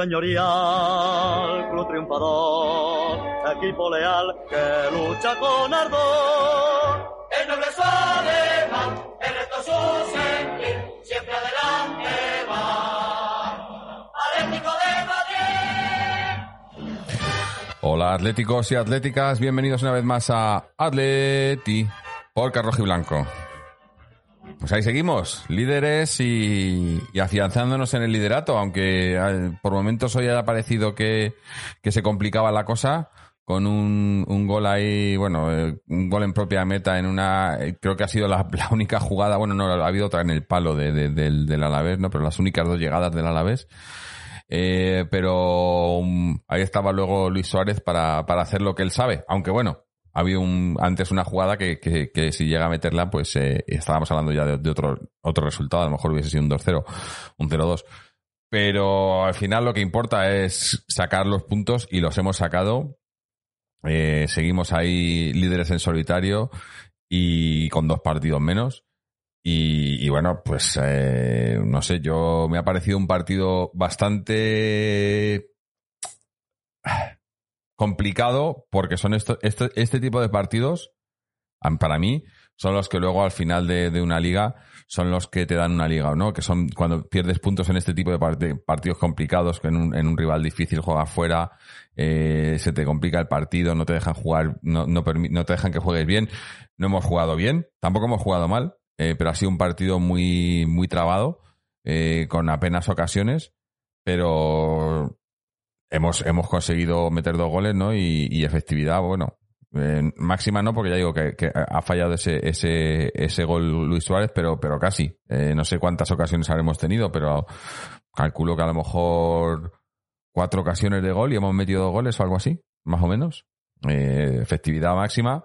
señorial, club triunfador, equipo leal que lucha con ardor. El noble es alemán, el resto su sentir, siempre adelante va. Atlético de Madrid. Hola atléticos y atléticas, bienvenidos una vez más a Atleti por Carrojo y Blanco. Pues ahí seguimos, líderes y, afianzándonos en el liderato, aunque eh, por momentos hoy ha parecido que, que se complicaba la cosa con un, un gol ahí, bueno, eh, un gol en propia meta en una, eh, creo que ha sido la, única jugada, bueno, no, ha habido otra en el palo de, de- del, del Alavés, ¿no? Pero las únicas dos llegadas del Alavés. Eh, pero um, ahí estaba luego Luis Suárez para, para hacer lo que él sabe. Aunque bueno, ha habido un, antes una jugada que, que, si llega a meterla, pues eh, estábamos hablando ya de, otro, otro resultado. A lo mejor hubiese sido un 2-0, un 0-2. Pero al final lo que importa es sacar los puntos y los hemos sacado. Eh, seguimos ahí líderes en solitario y con dos partidos menos. Y, y bueno, pues eh, no sé, yo me ha parecido un partido bastante complicado porque son esto, este, este tipo de partidos, para mí, son los que luego al final de, de una liga son los que te dan una liga, ¿no? Que son cuando pierdes puntos en este tipo de part- partidos complicados, que en un, en un rival difícil juegas fuera, eh, se te complica el partido, no te dejan jugar, no, no, no te dejan que juegues bien. No hemos jugado bien, tampoco hemos jugado mal, eh, pero ha sido un partido muy, muy trabado, eh, con apenas ocasiones, pero hemos, hemos conseguido meter dos goles, ¿no? Y, efectividad, bueno, eh, máxima no, porque ya digo que, ha fallado ese, ese, ese gol Luis Suárez, pero, pero casi. Eh, no sé cuántas ocasiones habremos tenido, pero calculo que a lo mejor cuatro ocasiones de gol y hemos metido dos goles o algo así, más o menos. Eh, efectividad máxima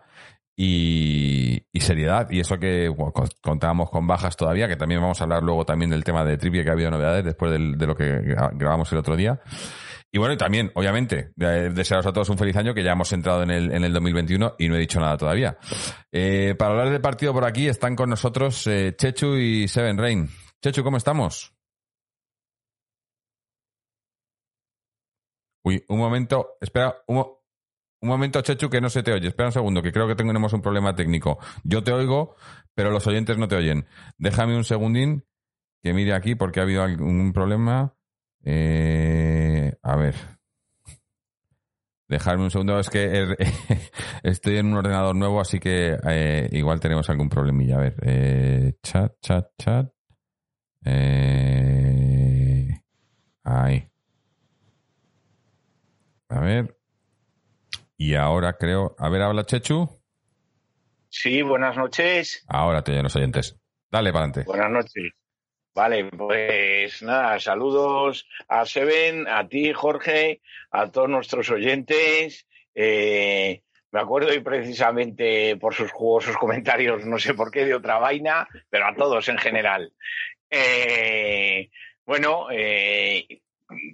y, seriedad. Y eso que bueno, con- contábamos con bajas todavía, que también vamos a hablar luego también del tema de trivia, que ha habido novedades después de lo que gra- grabamos el otro día. Y bueno, también, obviamente, de- desearos a todos un feliz año, que ya hemos entrado en el, en el 2021 y no he dicho nada todavía. Eh, para hablar del partido por aquí están con nosotros eh, Chechu y Seven Rain. Chechu, ¿cómo estamos? Uy, un momento, espera, un, un momento, Chechu, que no se te oye. Espera un segundo, que creo que tenemos un problema técnico. Yo te oigo, pero los oyentes no te oyen. Déjame un segundín que mire aquí porque ha habido algún problema. Eh, a ver. Dejarme un segundo, es que er- estoy en un ordenador nuevo, así que eh, igual tenemos algún problemilla. A ver, eh, chat, chat, chat. Eh, ahí. A ver. Y ahora creo. A ver, habla Chechu. Sí, buenas noches. Ahora te oyen los oyentes. Dale para adelante. Buenas noches. Vale, pues nada, saludos a Seven, a ti, Jorge, a todos nuestros oyentes. Eh, me acuerdo y precisamente por sus jugosos comentarios, no sé por qué, de otra vaina, pero a todos en general. Eh, bueno, eh,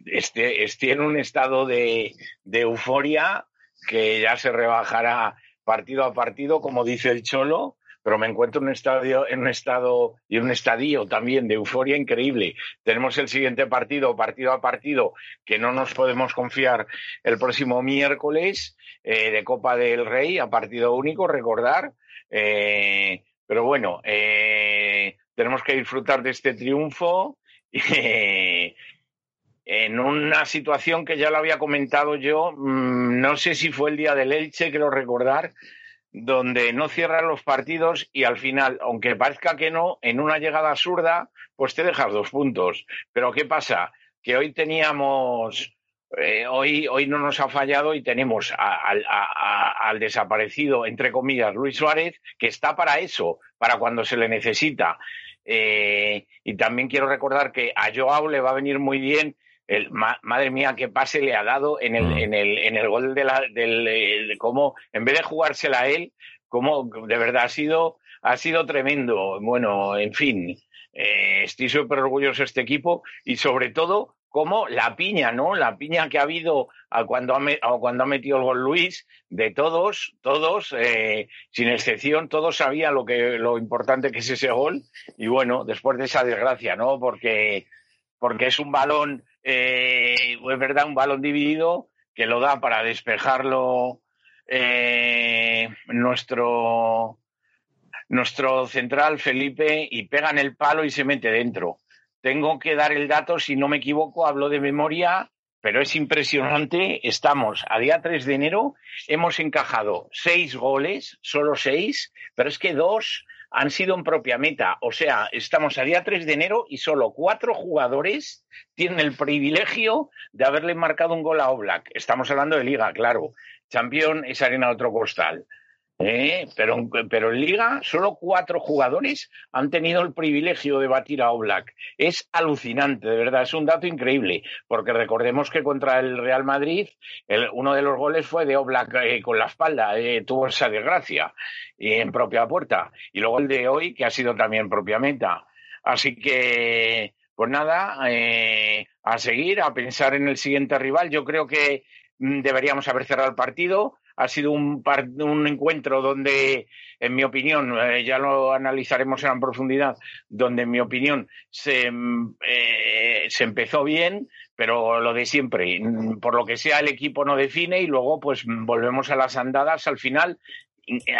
este, en un estado de, de euforia que ya se rebajará partido a partido, como dice el Cholo, pero me encuentro en un estadio, en un estado y un estadio también de euforia increíble. Tenemos el siguiente partido, partido a partido, que no nos podemos confiar el próximo miércoles eh, de Copa del Rey a partido único, recordar. Eh, pero bueno, eh, tenemos que disfrutar de este triunfo. en una situación que ya lo había comentado yo, mmm, no sé si fue el día del Elche, quiero recordar, donde no cierran los partidos y al final, aunque parezca que no, en una llegada absurda, pues te dejas dos puntos. Pero ¿qué pasa? Que hoy teníamos, eh, hoy, hoy no nos ha fallado y tenemos a- a- al desaparecido, entre comillas, Luis Suárez, que está para eso, para cuando se le necesita. Eh, y también quiero recordar que a Joao le va a venir muy bien el, ma- madre mía, qué pase le ha dado en el, Mm. en el, en el gol de la, del, eh, de cómo, en vez de jugársela a él, cómo de verdad ha sido, ha sido tremendo. Bueno, en fin, eh, estoy súper orgulloso de este equipo y sobre todo como la piña, ¿no? La piña que ha habido a cuando ha, a cuando ha metido el gol Luis, de todos, todos, eh, sin excepción, todos sabían lo que, lo importante que es ese gol. Y bueno, después de esa desgracia, ¿no? Porque, porque es un balón eh, es verdad, un balón dividido que lo da para despejarlo eh, nuestro, nuestro central Felipe y pega en el palo y se mete dentro. Tengo que dar el dato, si no me equivoco, hablo de memoria, pero es impresionante. Estamos a día 3 de enero, hemos encajado seis goles, solo seis, pero es que dos han sido en propia meta. O sea, estamos a día 3 de enero y solo cuatro jugadores tienen el privilegio de haberle marcado un gol a Oblak. Estamos hablando de Liga, claro. Champion es arena otro costal. ¿Eh? Pero, pero en Liga solo cuatro jugadores han tenido el privilegio de batir a Oblak. Es alucinante, de verdad, es un dato increíble, porque recordemos que contra el Real Madrid uno de los goles fue de Oblak eh, con la espalda, eh, tuvo esa desgracia en propia puerta. Y luego el de hoy, que ha sido también propia meta. Así que, pues nada, a seguir, a pensar en el siguiente rival. Yo creo que mm, deberíamos haber cerrado el partido ha sido un, un encuentro donde, en mi opinión, eh, ya lo analizaremos en profundidad, donde, en mi opinión, se, eh, se empezó bien, pero lo de siempre, por lo que sea, el equipo no define y luego, pues, volvemos a las andadas al final.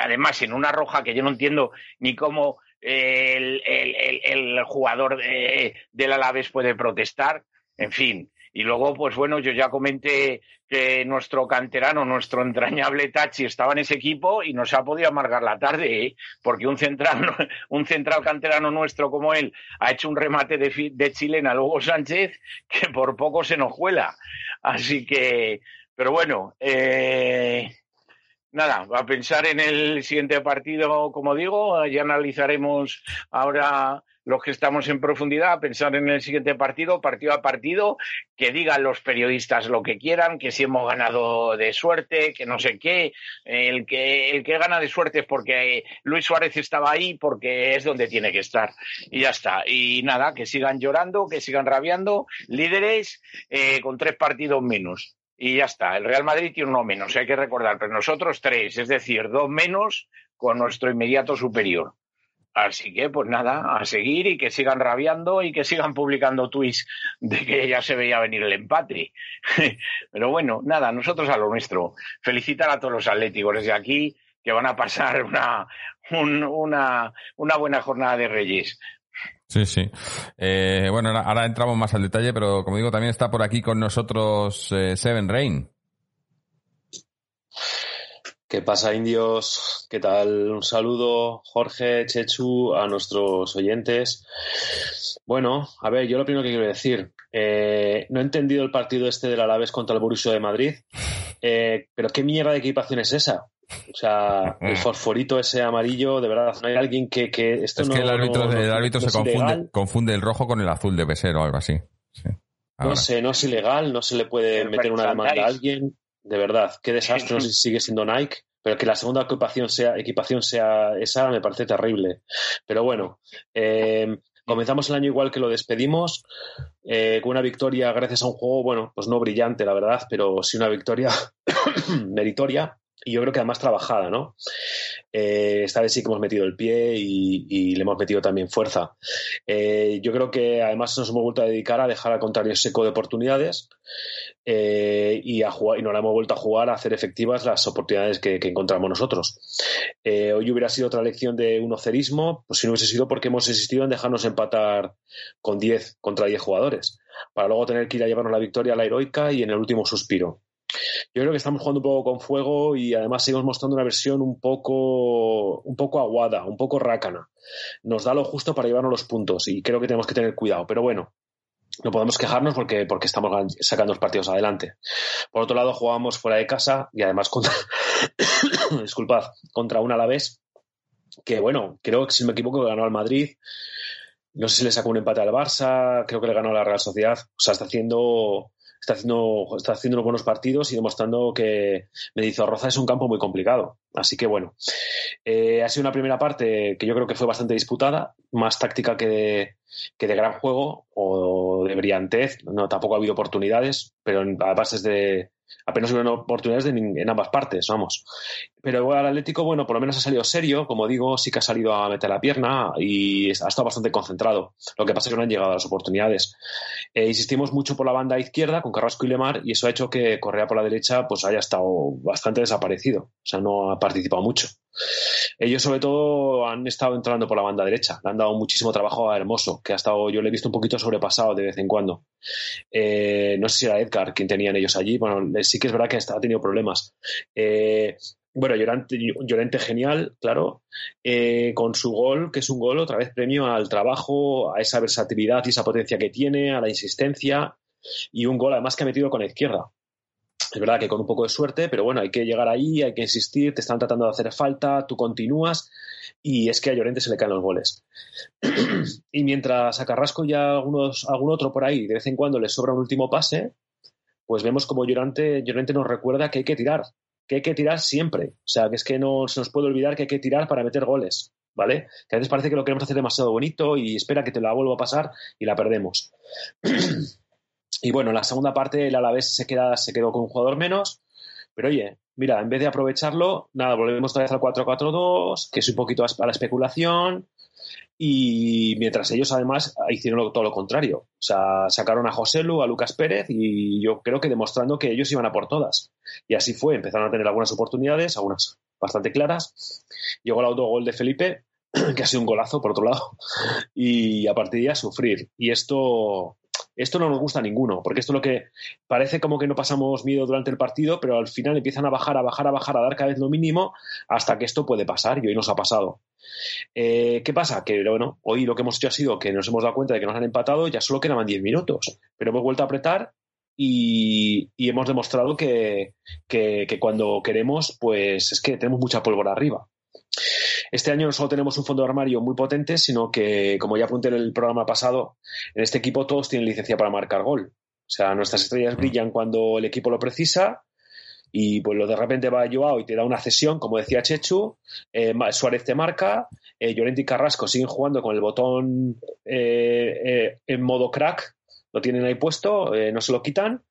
Además, en una roja que yo no entiendo ni cómo el, el, el, jugador de, del Alavés puede protestar. En fin, y luego, pues bueno, yo ya comenté que nuestro canterano, nuestro entrañable Tachi estaba en ese equipo y nos ha podido amargar la tarde, ¿eh? porque un central, un central canterano nuestro como él ha hecho un remate de, de chilena Luego Sánchez que por poco se nos cuela. Así que, pero bueno, eh, nada, a pensar en el siguiente partido, como digo, ya analizaremos ahora los que estamos en profundidad, a pensar en el siguiente partido, partido a partido, que digan los periodistas lo que quieran, que si hemos ganado de suerte, que no sé qué. El que, el que gana de suerte es porque Luis Suárez estaba ahí, porque es donde tiene que estar. Y ya está. Y nada, que sigan llorando, que sigan rabiando. Líderes eh, con tres partidos menos y ya está. El Real Madrid tiene uno menos, hay que recordar, pero nosotros tres, es decir, dos menos con nuestro inmediato superior. Así que, pues nada, a seguir y que sigan rabiando y que sigan publicando tweets de que ya se veía venir el empate. Pero bueno, nada, nosotros a lo nuestro. Felicitar a todos los atléticos desde aquí que van a pasar una, una, una buena jornada de Reyes. Sí, sí. Eh, bueno, ahora entramos más al detalle, pero como digo, también está por aquí con nosotros eh, Seven Rain. ¿Qué pasa, indios? ¿Qué tal? Un saludo, Jorge, Chechu, a nuestros oyentes. Bueno, a ver, yo lo primero que quiero decir, eh, no he entendido el partido este del Alavés contra el Borussia de Madrid, pero ¿qué mierda de equipación es esa? O sea, el fosforito ese amarillo, de verdad, no hay alguien que... que esto es que el árbitro, el árbitro se confunde, confunde, el rojo con el azul, debe ser o algo así. No sé, no es ilegal, no se le puede meter una demanda a alguien. De verdad, qué desastre, no sé si sigue siendo Nike, pero que la segunda equipación sea, equipación sea esa me parece terrible. Pero bueno, eh, comenzamos el año igual que lo despedimos, eh, con una victoria gracias a un juego, bueno, pues no brillante, la verdad, pero sí una victoria meritoria y yo creo que además trabajada, ¿no? Eh, esta vez sí que hemos metido el pie y, le hemos metido también fuerza. Eh, yo creo que además nos hemos vuelto a dedicar a dejar al contrario seco de oportunidades eh, y, a jugar, y nos la hemos vuelto a jugar a hacer efectivas las oportunidades que, encontramos nosotros. hoy hubiera sido otra lección de un ocerismo, pues si no hubiese sido porque hemos insistido en dejarnos empatar con 10 contra 10 jugadores, para luego tener que ir a llevarnos la victoria a la heroica y en el último suspiro. Yo creo que estamos jugando un poco con fuego y además seguimos mostrando una versión un poco, un poco aguada, un poco rácana. Nos da lo justo para llevarnos los puntos y creo que tenemos que tener cuidado. Pero bueno, no podemos quejarnos porque, porque estamos sacando los partidos adelante. Por otro lado, jugamos fuera de casa y además contra, disculpad, contra un Alavés que, bueno, creo que si me equivoco ganó al Madrid. No sé si le sacó un empate al Barça, creo que le ganó a la Real Sociedad. O sea, está haciendo está haciendo, está haciendo unos buenos partidos y demostrando que Roza es un campo muy complicado. Así que bueno, eh, ha sido una primera parte que yo creo que fue bastante disputada, más táctica que que de gran juego o de brillantez. No, tampoco ha habido oportunidades, pero a bases de, apenas hubo oportunidades en ambas partes, vamos. Pero el Atlético, bueno, por lo menos ha salido serio, como digo, sí que ha salido a meter la pierna y ha estado bastante concentrado. Lo que pasa es que no han llegado a las oportunidades. Eh, insistimos mucho por la banda izquierda con Carrasco y Lemar y eso ha hecho que Correa por la derecha pues haya estado bastante desaparecido, o sea, no ha participado mucho. Ellos sobre todo han estado entrando por la banda derecha, le han dado muchísimo trabajo a Hermoso, que ha estado, yo le he visto un poquito sobrepasado de vez en cuando. Eh, no sé si era Edgar quien tenían ellos allí, bueno, sí que es verdad que ha tenido problemas. Eh, bueno, Llorente, genial, claro, eh, con su gol, que es un gol, otra vez premio al trabajo, a esa versatilidad y esa potencia que tiene, a la insistencia, y un gol además que ha metido con la izquierda. Es verdad que con un poco de suerte, pero bueno, hay que llegar ahí, hay que insistir, te están tratando de hacer falta, tú continúas y es que a Llorente se le caen los goles. y mientras a Carrasco y a algunos, algún otro por ahí de vez en cuando le sobra un último pase, pues vemos como Llorente, Llorente nos recuerda que hay que tirar, que hay que tirar siempre. O sea, que es que no se nos puede olvidar que hay que tirar para meter goles, ¿vale? Que a veces parece que lo queremos hacer demasiado bonito y espera que te la vuelva a pasar y la perdemos. Y bueno, en la segunda parte el Alavés se, queda, se quedó con un jugador menos, pero oye, mira, en vez de aprovecharlo, nada, volvemos otra vez al 4-4-2, que es un poquito a la especulación, y mientras ellos además hicieron todo lo contrario. O sea, sacaron a José Lu, a Lucas Pérez y yo creo que demostrando que ellos iban a por todas. Y así fue, empezaron a tener algunas oportunidades, algunas bastante claras. Llegó el autogol de Felipe, que ha sido un golazo por otro lado, y a partir de ahí a sufrir. Y esto, esto no nos gusta ninguno, porque esto es lo que parece como que no pasamos miedo durante el partido, pero al final empiezan a bajar, a bajar, a bajar, a dar cada vez lo mínimo hasta que esto puede pasar y hoy nos ha pasado. Eh, ¿Qué pasa? Que bueno, hoy lo que hemos hecho ha sido que nos hemos dado cuenta de que nos han empatado, ya solo quedaban 10 minutos, pero hemos vuelto a apretar y, hemos demostrado que, que, cuando queremos, pues es que tenemos mucha pólvora arriba. Este año no solo tenemos un fondo de armario muy potente, sino que, como ya apunté en el programa pasado, en este equipo todos tienen licencia para marcar gol. O sea, nuestras estrellas mm. brillan cuando el equipo lo precisa y pues lo de repente va Joao y te da una cesión, como decía Chechu, eh, Suárez te marca, eh, Llorente y Carrasco siguen jugando con el botón eh, en modo crack, lo tienen ahí puesto, no se lo quitan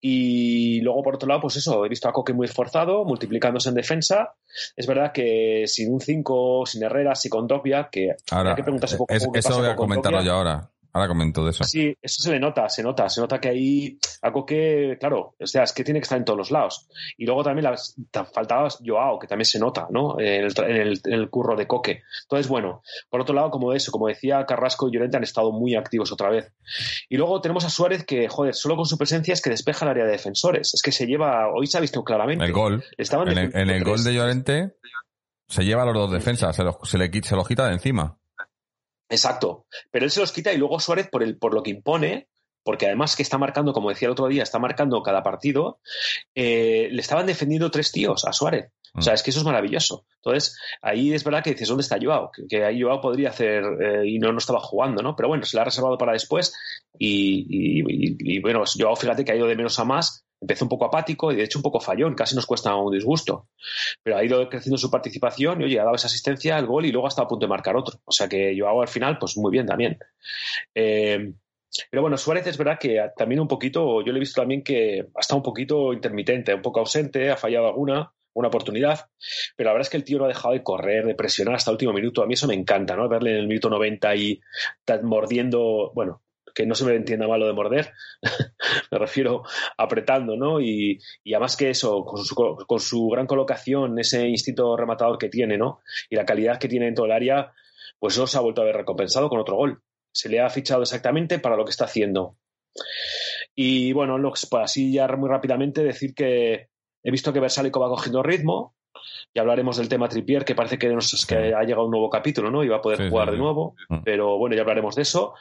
y luego, por otro lado, pues eso, he visto a Coque muy esforzado, multiplicándose en defensa. Es verdad que sin un 5, sin Herrera, sin con que ahora, hay que preguntarse poco, Eso voy a comentarlo yo ahora. Ahora comento de eso. Sí, eso se le nota, se nota, se nota que ahí a Coque, claro, o sea, es que tiene que estar en todos los lados. Y luego también las, faltaba Joao, que también se nota, ¿no? En el, curro de Coque. Entonces, bueno, por otro lado, como eso, como decía Carrasco y Llorente han estado muy activos otra vez. Y luego tenemos a Suárez que, joder, solo con su presencia es que despeja el área de defensores. Es que se lleva, hoy se ha visto claramente. El gol. en, el, en el gol de Llorente se lleva a los dos defensas, se, se, le, se lo quita de encima. Exacto. Pero él se los quita y luego Suárez, por, el, por lo que impone, porque además que está marcando, como decía el otro día, está marcando cada partido, eh, le estaban defendiendo tres tíos a Suárez. O sea, mm. es que eso es maravilloso. Entonces, ahí es verdad que dices, ¿dónde está Joao? Que, ahí Joao podría hacer eh, y no, no estaba jugando, ¿no? Pero bueno, se le ha reservado para después y, y, bueno, Joao, fíjate que ha ido de menos a más empezó un poco apático y de hecho un poco fallón, casi nos cuesta un disgusto. Pero ha ido creciendo su participación y oye, ha dado esa asistencia al gol y luego ha estado a punto de marcar otro. O sea que yo hago al final, pues muy bien también. Eh, pero bueno, Suárez es verdad que también un poquito, yo le he visto también que ha estado un poquito intermitente, un poco ausente, ha fallado alguna, una oportunidad, pero la verdad es que el tío no ha dejado de correr, de presionar hasta el último minuto. A mí eso me encanta, ¿no? Verle en el minuto 90 y mordiendo, bueno, que no se me entienda mal lo de morder, me refiero apretando, ¿no? Y, además que eso, con su, con su, gran colocación, ese instinto rematador que tiene, ¿no? Y la calidad que tiene en todo el área, pues eso se ha vuelto a ver recompensado con otro gol. Se le ha fichado exactamente para lo que está haciendo. Y bueno, pues así ya muy rápidamente decir que he visto que Versálico va cogiendo ritmo, ya hablaremos del tema Tripier, que parece que, nos, que ha llegado un nuevo capítulo, ¿no? Y va a poder jugar de nuevo, mm. pero bueno, ya hablaremos de eso.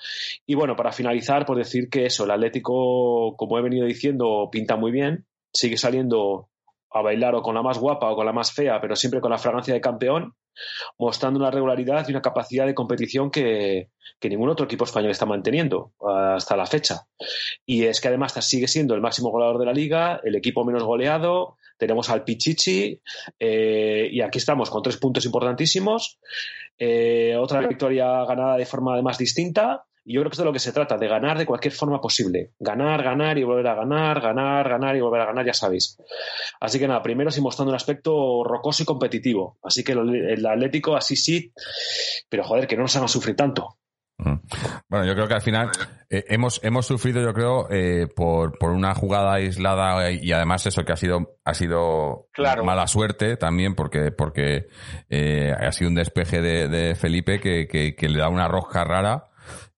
Y bueno, para finalizar, por decir que eso, el Atlético, como he venido diciendo, pinta muy bien, sigue saliendo a bailar o con la más guapa o con la más fea, pero siempre con la fragancia de campeón, mostrando una regularidad y una capacidad de competición que, que, ningún otro equipo español está manteniendo hasta la fecha. Y es que además sigue siendo el máximo goleador de la liga, el equipo menos goleado, tenemos al Pichichi eh, y aquí estamos con tres puntos importantísimos. Eh, otra victoria ganada de forma además distinta, Y yo creo que es de lo que se trata, de ganar de cualquier forma posible. Ganar, ganar y volver a ganar, ganar, ganar y volver a ganar, ya sabéis. Así que nada, primero sí mostrando un aspecto rocoso y competitivo. Así que el Atlético así sí, pero joder, que no nos hagan sufrir tanto. Bueno, yo creo que al final eh, hemos, hemos sufrido, yo creo, eh, por, por una jugada aislada y además eso que ha sido, ha sido mala suerte también porque, porque eh, ha sido un despeje de, Felipe que, que, le da una rosca rara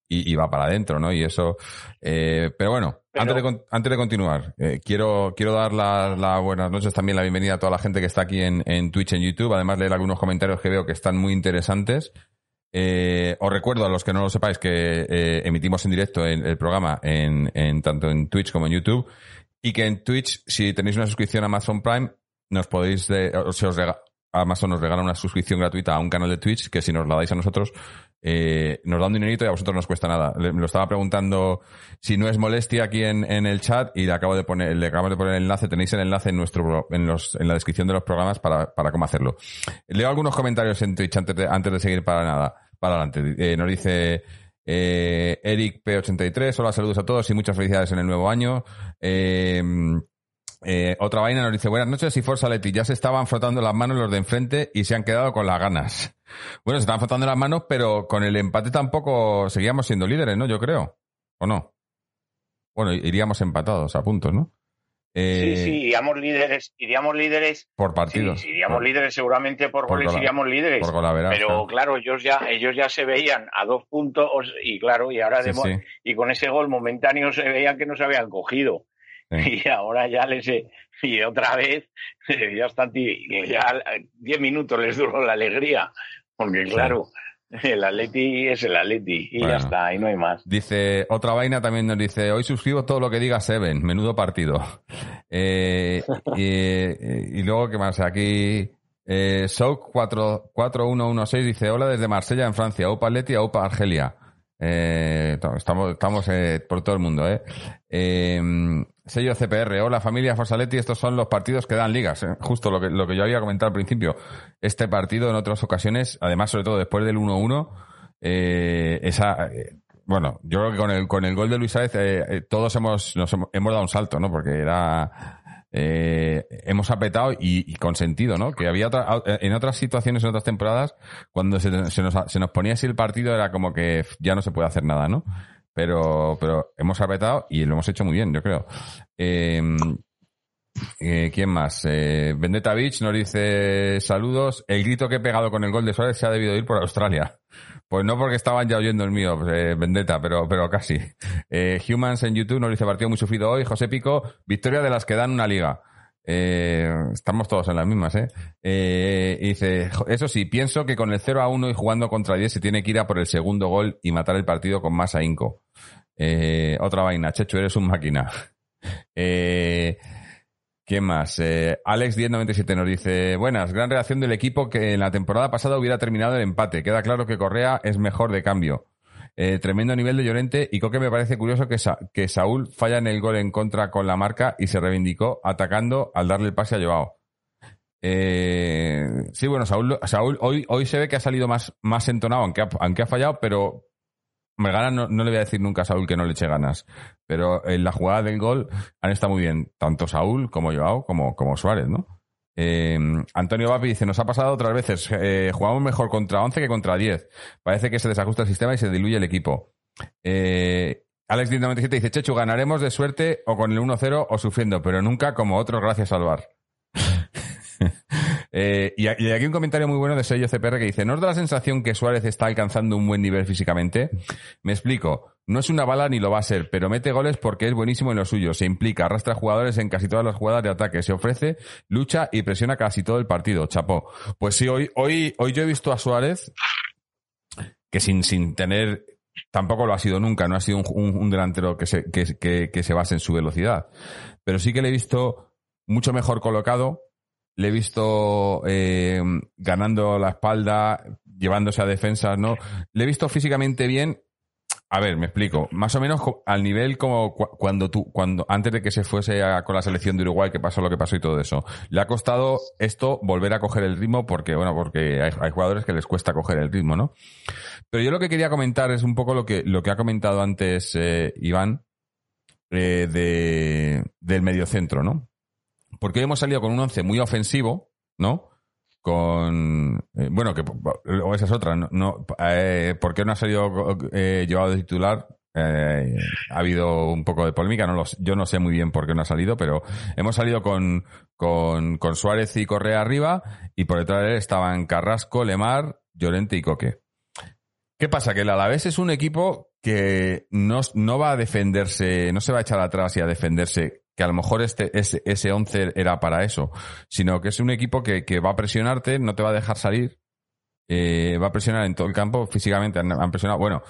y, va para adentro, ¿no? Y eso, pero bueno, Antes, de, antes de continuar, quiero, quiero dar las buenas noches también, la bienvenida a toda la gente que está aquí en, en Twitch, en YouTube. Además, leer algunos comentarios que veo que están muy interesantes. Eh, os recuerdo a los que no lo sepáis que eh, emitimos en directo el, programa en, tanto en Twitch como en YouTube y que en Twitch, si tenéis una suscripción a Amazon Prime, nos podéis, de, os Amazon nos regala una suscripción gratuita a un canal de Twitch que si nos la dais a nosotros eh, nos da un dinerito y a vosotros no nos cuesta nada. Le, lo estaba preguntando si no es molestia aquí en, el chat y le acabo de poner, le acabamos de poner el enlace. Tenéis el enlace en nuestro, en, los, en la descripción de los programas para, para cómo hacerlo. Leo algunos comentarios en Twitch antes de, antes de seguir para nada, para adelante. Eh, nos dice, eh, Eric P83, hola, saludos a todos y muchas felicidades en el nuevo año. Eh, eh, otra vaina nos dice, buenas noches y Forza Leti, ya se estaban frotando las manos los de enfrente y se han quedado con las ganas. Bueno, se estaban frotando las manos, pero con el empate tampoco seguíamos siendo líderes, ¿no? Yo creo. ¿O no? Bueno, iríamos empatados a puntos, ¿no? sí, sí, eh, iríamos líderes, iríamos líderes. Por partidos. Sí, iríamos líderes seguramente por, goles, iríamos líderes. pero claro, ellos ya, ellos ya se veían a dos puntos y claro, y ahora y con ese gol momentáneo se veían que no se habían cogido. Y ahora ya les y otra vez ya están ya diez minutos les duró la alegría, porque claro, el Atleti es el Atleti y ya está, y no hay más. Dice, otra vaina también nos dice, hoy suscribo todo lo que diga Seven, menudo partido. Eh, y, luego, ¿qué más? Aquí, eh, Souk 4116 dice, hola desde Marsella, en Francia, Opa Atleti, Opa Argelia. Eh, estamos estamos eh, por todo el mundo, ¿eh? eh sello CPR, hola familia Forsaletti, estos son los partidos que dan ligas, ¿eh? justo lo que, lo que yo había comentado al principio. Este partido en otras ocasiones, además sobre todo después del 1-1, esa... bueno, yo creo que con el, con el gol de Luis Sáez todos hemos, nos hemos, hemos, dado un salto, ¿no? Porque era eh, hemos apretado y, con sentido, ¿no? Que había en otras situaciones, en otras temporadas, cuando se, nos, se nos ponía así el partido era como que ya no se puede hacer nada, ¿no? Pero, pero hemos apretado y lo hemos hecho muy bien, yo creo. Eh, eh, ¿Quién más? Eh, Vendetta Beach nos dice saludos. El grito que he pegado con el gol de Suárez se ha debido ir por Australia. Pues no porque estaban ya oyendo el mío, eh, Vendetta, pero, pero casi. Eh, Humans en YouTube nos dice partido muy sufrido hoy. José Pico, victoria de las que dan una liga. Eh, estamos todos en las mismas, ¿eh? ¿eh? dice, eso sí, pienso que con el 0 a 1 y jugando contra 10 se tiene que ir a por el segundo gol y matar el partido con más ahínco. Otra vaina, Checho, eres un máquina. Eh, ¿Quién más? Eh, Alex1097 nos dice, buenas, gran reacción del equipo que en la temporada pasada hubiera terminado el empate. Queda claro que Correa es mejor de cambio. Eh, tremendo nivel de Llorente y creo que me parece curioso que, que Saúl falla en el gol en contra con la marca y se reivindicó atacando al darle el pase a Joao. Eh, sí, bueno, Saúl, Saúl hoy, hoy se ve que ha salido más, más entonado, aunque aunque ha fallado, pero, me no, no, le voy a decir nunca a Saúl que no le eche ganas, pero en la jugada del gol han estado muy bien, tanto Saúl como Joao como, como Suárez, ¿no? Eh, Antonio Vapi dice, nos ha pasado otras veces, eh, jugamos mejor contra 11 que contra 10. Parece que se desajusta el sistema y se diluye el equipo. Eh, Alex 97 dice, Chechu, ganaremos de suerte o con el 1-0 o sufriendo, pero nunca como otros gracias al bar. Eh, y, aquí un comentario muy bueno de Sello CPR que dice, ¿no os da la sensación que Suárez está alcanzando un buen nivel físicamente? Me explico. No es una bala ni lo va a ser, pero mete goles porque es buenísimo en lo suyo. Se implica, arrastra jugadores en casi todas las jugadas de ataque, se ofrece, lucha y presiona casi todo el partido. Chapó. Pues sí, hoy, hoy, hoy yo he visto a Suárez que sin, sin tener tampoco lo ha sido nunca, no ha sido un, delantero que se, que, que, se base en su velocidad. Pero sí que le he visto mucho mejor colocado, le he visto eh, ganando la espalda, llevándose a defensas, ¿no? Le he visto físicamente bien A ver, me explico. Más o menos al nivel como cuando tú, cuando antes de que se fuese con la selección de Uruguay, que pasó lo que pasó y todo eso. Le ha costado esto volver a coger el ritmo porque, bueno, porque hay, jugadores que les cuesta coger el ritmo, ¿no? Pero yo lo que quería comentar es un poco lo que, lo que ha comentado antes eh, Iván eh, de, del mediocentro, ¿no? Porque hoy hemos salido con un once muy ofensivo, ¿no? con eh, bueno que o esa es otra no, eh, por qué no ha salido eh, de titular eh, ha habido un poco de polémica no yo no sé muy bien por qué no ha salido pero hemos salido con, con, con Suárez y Correa arriba y por detrás de él estaban Carrasco Lemar Llorente y Coque. Qué pasa que el Alavés es un equipo que no, no va a defenderse no se va a echar atrás y a defenderse que a lo mejor este, ese, ese 11 era para eso, sino que es un equipo que, que va a presionarte, no te va a dejar salir, eh, va a presionar en todo el campo, físicamente han, presionado. Bueno,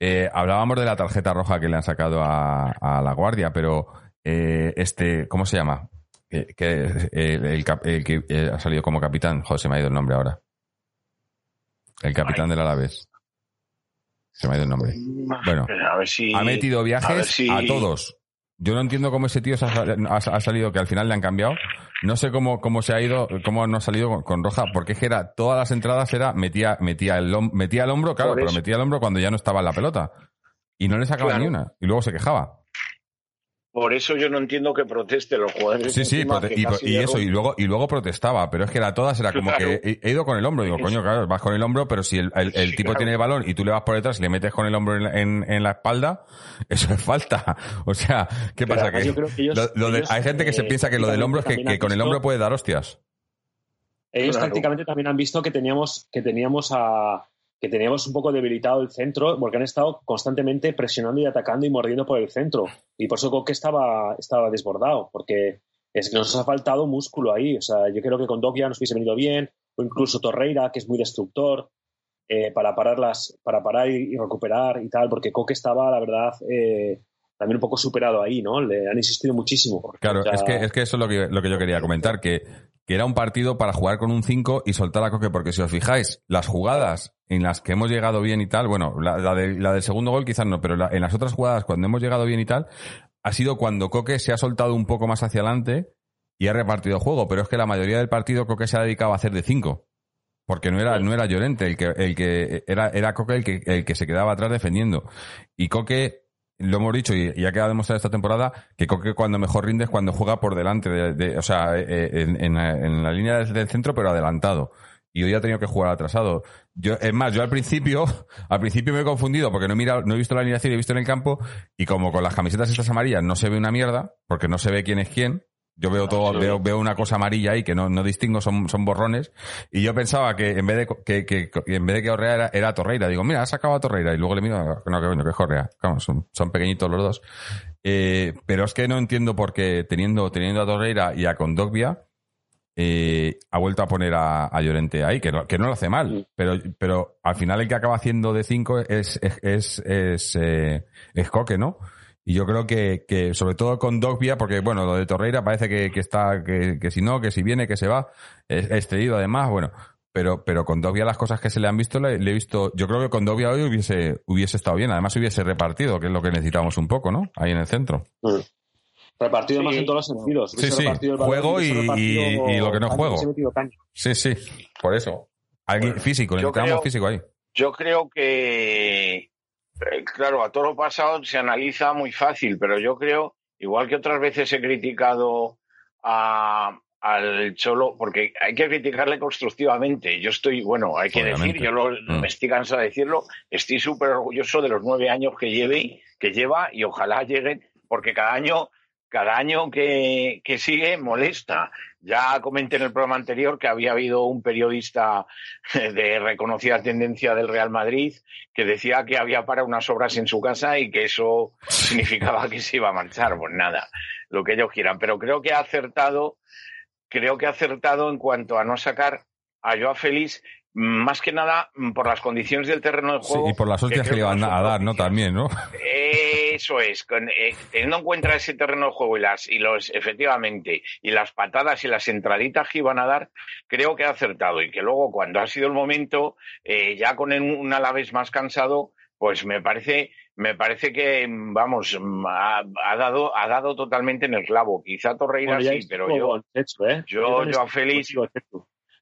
eh, hablábamos de la tarjeta roja que le han sacado a, a la guardia, pero eh, este, ¿cómo se llama? que el, el, que ha salido como capitán, joder, se me ha ido el nombre ahora. El capitán del Alavés. Se me ha ido el nombre. Bueno, ha metido viajes a todos. Yo no entiendo cómo ese tío ha, salido, que al final le han cambiado. No sé cómo, cómo se ha ido, cómo no ha salido con, Roja, porque es que era, todas las entradas era, metía, metía el, metía el hombro, claro, pero metía el hombro cuando ya no estaba en la pelota. Y no le sacaba ni una. Y luego se quejaba. Por eso yo no entiendo que proteste los jugadores. Sí, sí, y, eso, y luego, y luego protestaba, pero es que era todas, era como que he, ido con el hombro. Digo, coño, claro, vas con el hombro, pero si el, tipo tiene el balón y tú le vas por detrás y le metes con el hombro en, en, la espalda, eso es falta. O sea, ¿qué pasa? Que, hay gente que se piensa que lo del hombro es que, con el hombro puede dar hostias. Ellos prácticamente también han visto que teníamos, que teníamos a, que teníamos un poco debilitado el centro porque han estado constantemente presionando y atacando y mordiendo por el centro. Y por eso Coque estaba, estaba desbordado, porque es que nos ha faltado músculo ahí. O sea, yo creo que con Dokia nos hubiese venido bien, o incluso Torreira, que es muy destructor, eh, para parar para parar y, recuperar y tal, porque Coque estaba, la verdad, eh, también un poco superado ahí, ¿no? Le han insistido muchísimo. Claro, es, que, es que eso es lo que, lo que yo quería comentar, que, que era un partido para jugar con un 5 y soltar a Coque, porque si os fijáis, las jugadas en las que hemos llegado bien y tal, bueno, la, la, del segundo gol quizás no, pero en las otras jugadas cuando hemos llegado bien y tal, ha sido cuando Coque se ha soltado un poco más hacia adelante y ha repartido juego, pero es que la mayoría del partido Coque se ha dedicado a hacer de 5. Porque no era, no era Llorente el que, el que era, era Coque el que, el que se quedaba atrás defendiendo. Y Coque lo hemos dicho y, ya queda demostrado esta temporada que Coque cuando mejor rinde es cuando juega por delante, de, o sea, eh, eh, en, la línea del, centro, pero adelantado. Y hoy ha tenido que jugar atrasado. Yo, es más, yo al principio, al principio me he confundido porque no he mirado, no he visto la alineación, he visto en el campo, y como con las camisetas estas amarillas no se ve una mierda, porque no se ve quién es quién, yo veo todo, veo, veo una cosa amarilla ahí que no, no distingo, son, son borrones. Y yo pensaba que en vez de que, que, en vez de que Orrea era, era Torreira. Digo, mira, ha sacado a Torreira. Y luego le miro, no, que bueno, que es Correa. son, son pequeñitos los dos. Eh, pero es que no entiendo por qué teniendo, teniendo a Torreira y a Condogbia, eh, ha vuelto a poner a, a, Llorente ahí, que no, que no lo hace mal. Pero, pero al final el que acaba haciendo de cinco es, es, es, es, eh, es Coque, ¿no? Y yo creo que, que sobre todo con Dogbia, porque bueno, lo de Torreira parece que, que está, que, que, si no, que si viene, que se va, es, excedido además, bueno, pero, pero con Dogbia las cosas que se le han visto, le, he visto, yo creo que con Dogbia hoy hubiese, hubiese estado bien, además hubiese repartido, que es lo que necesitamos un poco, ¿no? Ahí en el centro. Mm. Repartido más en todos los sentidos. Sí, sí, juego y, y, lo que no juego. Sí, sí, por eso. Alguien físico, necesitamos físico ahí. Yo creo que eh, claro, a todo lo pasado se analiza muy fácil, pero yo creo, igual que otras veces he criticado al Cholo, porque hay que criticarle constructivamente. Yo estoy, bueno, hay que decir, yo lo, mm. me estoy cansado de decirlo, estoy súper orgulloso de los nueve años que lleve, que lleva y ojalá lleguen, porque cada año cada año que, que, sigue molesta. Ya comenté en el programa anterior que había habido un periodista de reconocida tendencia del Real Madrid que decía que había para unas obras en su casa y que eso significaba que se iba a marchar. Pues nada, lo que ellos quieran. Pero creo que ha acertado, creo que ha acertado en cuanto a no sacar a Joao Félix más que nada mm, por las condiciones del terreno de juego. y por las hostias que, le iban a dar, ¿no? También, ¿no? Eso es, eh, teniendo en cuenta ese terreno de juego y las, y los, efectivamente, y las patadas y las entraditas que iban a dar, creo que ha acertado y que luego cuando ha sido el momento, eh, ya con un Alavés más cansado, pues me parece, me parece que, vamos, ha, dado, ha dado totalmente en el clavo. Quizá Torreira sí, pero yo, ¿eh? yo, yo, a Félix.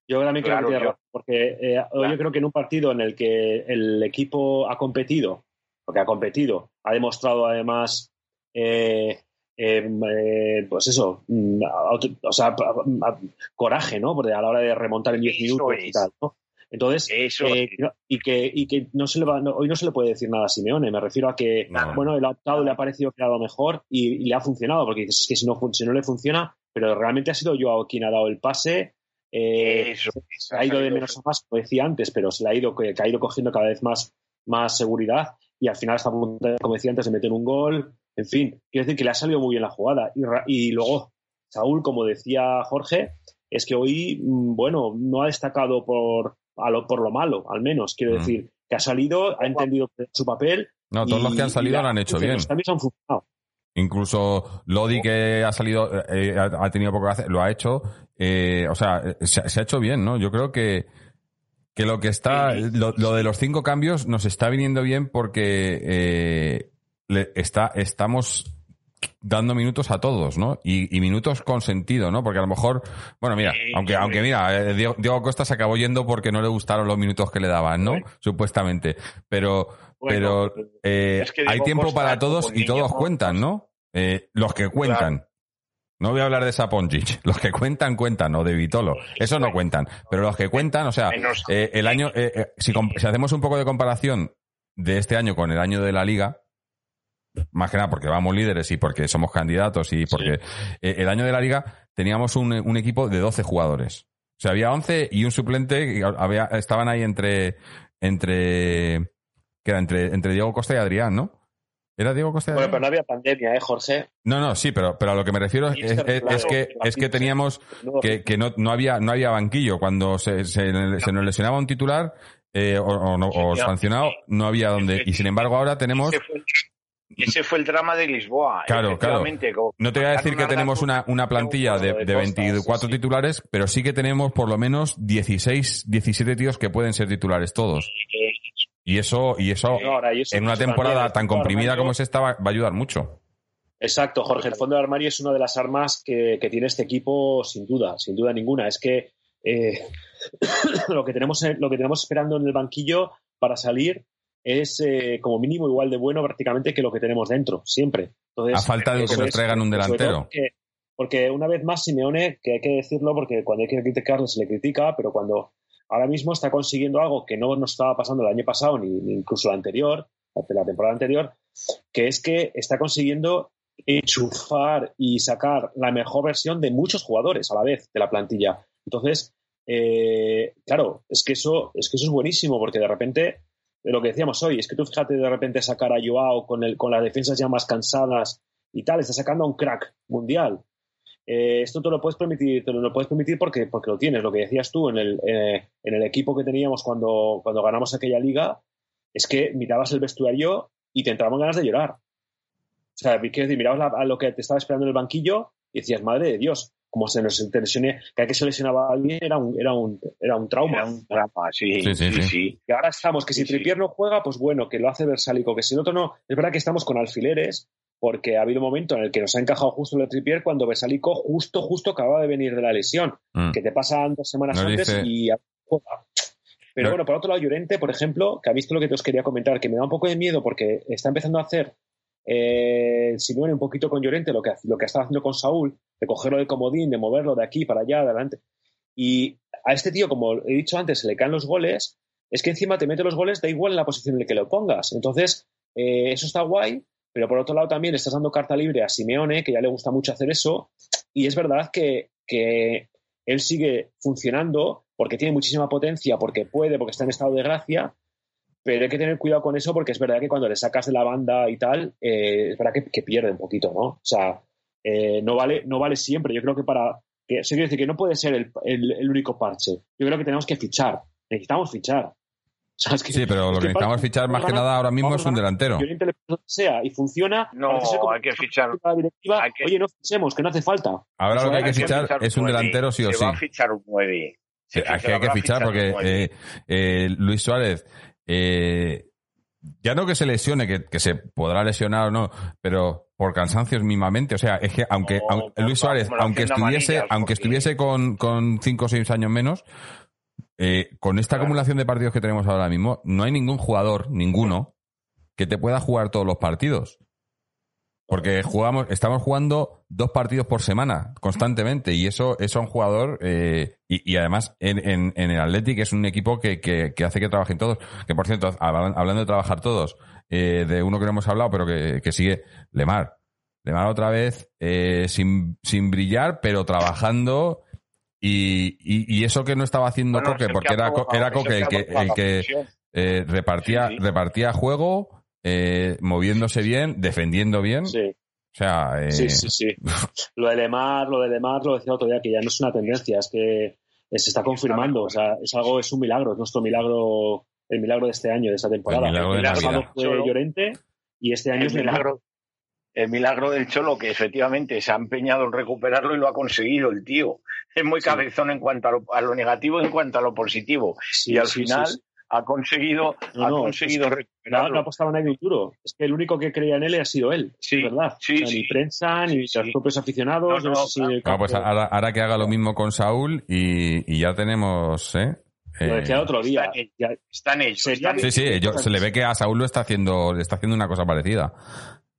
Yo también creo que porque eh, yo creo que en un partido en el que el equipo ha competido, porque ha competido, ha demostrado además eh, em, eh, pues eso, mm, o sea, coraje, ¿no? Porque a la hora de remontar en 10 minutos y tal, ¿no? Entonces, y, que, y que no se le va, hoy no se le puede decir nada a Simeone. Me refiero a que, bueno, el adaptado le ha parecido creado mejor y, le ha funcionado, porque dices, es que si no, si no le funciona, pero realmente ha sido yo quien ha dado el pase, eh, se ha ido de menos a más, como decía antes, pero se le ha ido, que, ha ido cogiendo cada vez más, más seguridad y al final está a punto, como decía antes, de meter un gol. En fin, quiero decir que le ha salido muy bien la jugada. Y, luego, Saúl, como decía Jorge, es que hoy, mm, bueno, no ha destacado por, lo, por lo malo, al menos. Quiero mm. decir, que ha salido, ha entendido su papel. No, todos los que han salido lo han hecho bien. Los han funcionado. Incluso Lodi, que ha salido, eh, ha tenido poco que hacer, lo ha hecho. Eh, o sea, se, ha hecho bien, ¿no? Yo creo que, que lo que está, lo, de los cinco cambios nos está viniendo bien porque eh, le está, estamos dando minutos a todos, ¿no? Y, minutos con sentido, ¿no? Porque a lo mejor, bueno, mira, aunque, aunque mira, Diego, Costa se acabó yendo porque no le gustaron los minutos que le daban, ¿no? Supuestamente. Pero, pero eh, hay tiempo para todos y todos cuentan, ¿no? Eh, los que cuentan. No voy a hablar de Saponjic. Los que cuentan, cuentan, o de Vitolo. Eso no cuentan. Pero los que cuentan, o sea, eh, el año, si, si hacemos un poco de comparación de este año con el año de la liga, más que nada porque vamos líderes y porque somos candidatos y porque el año de la liga teníamos un, un, equipo de 12 jugadores. O sea, había 11 y un suplente, había, estaban ahí entre, entre que era entre, entre Diego Costa y Adrián, ¿no? ¿Era Diego Costa? Bueno, pero no había pandemia, ¿eh, Jorge? No, no, sí, pero, pero a lo que me refiero es, que, es que teníamos que, que no, no, había, no había banquillo. Cuando se, se, nos lesionaba un titular eh, o, o, sancionado, no había donde. Y sin embargo, ahora tenemos. Ese fue el drama de Lisboa. Claro, claro. No te voy a decir que tenemos una, una plantilla de, de 24 titulares, pero sí que tenemos por lo menos 16, 17 tíos que pueden ser titulares todos. Y eso, y eso, en una temporada tan comprimida como es esta va, a ayudar mucho. Exacto, Jorge. El fondo del armario es una de las armas que, tiene este equipo, sin duda, sin duda ninguna. Es que eh, lo, que tenemos, lo que tenemos esperando en el banquillo para salir es eh, como mínimo igual de bueno prácticamente que lo que tenemos dentro, siempre. a falta de que nos traigan un delantero. porque una vez más Simeone, que hay que decirlo porque cuando hay que criticarlo se le critica, pero cuando ahora mismo está consiguiendo algo que no nos estaba pasando el año pasado ni, incluso anterior, la temporada anterior, que es que está consiguiendo enchufar y sacar la mejor versión de muchos jugadores a la vez de la plantilla. Entonces, eh, claro, es que eso es que eso es buenísimo porque de repente lo que decíamos hoy es que tú fíjate de repente sacar a Joao con el con las defensas ya más cansadas y tal, está sacando a un crack mundial. Eh, esto te lo puedes permitir, te lo, puedes permitir porque, porque lo tienes. Lo que decías tú en el, eh, en el equipo que teníamos cuando, cuando ganamos aquella liga, es que mirabas el vestuario y te entraban ganas de llorar. O sea, mirabas a lo que te estaba esperando en el banquillo y decías, madre de Dios, como se nos lesioné, cada que se lesionaba a alguien era un, era un, era un trauma. Era un trauma, sí, sí, sí, Y ahora estamos, que si Tripier no juega, pues bueno, que lo hace Versálico, que si el otro no, es verdad que estamos con alfileres, porque ha habido un momento en el que nos ha encajado justo el tripier cuando Besalico justo, justo acababa de venir de la lesión, mm. que te pasan dos semanas antes y Pero bueno, por otro lado, Llorente, por ejemplo, que ha visto lo que te os quería comentar, que me da un poco de miedo porque está empezando a hacer eh, Simeone un poquito con Llorente lo que, lo que estaba haciendo con Saúl, de cogerlo de comodín, de moverlo de aquí para allá, adelante. Y a este tío, como he dicho antes, se le caen los goles, es que encima te mete los goles, da igual en la posición en la que lo pongas. Entonces, eh, eso está guay, pero por otro lado también estás dando carta libre a Simeone, que ya le gusta mucho hacer eso, y es verdad que, él sigue funcionando porque tiene muchísima potencia, porque puede, porque está en estado de gracia, pero hay que tener cuidado con eso porque es verdad que cuando le sacas de la banda y tal, eh, es verdad que, pierde un poquito, ¿no? O sea, eh, no, vale, no vale siempre. Yo creo que para... Que, quiere decir que no puede ser el, el único parche. Yo creo que tenemos que fichar. Necesitamos fichar sí, pero lo que necesitamos fichar más que nada ahora mismo es un delantero. sea y funciona. No, hay que fichar. Oye, no fichemos, que no hace falta. Ahora lo que hay que fichar es un delantero sí o sí. Se va a fichar un 9. hay que fichar porque eh, eh, Luis Suárez, eh, ya no que se lesione, que, se podrá lesionar o no, pero por cansancios mismamente. O sea, es que aunque, Luis Suárez, aunque estuviese, aunque estuviese con, con cinco o seis años menos, eh, con esta acumulación de partidos que tenemos ahora mismo, no hay ningún jugador, ninguno, que te pueda jugar todos los partidos. Porque jugamos, estamos jugando dos partidos por semana constantemente y eso, eso a un jugador eh, y, además en, en, el Athletic es un equipo que, que, hace que trabajen todos. Que por cierto, hablando de trabajar todos, eh, de uno que no hemos hablado pero que, sigue, Lemar. Lemar otra vez eh, sin, sin brillar pero trabajando y, y, eso que no estaba haciendo Coque porque era, era Coque el que, el que repartía, repartía juego eh, moviéndose bien, defendiendo bien. Sí. O sea, eh... sí, sí, sí. lo de Lemar, lo de Lemar lo decía otro día que ya no es una tendencia, es que se está confirmando. O sea, es algo, es un milagro, es nuestro milagro, el milagro de este año, de esta temporada. El milagro el fue Llorente y este año es milagro. El milagro del Cholo, que efectivamente se ha empeñado en recuperarlo y lo ha conseguido el tío. Es muy cabezón en cuanto a lo, negativo y en cuanto a lo positivo. y al final ha conseguido, ha conseguido no, no, apostaba nadie duro. Es que el único que creía en él ha sido él. Sí, ¿verdad? Ni prensa, ni los propios aficionados. No, pues ahora, que haga lo mismo con Saúl y, ya tenemos, ¿eh? Lo decía otro día. Están ellos. sí, sí, se le ve que a Saúl lo está haciendo, le está haciendo una cosa parecida.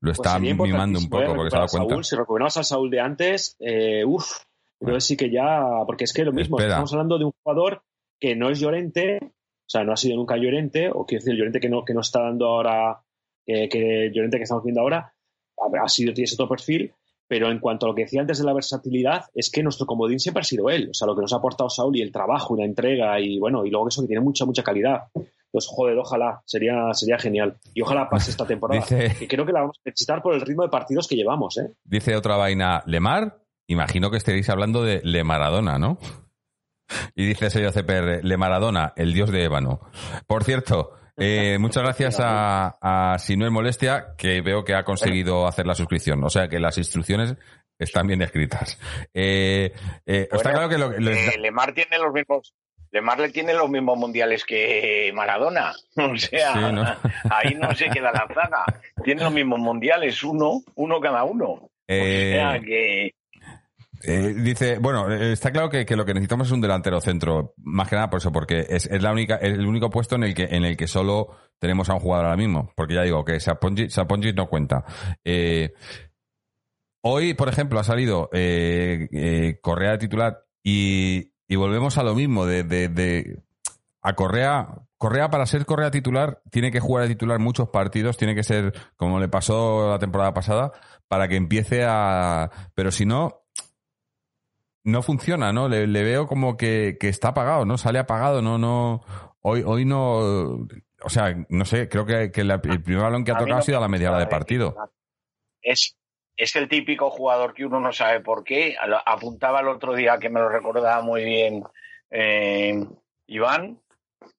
Lo pues está mimando un poco porque se dado cuenta. si recuperamos al Saúl de antes, eh, uff, creo que sí que ya, porque es que lo mismo, estamos hablando de un jugador que no es Llorente, o sea, no ha sido nunca Llorente, o quiero decir, el Llorente que no, que no está dando ahora, eh, que Llorente que estamos viendo ahora, ha sido, tiene ese otro perfil, pero en cuanto a lo que decía antes de la versatilidad, es que nuestro comodín siempre ha sido él. O sea, lo que nos ha aportado Saúl y el trabajo y la entrega y bueno, y luego eso que tiene mucha, mucha calidad. Pues joder, ojalá, sería, sería genial. Y ojalá pase esta temporada. Dice, que creo que la vamos a necesitar por el ritmo de partidos que llevamos, ¿eh? Dice otra vaina, Lemar, imagino que estaréis hablando de Le Maradona, ¿no? Y dice sello CPR, Le Maradona, el dios de ébano. Por cierto, eh, muchas gracias a, a Si no es molestia, que veo que ha conseguido hacer la suscripción. O sea que las instrucciones están bien escritas. Eh, eh, está claro que lo, Lemar tiene los mismos. Lemar le tiene los mismos mundiales que Maradona. O sea, ahí no se queda la zaga. Tiene los mismos mundiales, uno, uno cada uno. o sea que eh, dice, bueno, eh, está claro que, lo que necesitamos es un delantero centro, más que nada por eso, porque es, la única, el único puesto en el que, en el que solo tenemos a un jugador ahora mismo, porque ya digo que Sapongi, no cuenta. Eh, hoy, por ejemplo, ha salido Correa de titular y, volvemos a lo mismo de, de, a Correa. Correa, para ser Correa titular, tiene que jugar de titular muchos partidos, tiene que ser como le pasó la temporada pasada, para que empiece a. Pero si no, no funciona, ¿no? Le, veo como que, está apagado, ¿no? Sale apagado, no, no. Hoy, hoy no. O sea, no sé, creo que, el primer balón que ha tocado ha sido a la media hora de partido. Es, es el típico jugador que uno no sabe por qué. Apuntaba el otro día que me lo recordaba muy bien eh, Iván,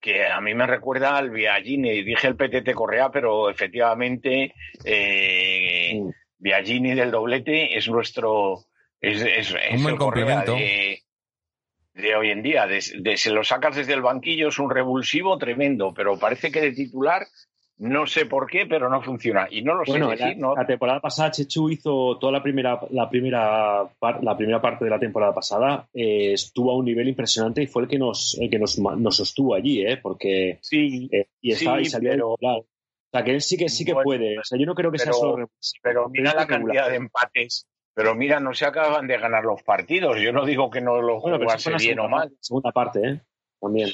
que a mí me recuerda al Viagini. Dije el PTT Correa, pero efectivamente eh, Viagini del doblete es nuestro es, un buen complemento. De, hoy en día. De, se lo sacas desde el banquillo, es un revulsivo tremendo, pero parece que de titular no sé por qué, pero no funciona. Y no lo sé decir, la, la temporada pasada Chechu hizo toda la primera, la primera, la primera parte de la temporada pasada, eh, estuvo a un nivel impresionante y fue el que nos, el que nos, nos sostuvo allí, ¿eh? Porque sí, eh, y, estaba, y salió pero, O sea, que él sí que sí que puede. O sea, yo no creo que sea solo Pero mira la cantidad de empates pero mira, no se acaban de ganar los partidos. Yo no digo que no lo bueno, jugase bien o mal. Segunda parte, ¿eh? También.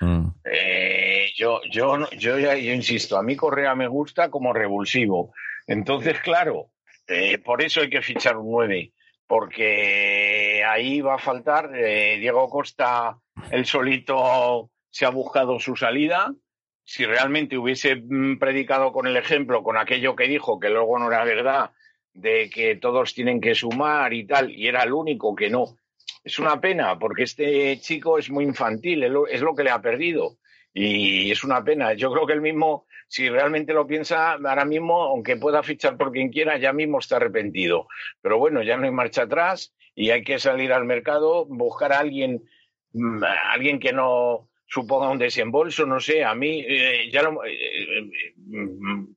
Mm. Eh, yo, yo, yo, ya, yo insisto, a mí Correa me gusta como revulsivo. Entonces, claro, eh, por eso hay que fichar un 9, porque ahí va a faltar. Eh, Diego Costa, el solito, se ha buscado su salida. Si realmente hubiese mm, predicado con el ejemplo, con aquello que dijo, que luego no era verdad, de que todos tienen que sumar y tal, y era el único que no. Es una pena, porque este chico es muy infantil, es lo que le ha perdido. Y es una pena. Yo creo que él mismo, si realmente lo piensa, ahora mismo, aunque pueda fichar por quien quiera, ya mismo está arrepentido. Pero bueno, ya no hay marcha atrás y hay que salir al mercado, buscar a alguien, mm, alguien que no, suponga un desembolso, no sé, a mí eh, ya lo,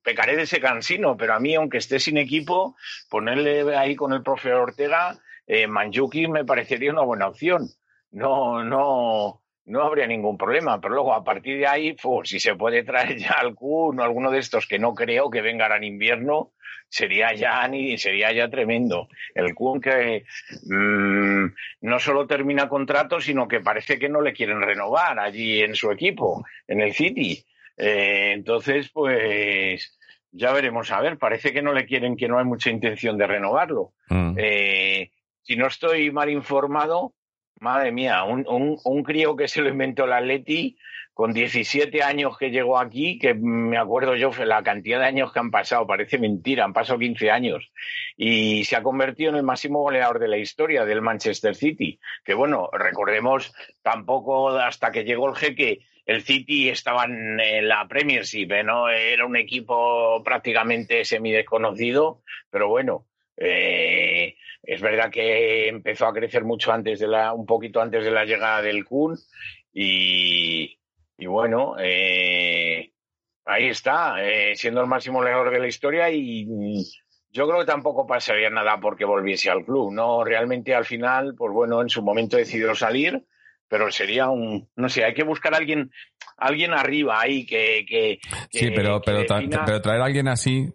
pecaré de ese cansino, pero a mí, aunque esté sin equipo, ponerle ahí con el profe Ortega, Manjuki me parecería una buena opción. No, no, no habría ningún problema. Pero luego, a partir de ahí, pues, si se puede traer ya alguno, alguno de estos que no creo que vengan en invierno, sería ya ni sería ya tremendo. El Kun que mm, no solo termina contrato, sino que parece que no le quieren renovar allí en su equipo, en el City. Eh, entonces, pues ya veremos a ver. Parece que no le quieren, que no hay mucha intención de renovarlo. Mm. Eh, si no estoy mal informado, Madre mía, un, un, crío que se lo inventó la Atleti con 17 años que llegó aquí, que me acuerdo yo la cantidad de años que han pasado, parece mentira, han pasado 15 años, y se ha convertido en el máximo goleador de la historia del Manchester City, que bueno, recordemos tampoco hasta que llegó el jeque, el City estaba en la Premiership, ¿eh? ¿no? Era un equipo prácticamente semidesconocido, pero bueno, eh, es verdad que empezó a crecer mucho antes de la, un poquito antes de la llegada del Kun y, bueno, eh, ahí está, eh, siendo el máximo goleador de la historia y yo creo que tampoco pasaría nada porque volviese al club, ¿no? Realmente al final, pues bueno, en su momento decidió salir, pero sería un, no sé, hay que buscar a alguien, alguien arriba ahí que... que, sí, pero, pero, pero traer a alguien así,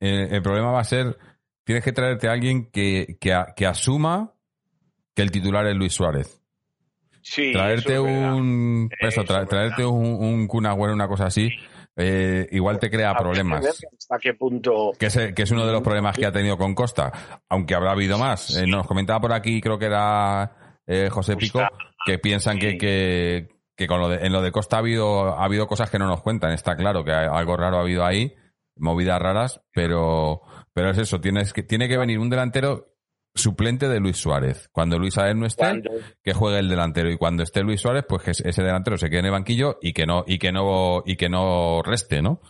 eh, el problema va a ser tienes que traerte a alguien que, que, asuma que el titular es Luis Suárez. Sí, traerte un eso, traerte un, un una cosa así, eh, igual te crea problemas. ¿Hasta qué punto? Que es, que es uno de los problemas que ha tenido con Costa, aunque habrá habido más. Eh, nos comentaba por aquí, creo que era eh, José Pico, que piensan que, que, que con lo de, en lo de Costa ha habido, ha habido cosas que no nos cuentan. Está claro que algo raro ha habido ahí, movidas raras, pero pero es eso, tienes que, tiene que venir un delantero suplente de Luis Suárez. Cuando Luis Suárez no esté, que juegue el delantero. Y cuando esté Luis Suárez, pues que ese delantero se quede en el banquillo y que no, y que no, y que no reste, ¿no?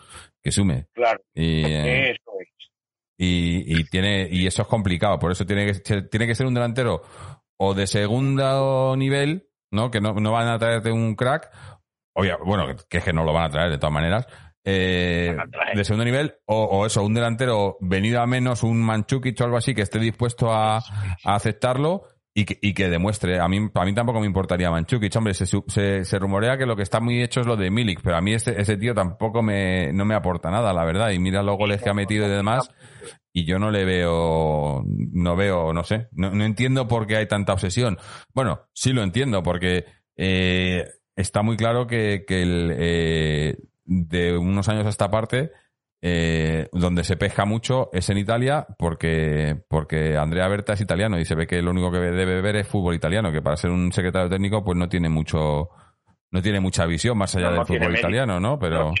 Que sume. Claro. Y, eso es. y, y, tiene, y eso es complicado. Por eso tiene que, ser, tiene que ser un delantero o de segundo nivel, ¿no? Que no, no van a traerte un crack. Oye, bueno, que es que no lo van a traer de todas maneras eh, de segundo nivel, o, eso, un delantero venido a menos, un Manchukic o algo así, que esté dispuesto a, aceptarlo y que, y que, demuestre. A mí, a mí tampoco me importaría Manchukic. Hombre, se, se, rumorea que lo que está muy hecho es lo de Milik, pero a mí ese tío tampoco me, no me aporta nada, la verdad. Y mira los goles que ha metido y demás. Y yo no le veo, no veo, no sé, no, no entiendo por qué hay tanta obsesión. Bueno, sí lo entiendo, porque eh, está muy claro que, que el, eh, de unos años a esta parte, eh, donde se pesca mucho es en Italia porque, porque Andrea Berta es italiano y se ve que lo único que debe ver es fútbol italiano, que para ser un secretario técnico pues no tiene mucho no tiene mucha visión más allá del fútbol italiano, ¿no? Pero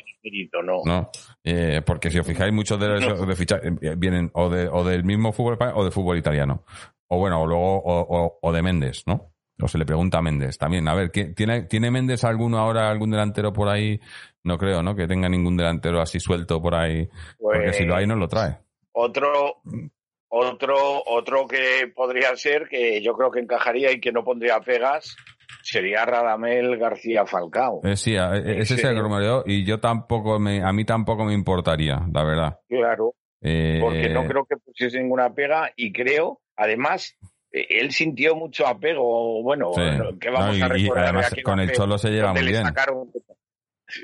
no, eh, porque si os fijáis muchos de, los de fichar, eh, vienen o, de, o del mismo fútbol o de fútbol italiano. O bueno, o luego o, o de Méndez, ¿no? O se le pregunta a Méndez también. A ver, ¿tiene, ¿tiene Méndez alguno ahora, algún delantero por ahí no creo, ¿no? Que tenga ningún delantero así suelto por ahí. porque si lo hay, no lo trae. Otro, otro, otro que podría ser, que yo creo que encajaría y que no pondría pegas, sería Radamel García Falcao. Eh, sí, eh, ese es el rumoreo y yo tampoco me, a mí tampoco me importaría, la verdad. Claro. Eh, porque no creo que pusiese ninguna pega y creo, además, él sintió mucho apego. Bueno, que vamos a recordar. además, con el Cholo se lleva muy bien.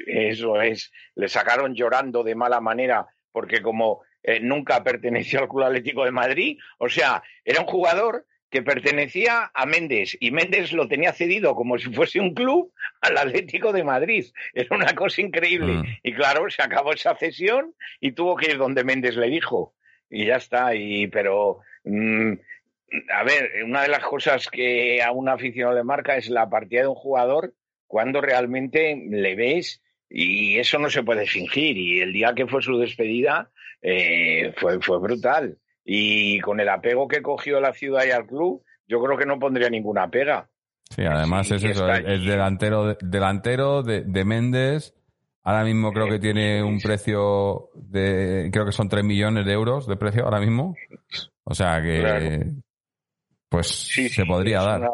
Eso es, le sacaron llorando de mala manera porque como eh, nunca perteneció al Club Atlético de Madrid, o sea, era un jugador que pertenecía a Méndez y Méndez lo tenía cedido como si fuese un club al Atlético de Madrid. Era una cosa increíble. Mm. Y claro, se acabó esa cesión y tuvo que ir donde Méndez le dijo. Y ya está. Y, pero, mm, a ver, una de las cosas que a un aficionado le marca es la partida de un jugador cuando realmente le ves y eso no se puede fingir. Y el día que fue su despedida eh, fue, fue brutal. Y con el apego que cogió la ciudad y al club, yo creo que no pondría ninguna pega. Sí, además es eso, es delantero, delantero de, de Méndez. Ahora mismo creo que tiene un precio de, creo que son 3 millones de euros de precio ahora mismo. O sea que, pues se podría dar.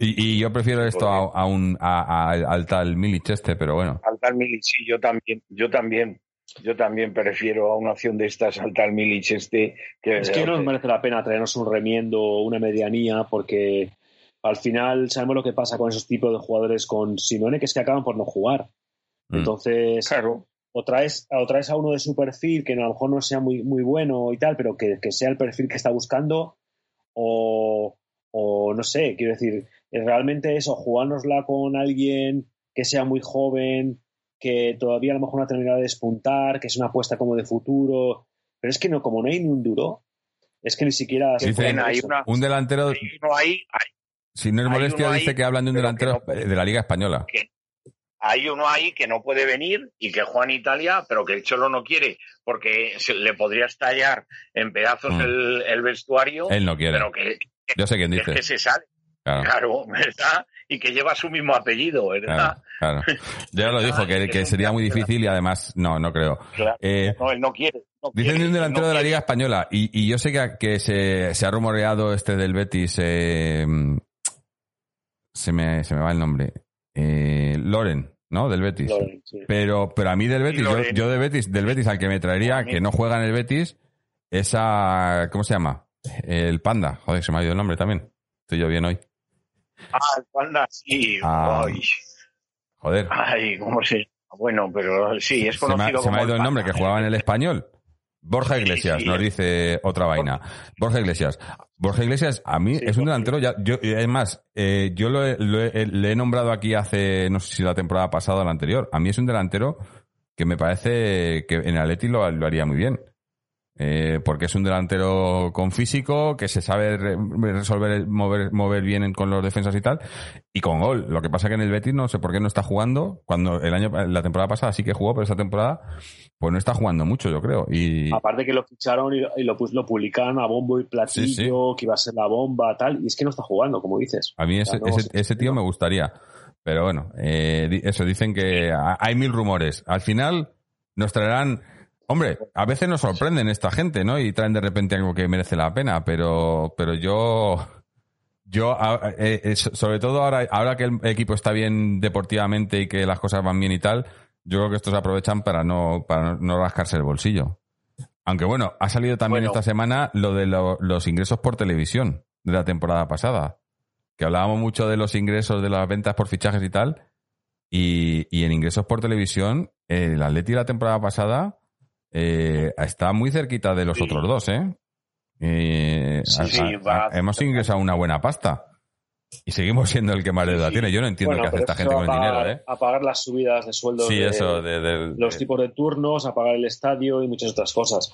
Y, yo prefiero esto a, un al tal Milich este, pero bueno. Al tal Milich, sí, yo también, yo también. Yo también prefiero a una opción de estas al tal Milich este. Que es que no nos merece la pena traernos un remiendo, una medianía, porque al final sabemos lo que pasa con esos tipos de jugadores con Simone, que es que acaban por no jugar. Mm. Entonces, claro. o, traes, o traes a uno de su perfil que a lo mejor no sea muy, muy bueno y tal, pero que, que sea el perfil que está buscando, o, o no sé, quiero decir, realmente eso, jugárnosla con alguien que sea muy joven, que todavía a lo mejor no ha terminado de despuntar, que es una apuesta como de futuro, pero es que no, como no hay ni un duro, es que ni siquiera... un delantero... si no es molestia, dice que hablan de un delantero de la Liga Española. hay uno ahí que no puede venir y que juega en Italia, pero que el Cholo no quiere porque se, le podría estallar en pedazos mm. el, vestuario. Él no quiere. Pero que, yo sé quién dice. que se sale. Claro. ¿verdad? Y que lleva su mismo apellido, ¿verdad? Claro, Ya lo dijo, que, sería muy difícil y además, no, no creo. Eh, no, él no quiere. dicen de un delantero de la Liga Española y, yo sé que, que se, ha rumoreado este del Betis, eh, se, me, se me va el nombre, eh, Loren. ¿no? Del Betis. Pero, pero a mí del Betis, yo, yo, de Betis, del Betis al que me traería, que no juega en el Betis, esa, ¿cómo se llama? El Panda. Joder, se me ha ido el nombre también. Estoy yo bien hoy. Ah, el Panda, sí. Ah, joder. Ay, ¿cómo se Bueno, pero sí, es conocido se me, ha ido el, nombre, que jugaba en el español. Borja Iglesias, nos dice otra vaina. Borja Iglesias. Borja Iglesias, a mí es un delantero, ya, yo, es más, eh, yo lo, le he nombrado aquí hace, no sé si la temporada pasada o la anterior. A mí es un delantero que me parece que en Atleti lo, lo haría muy bien. Eh, porque es un delantero con físico, que se sabe resolver, mover, mover bien con los defensas y tal, y con gol. Lo que pasa que en el Betis no sé por qué no está jugando, cuando el año, la temporada pasada sí que jugó, pero esta temporada, pues no está jugando mucho, yo creo. Y... Aparte que lo ficharon y, lo, lo publicaron a bombo y platillo, que iba a ser la bomba, tal, y es que no está jugando, como dices. A mí ese, ese, tío me gustaría. Pero bueno, eh, eso, dicen que hay mil rumores. Al final nos traerán Hombre, a veces nos sorprenden esta gente, ¿no? Y traen de repente algo que merece la pena, pero, pero yo, yo, eh, eh, sobre todo ahora, ahora que el equipo está bien deportivamente y que las cosas van bien y tal, yo creo que estos aprovechan para no, para no rascarse el bolsillo. Aunque bueno, ha salido también esta semana lo de los ingresos por televisión de la temporada pasada. Que hablábamos mucho de los ingresos de las ventas por fichajes y tal. Y, y en ingresos por televisión, el Atleti la temporada pasada eh, está muy cerquita de los otros dos, ¿eh? eh hemos ingresado una buena pasta. Y seguimos siendo el que más deuda tiene. Yo no entiendo qué hace esta gente con el dinero, ¿eh? A pagar las subidas de sueldo sí, de, eso, de, los tipos de turnos, a pagar el estadio y muchas otras cosas.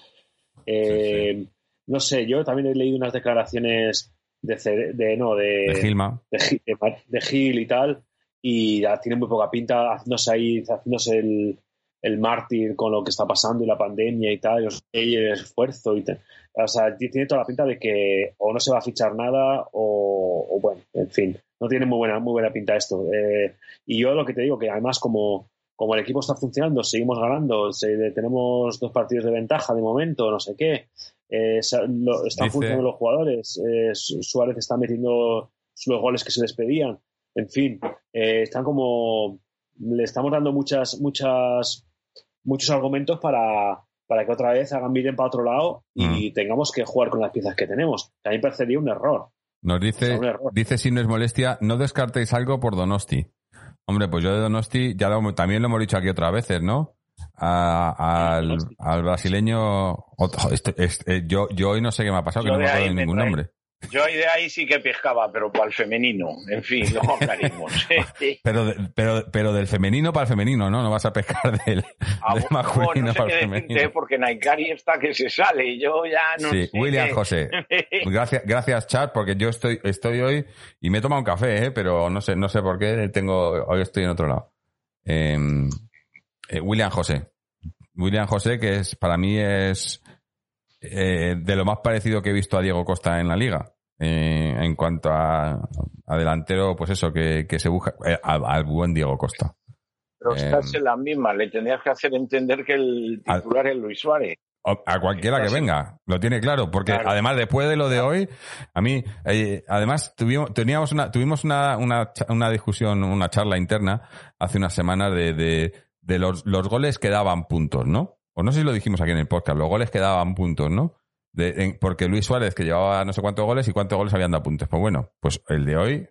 Eh, no sé, yo también he leído unas declaraciones de, de no, de, Gilma. De, Gil y tal, y tiene muy poca pinta haciéndose ahí, haciéndose el, el mártir con lo que está pasando y la pandemia y tal, y el esfuerzo y. O sea, tiene toda la pinta de que o no se va a fichar nada o, bueno, en fin, no tiene muy buena, muy buena pinta esto. Eh, y yo lo que te digo, que además como, como el equipo está funcionando, seguimos ganando, tenemos dos partidos de ventaja de momento, no sé qué, eh, están funcionando los jugadores, eh, Suárez está metiendo los goles que se les pedían, en fin, están como le estamos dando muchas, muchas muchos argumentos para, para que otra vez hagan miren para otro lado y mm. tengamos que jugar con las piezas que tenemos. A mí me parecería un error. Nos dice, dice si no es molestia, no descartéis algo por Donosti. Hombre, pues yo de Donosti ya también lo hemos dicho aquí otras veces, ¿no? al, brasileño. Este, este, yo, yo hoy no sé qué me ha pasado, que no me acuerdo de ningún nombre. Yo de ahí sí que pescaba, pero para el femenino. En fin, lo hablaremos. pero, pero, pero del femenino para el femenino, ¿no? No vas a pescar del, ah, masculino para el femenino. Porque Naikari está que se sale yo ya no sí, William José. Gracias, gracias, chat, porque yo estoy, estoy hoy y me he tomado un café, ¿eh? pero no sé, no sé por qué tengo, hoy estoy en otro lado. Em, eh, William José. William José, que es, para mí es, eh, de lo más parecido que he visto a Diego Costa en la liga. Eh, en cuanto a, delantero, pues eso, que, se busca eh, al, buen Diego Costa. Pero estás en la misma, le tendrías que hacer entender que el titular es Luis Suárez. a cualquiera que venga, lo tiene claro, porque además después de lo de hoy, a mí, eh, además tuvimos, teníamos una, tuvimos una, una, una, discusión, una charla interna hace unas semanas de, de, de los, los, goles que daban puntos, ¿no? O no sé si lo dijimos aquí en el podcast, los goles que daban puntos, ¿no? De, porque Luis Suárez, que llevaba no sé cuántos goles y cuántos goles habían dado puntos. Pues bueno, pues el de hoy,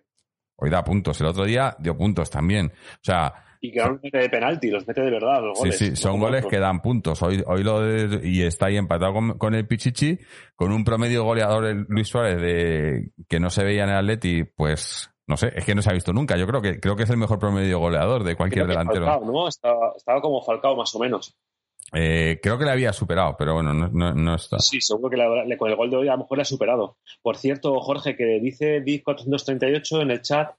hoy da puntos. El otro día dio puntos también. O sea, y que ahora mete de penalti, los mete de verdad los goles. Sí, sí, son goles que dan puntos. Hoy, hoy lo y está ahí empatado con, el Pichichi, con un promedio goleador Luis Suárez de que no se veía en el Atleti, pues no sé, es que no se ha visto nunca. Yo creo que creo que es el mejor promedio goleador de cualquier delantero. ¿no? Estaba, como Falcao más o menos. Eh, creo que le había superado, pero bueno, no, no, está. Sí, seguro que con el gol de hoy a lo mejor le ha superado. Por cierto, Jorge, que dice Diz 438 en el chat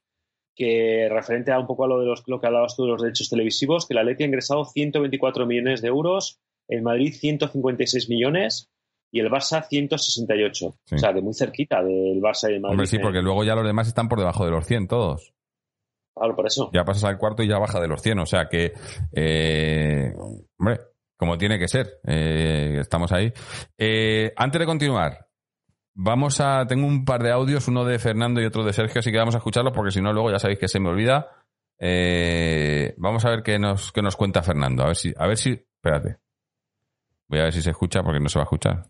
que referente a un poco a lo de los, lo que hablabas tú de los derechos televisivos, que la Leti ha ingresado 124 millones de euros, el Madrid 156 millones y el Barça 168. O sea, de muy cerquita del Barça y el Madrid. Hombre, sí, porque luego ya los demás están por debajo de los 100 todos. Claro, por eso. Ya pasas al cuarto y ya baja de los 100. O sea que, eh, hombre, como tiene que ser. Eh, estamos ahí. Eh, antes de continuar, Vamos a. Tengo un par de audios, uno de Fernando y otro de Sergio, así que vamos a escucharlos porque si no, luego ya sabéis que se me olvida. Eh, vamos a ver qué nos, qué nos cuenta Fernando. A ver si. A ver si. Espérate. Voy a ver si se escucha porque no se va a escuchar.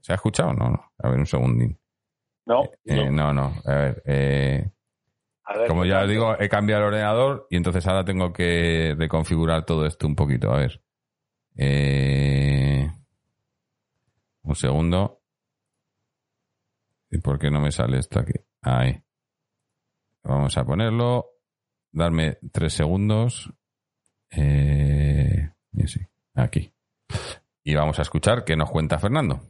¿Se ha escuchado? No, no. A ver, un segundín. No. Eh, no. no, A ver, eh, a ver. como ya os digo, he cambiado el ordenador y entonces ahora tengo que reconfigurar todo esto un poquito. A ver. Un segundo. ¿Y por qué no me sale esto aquí? Ahí. Vamos a ponerlo. Darme tres segundos. Eh, aquí. Y vamos a escuchar qué nos cuenta Fernando.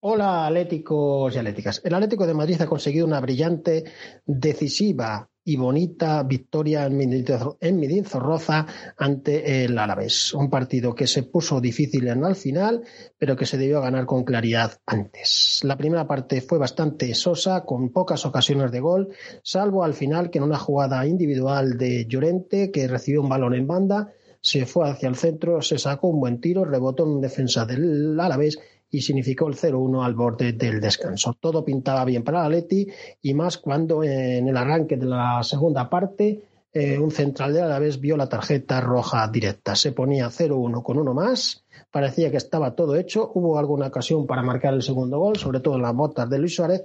Hola, atléticos y atléticas. El Atlético de Madrid ha conseguido una brillante, decisiva y bonita victoria en Midinzorroza ante el Alavés. Un partido que se puso difícil en el final, pero que se debió ganar con claridad antes. La primera parte fue bastante sosa, con pocas ocasiones de gol, salvo al final que en una jugada individual de Llorente, que recibió un balón en banda, se fue hacia el centro, se sacó un buen tiro, rebotó en defensa del Alavés y significó el 0-1 al borde del descanso. Todo pintaba bien para la Leti y más cuando en el arranque de la segunda parte eh, un central de Alavés vio la tarjeta roja directa. Se ponía 0-1 con uno más parecía que estaba todo hecho. Hubo alguna ocasión para marcar el segundo gol, sobre todo en las botas de Luis Suárez,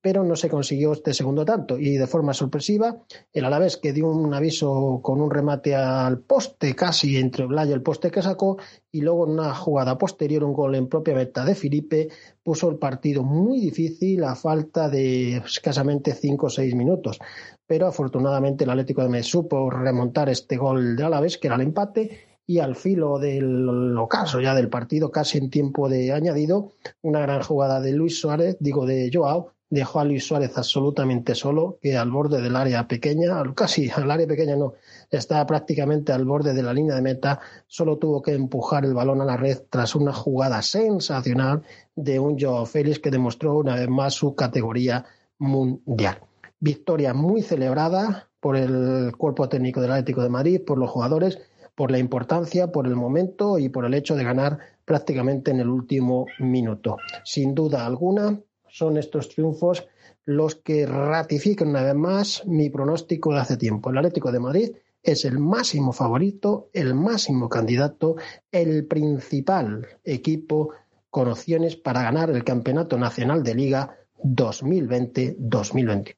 pero no se consiguió este segundo tanto. Y de forma sorpresiva, el Alavés que dio un aviso con un remate al poste, casi entre Blay y el poste que sacó, y luego en una jugada posterior, un gol en propia meta de Felipe, puso el partido muy difícil a falta de escasamente 5 o 6 minutos. Pero afortunadamente el Atlético de Medellín supo remontar este gol de Alavés, que era el empate, y al filo del ocaso ya del partido, casi en tiempo de añadido, una gran jugada de Luis Suárez, digo de Joao, dejó a Luis Suárez absolutamente solo, que al borde del área pequeña, casi al área pequeña no, estaba prácticamente al borde de la línea de meta, solo tuvo que empujar el balón a la red tras una jugada sensacional de un Joao Félix que demostró una vez más su categoría mundial. Victoria muy celebrada por el cuerpo técnico del Atlético de Madrid, por los jugadores, por la importancia, por el momento y por el hecho de ganar prácticamente en el último minuto. Sin duda alguna, son estos triunfos los que ratifican una vez más mi pronóstico de hace tiempo. El Atlético de Madrid es el máximo favorito, el máximo candidato, el principal equipo con opciones para ganar el Campeonato Nacional de Liga 2020-2021.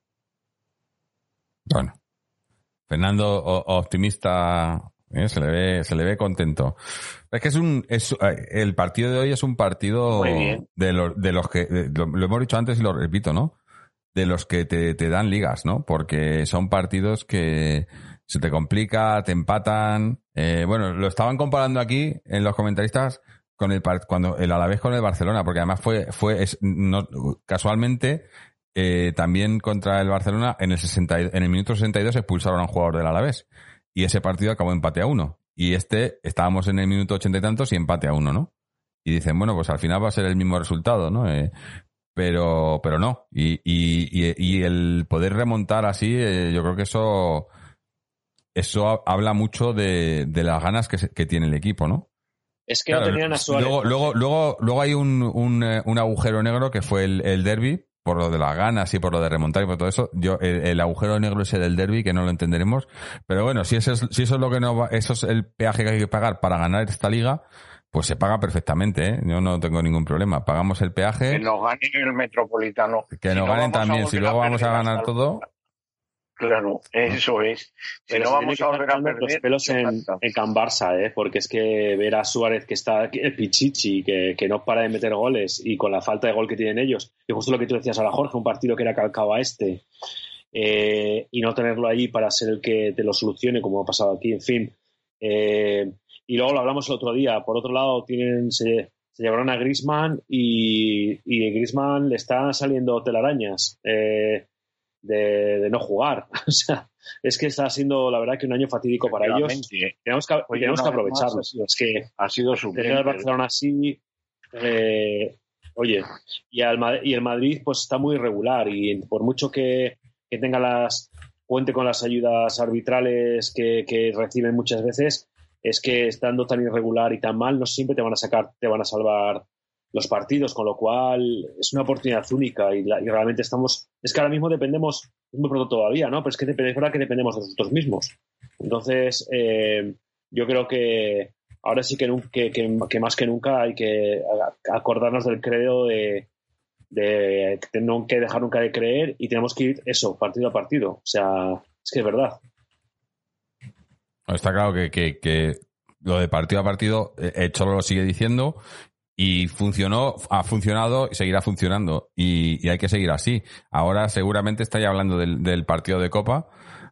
Bueno, Fernando, optimista ¿eh? Se, le ve, se le ve contento. Es que es un, es, eh, el partido de hoy es un partido de los, de los que, lo, hemos dicho antes y lo repito, ¿no? De los que te, te dan ligas, ¿no? Porque son partidos que se te complica, te empatan. Eh, bueno, lo estaban comparando aquí en los comentaristas con el cuando el Alavés con el Barcelona, porque además fue, fue es, no, casualmente también contra el Barcelona en el 60, en el minuto 62 expulsaron a un jugador del Alavés y ese partido acabó empate a uno. Y este, estábamos en el minuto ochenta y tantos y empate a uno, ¿no? Y dicen, bueno, pues al final va a ser el mismo resultado, ¿no? Eh, pero, pero no. Y, y, y, el poder remontar así, eh, yo creo que eso, eso habla mucho de, de las ganas que, que, tiene el equipo, ¿no? Es que no tenían a Suárez. Luego, luego, luego, luego hay un, un, eh, un agujero negro que fue el, el derby, por lo de las ganas y por lo de remontar y por todo eso. Yo, el, el agujero negro ese del derby, que no lo entenderemos. Pero bueno, si eso es, si eso es lo que no va, eso es el peaje que hay que pagar para ganar esta liga, pues se paga perfectamente, ¿eh? Yo no tengo ningún problema. Pagamos el peaje. Que nos ganen el metropolitano. Que Si nos no ganen también. Si luego vamos a ganar todo, Claro, eso es. Si Pero no vamos a volver a sacar perder. los pelos en, en Can Barça, ¿eh? porque es que ver a Suárez que está el Pichichi, que, que no para de meter goles y con la falta de gol que tienen ellos, y justo lo que tú decías ahora, Jorge, un partido que era calcado a este, eh, y no tenerlo ahí para ser el que te lo solucione, como ha pasado aquí, en fin. Eh, y luego lo hablamos el otro día. Por otro lado, tienen se, se llevaron a Grisman y, y Grisman le están saliendo telarañas eh, de, de no jugar. o sea, es que está siendo, la verdad, que un año fatídico para ellos. Tenemos que, Oye, tenemos que más, aprovecharlo. Es que Ha sido tener al suplente. Barcelona así, eh, oye, y, al, y el Madrid pues está muy irregular y por mucho que, que tenga las cuente con las ayudas arbitrales que, que reciben muchas veces, es que estando tan irregular y tan mal, no siempre te van a sacar, te van a salvar los partidos, con lo cual es una oportunidad única y, la- y realmente estamos, es que ahora mismo dependemos, es muy pronto todavía, ¿no? Pero es que es verdad que dependemos de nosotros mismos. Entonces, eh, yo creo que ahora sí que, que, más que nunca hay que acordarnos del credo de, de que no que dejar nunca de creer y tenemos que ir eso, partido a partido. O sea, es que es verdad. Está claro que, que, lo de partido a partido, eh, Cholo lo sigue diciendo y funcionó, ha funcionado y seguirá funcionando. Y, y hay que seguir así. Ahora seguramente estáis hablando del, partido de Copa,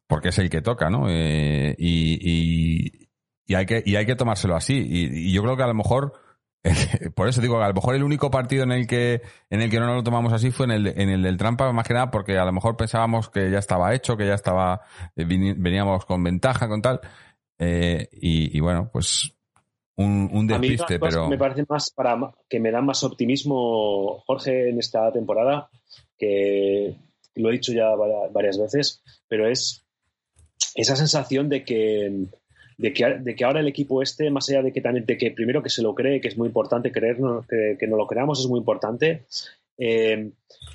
porque es el que toca, ¿no? Eh, y, y, hay que, y hay que tomárselo así. Y, yo creo que a lo mejor, por eso digo a lo mejor el único partido en el que, en el que no lo tomamos así fue en el, en el del trampa, más que nada porque a lo mejor pensábamos que ya estaba hecho, que ya estaba, eh, veníamos con ventaja, con tal. Eh, y bueno, pues un, un A mí pero me parece más para que me dan más optimismo Jorge en esta temporada que lo he dicho ya va- varias veces, pero es esa sensación de que de que, de que ahora el equipo este, más allá de que también de que primero que se lo cree, que es muy importante creernos, que, que no lo creamos es muy importante, eh,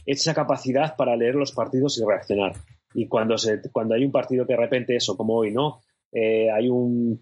esa capacidad para leer los partidos y reaccionar. Y cuando se, cuando hay un partido que de repente eso, como hoy, ¿no? Eh, hay un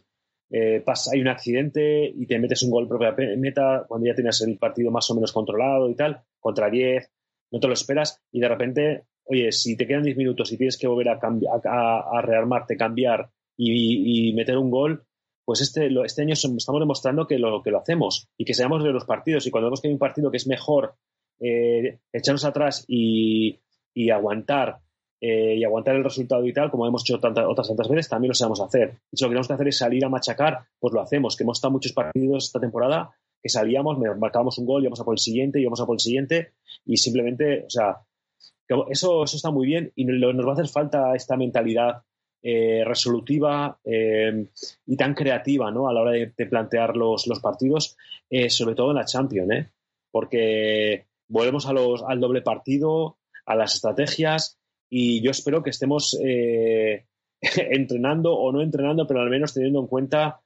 eh, pasa, hay un accidente y te metes un gol propia meta cuando ya tienes el partido más o menos controlado y tal, contra 10, no te lo esperas y de repente, oye, si te quedan 10 minutos y tienes que volver a, a, a- rearmarte, cambiar y, meter un gol, pues este, este año estamos demostrando que lo, que lo hacemos y que sabemos de los partidos. Y cuando vemos que hay un partido que es mejor eh, echarnos atrás y, y aguantar eh, y aguantar el resultado y tal, como hemos hecho tantas, otras tantas veces, también lo sabemos hacer. Y si lo que tenemos que hacer es salir a machacar, pues lo hacemos, que hemos estado muchos partidos esta temporada que salíamos, marcábamos un gol, íbamos a por el siguiente, íbamos a por el siguiente, y simplemente, o sea, eso, eso está muy bien y nos va a hacer falta esta mentalidad eh, resolutiva eh, y tan creativa ¿no? a la hora de, de plantear los, los partidos, eh, sobre todo en la Champions, ¿eh? porque volvemos a los, al doble partido, a las estrategias y yo espero que estemos eh, entrenando o no entrenando, pero al menos teniendo en cuenta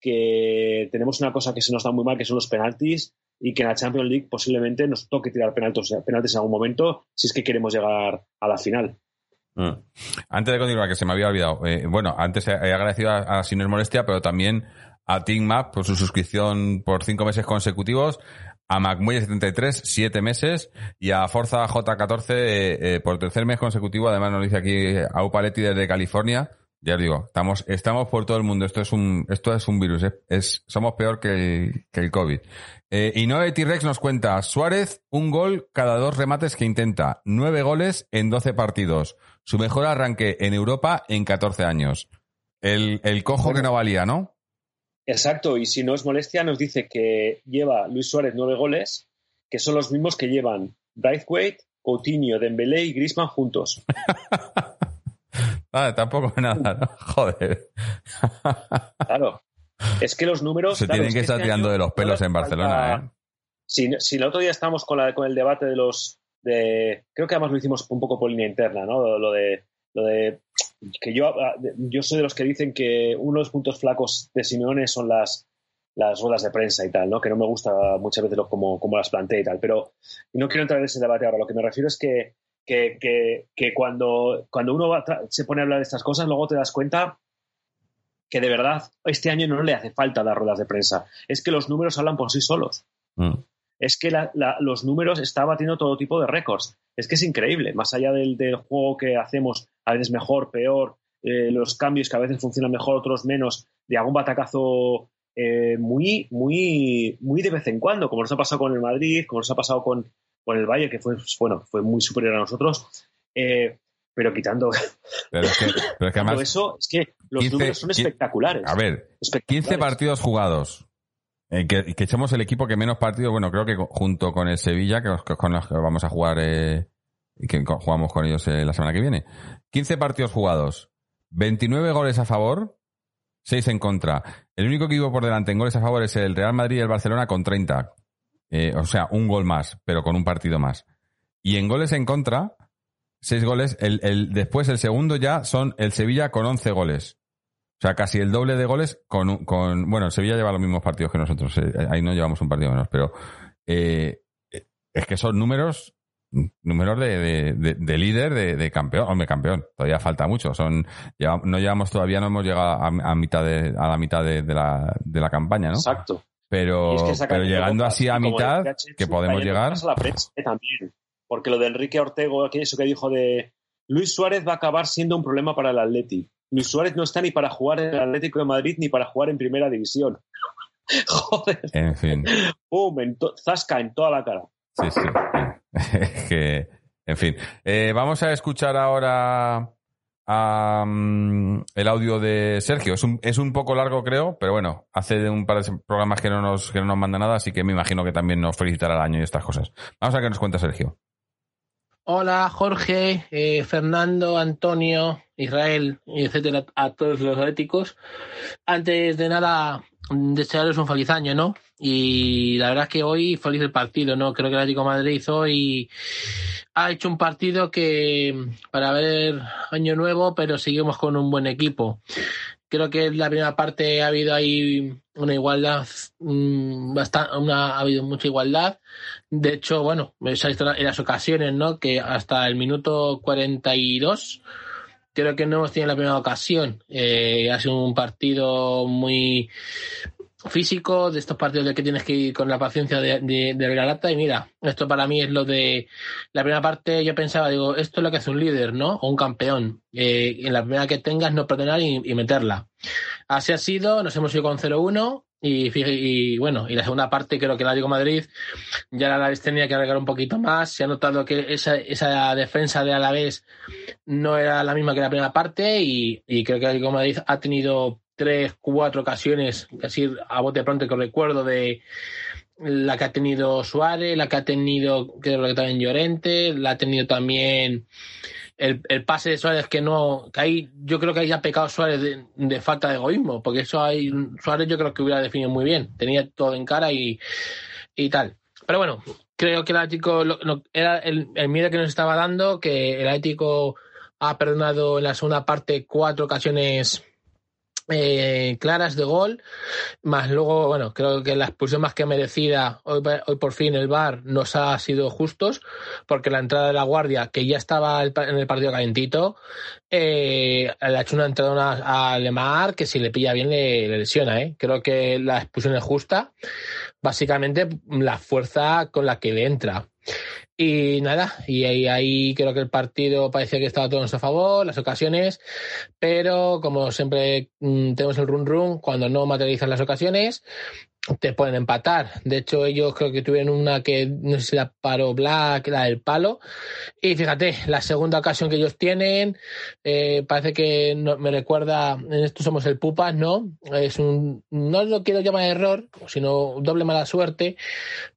que tenemos una cosa que se nos da muy mal, que son los penaltis, y que en la Champions League posiblemente nos toque tirar penaltis, penaltis en algún momento si es que queremos llegar a la final. Mm. Antes de continuar, que se me había olvidado. eh, bueno, antes he agradecido a, a molestia, pero también a TeamMap por su suscripción por cinco meses consecutivos, a MacMuelle73, siete meses, y a Forza J14 eh, eh, por tercer mes consecutivo. Además, nos dice aquí a Upaletti desde California. Ya os digo, estamos, estamos por todo el mundo. Esto es un, esto es un virus. Es, es- somos peor que el, que el COVID. Eh, y Noé T-Rex nos cuenta, Suárez, un gol cada dos remates que intenta. Nueve goles en 12 partidos. Su mejor arranque en Europa en 14 años. El, el cojo que no valía, ¿no? Exacto, y si no es molestia, nos dice que lleva Luis Suárez nueve goles, que son los mismos que llevan Braithwaite, Coutinho, Dembélé y Griezmann juntos. Ah, tampoco nada, ¿no? Joder. Claro. Es que los números. Se claro, tienen es que estar este tirando de los pelos en Barcelona, falta- ¿eh? Si, si el otro día estábamos con, la, con el debate de los. De, creo que además lo hicimos un poco por línea interna, ¿no? Lo de. Lo de que yo, yo soy de los que dicen que uno de los puntos flacos de Simeone son las, las ruedas de prensa y tal, ¿no? Que no me gusta muchas veces lo, como, como las plantea y tal. Pero no quiero entrar en ese debate ahora. Lo que me refiero es que, que, que, que cuando, cuando uno se pone a hablar de estas cosas, luego te das cuenta que de verdad este año no le hace falta dar ruedas de prensa. Es que los números hablan por sí solos. Mm. Es que los números están batiendo todo tipo de récords. Es que es increíble. Más allá del, del juego que hacemos, a veces mejor, peor, eh, los cambios que a veces funcionan mejor, otros menos, de algún batacazo eh, muy, muy, muy de vez en cuando, como nos ha pasado con el Madrid, como nos ha pasado con, con el Valle, que fue, bueno, fue muy superior a nosotros. Eh, pero quitando pero es que, pero es que además, eso, es que los números son espectaculares. A ver, 15 partidos jugados. Eh, que, que, echemos el equipo que menos partidos, bueno, creo que junto con el Sevilla, que, con los que vamos a jugar, eh, que jugamos con ellos la semana que viene. 15 partidos jugados, 29 goles a favor, 6 en contra. El único equipo por delante en goles a favor es el Real Madrid y el Barcelona con 30. Eh, o sea, un gol más, pero con un partido más. Y en goles en contra, 6 goles. El, el, después, el segundo ya son el Sevilla con 11 goles. O sea, casi el doble de goles con, con bueno, Sevilla lleva los mismos partidos que nosotros. Eh, ahí no llevamos un partido menos, pero eh, es que son números números de, de, líder, de, campeón. Hombre, campeón, todavía falta mucho. Son, no llevamos todavía, no hemos llegado a, mitad de, a la mitad de, la, de la campaña, ¿no? Exacto. Pero, pero llegando así a mitad, que podemos llegar. A la prensa también. Porque lo de Enrique Ortego, eso que dijo de Luis Suárez va a acabar siendo un problema para el Atleti. Luis Suárez no está ni para jugar en el Atlético de Madrid ni para jugar en Primera División. Joder. En fin. Pum, zasca en toda la cara. Sí, sí. que, en fin. Eh, vamos a escuchar ahora el audio de Sergio. Es un, es un poco largo, creo, pero bueno, hace un par de programas que no, nos, que no nos manda nada, así que me imagino que también nos felicitará el año y estas cosas. Vamos a ver qué nos cuenta Sergio. Hola Jorge, eh, Fernando, Antonio, Israel, etcétera, a todos los atléticos. Antes de nada, desearles un feliz año, ¿no? Y la verdad es que hoy feliz el partido, ¿no? Creo que el Atlético de Madrid hoy ha hecho un partido que para ver año nuevo, pero seguimos con un buen equipo. Creo que en la primera parte ha habido ahí una igualdad, bastante, una, ha habido mucha igualdad. De hecho, bueno, se ha visto en las ocasiones, ¿no? Que hasta el minuto 42 creo que no hemos tenido la primera ocasión. Eh, ha sido un partido muy físico, de estos partidos de que tienes que ir con la paciencia de, de, de la lata. Y mira, esto para mí es lo de la primera parte. Yo pensaba, digo, esto es lo que hace un líder, ¿no? O un campeón. Eh, en la primera que tengas, no perdonar y, y, meterla. Así ha sido, nos hemos ido con 0-1. Y, y, bueno, y la segunda parte creo que el Atlético Madrid ya la Alavés tenía que arreglar un poquito más. Se ha notado que esa, esa defensa de Alavés no era la misma que la primera parte y, y creo que el Atlético Madrid ha tenido tres, cuatro ocasiones, casi a bote pronto que recuerdo de la que ha tenido Suárez, la que ha tenido, creo que también Llorente, la ha tenido también el, el, pase de Suárez que no, que ahí yo creo que ahí ha pecado Suárez de, falta de egoísmo, porque eso ahí Suárez yo creo que hubiera definido muy bien, tenía todo en cara y, y tal. Pero bueno, creo que el Atlético era el, el, miedo que nos estaba dando, que el Atlético ha perdonado en la segunda parte cuatro ocasiones eh, claras de gol, más luego, bueno, creo que la expulsión más que merecida, hoy, hoy por fin el VAR nos ha sido justos, porque la entrada de la guardia, que ya estaba en el partido calentito, eh, le ha hecho una entrada a Lemar que si le pilla bien le, le lesiona, ¿eh? Creo que la expulsión es justa, básicamente la fuerza con la que le entra. Y nada, y ahí, ahí, creo que el partido parecía que estaba todo en nuestro favor, las ocasiones, pero como siempre mmm, tenemos el run run, cuando no materializan las ocasiones, te pueden empatar. De hecho, ellos creo que tuvieron una que no sé si la paró Black, la del palo. Y fíjate, la segunda ocasión que ellos tienen, eh, parece que no, me recuerda, en esto somos el Pupas, ¿no? Es un, no lo quiero llamar error, sino doble mala suerte,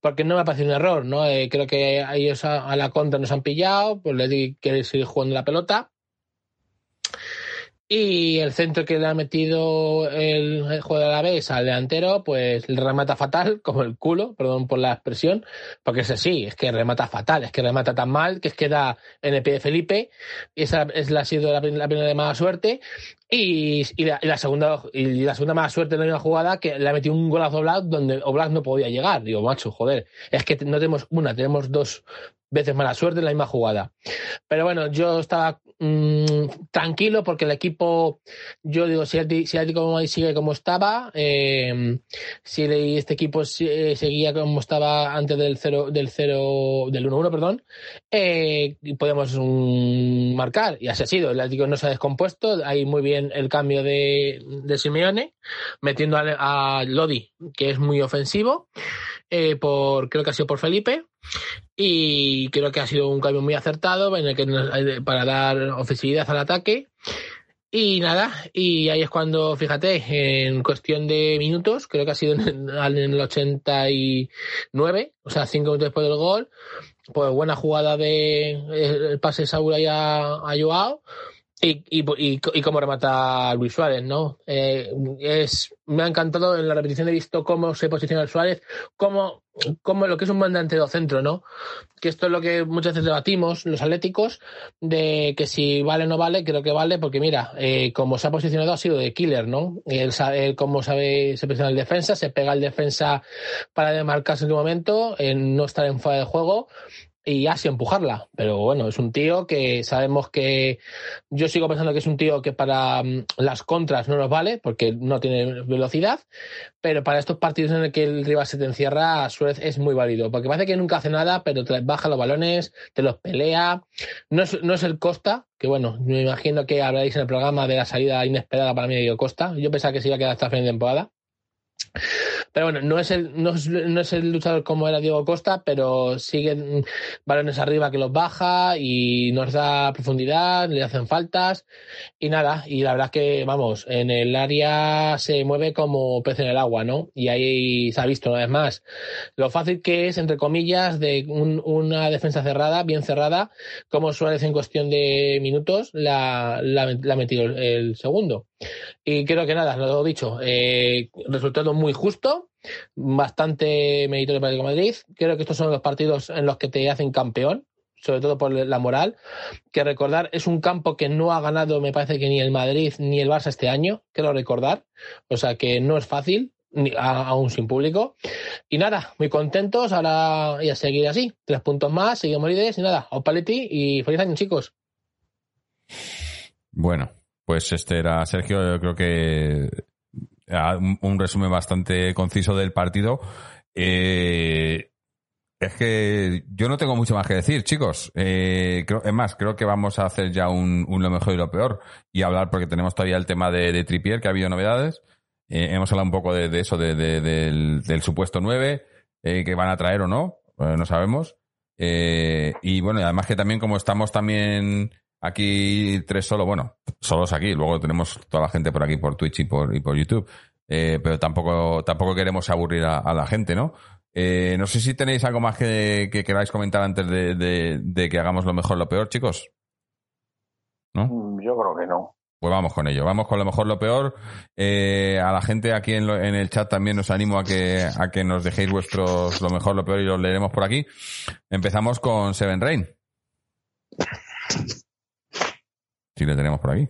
porque no me ha parecido un error, ¿no? Eh, creo que ellos a, a, la contra nos han pillado, pues les di que seguir jugando la pelota Y el centro que le ha metido el, juego de la vez al delantero, pues le remata fatal, como el culo, perdón por la expresión, porque es así, es que remata fatal, es que remata tan mal que es que da en el pie de Felipe, y esa es la, ha sido la, primera de mala suerte, y, la, segunda y la segunda mala suerte de la misma jugada que le ha metido un golazo Oblak donde Oblak no podía llegar. Digo, macho, joder, es que no tenemos una, tenemos dos veces mala suerte en la misma jugada. Pero bueno, yo estaba mmm, tranquilo porque el equipo, yo digo, si el, si Atlético sigue como estaba, eh, si este equipo eh, seguía como estaba antes del 0, del 0, del 1-1, perdón, eh, podemos um, marcar. Y así ha sido. El Atlético no se ha descompuesto. Hay muy bien el cambio de, de Simeone, metiendo a Lodi, que es muy ofensivo, eh, por, creo que ha sido por Felipe y creo que ha sido un cambio muy acertado en el que para dar ofensividad al ataque. Y nada, y ahí es cuando, fíjate, en cuestión de minutos, creo que ha sido en el 89, o sea, cinco minutos después del gol, pues buena jugada de el pase de Saúl a, a Joao, y, y, y, y cómo remata Luis Suárez, ¿no? Eh, es, me ha encantado en la repetición he visto cómo se posiciona Suárez, cómo, cómo lo que es un mandante centro, ¿no? Que esto es lo que muchas veces debatimos los atléticos, de que si vale o no vale, creo que vale, porque mira, eh, como se ha posicionado ha sido de killer, ¿no? Él sabe cómo sabe, se posiciona el defensa, se pega el defensa para demarcarse en un momento, en no estar en fuera de juego, y así empujarla. Pero bueno, es un tío que sabemos que yo sigo pensando que es un tío que para mm, las contras no nos vale porque no tiene velocidad, pero para estos partidos en el que el rival se te encierra, Suárez es muy válido, porque parece que nunca hace nada, pero baja los balones, te los pelea. No es, no es el Costa, que bueno, me imagino que hablaréis en el programa de la salida inesperada para mí de Costa. Yo pensaba que se iba a quedar hasta fin de temporada. Pero bueno, no es el, no es, el luchador como era Diego Costa, pero sigue balones arriba que los baja y nos da profundidad, le hacen faltas y nada. Y la verdad que, vamos, en el área se mueve como pez en el agua, ¿no? Y ahí se ha visto una vez más lo fácil que es, entre comillas, de una defensa cerrada, bien cerrada, como Suárez en cuestión de minutos la, ha metido el segundo. Y creo que nada, lo dicho, eh, resultado muy justo, bastante meritorio para el Madrid. Creo que estos son los partidos en los que te hacen campeón, sobre todo por la moral. Que recordar, es un campo que no ha ganado, me parece que ni el Madrid ni el Barça este año, quiero recordar. O sea que no es fácil, aún sin público. Y nada, muy contentos, ahora y a seguir así. Tres puntos más, seguimos líderes y nada, Opaletti y feliz año, chicos. Bueno, pues este era Sergio, yo creo que un, resumen bastante conciso del partido. Eh, es que yo no tengo mucho más que decir, chicos. Eh, creo, es más, creo que vamos a hacer ya un, lo mejor y lo peor y hablar porque tenemos todavía el tema de, de Tripier, que ha habido novedades. Eh, hemos hablado un poco de, eso, de, del, del, supuesto 9, que van a traer o no, no sabemos. y bueno, además que también como estamos también Aquí tres solo, bueno, solos aquí, luego tenemos toda la gente por aquí por Twitch y por, y por YouTube. Eh, pero tampoco, tampoco queremos aburrir a, la gente, ¿no? Eh, no sé si tenéis algo más que, queráis comentar antes de, que hagamos lo mejor, lo peor, chicos. ¿No? Mm, yo creo que no. Pues vamos con ello. Vamos con lo mejor, lo peor. Eh, a la gente aquí en, en, el chat también os animo a que, a que nos dejéis vuestros lo mejor, lo peor y los leeremos por aquí. Empezamos con Seven Rain. Si le tenemos por aquí.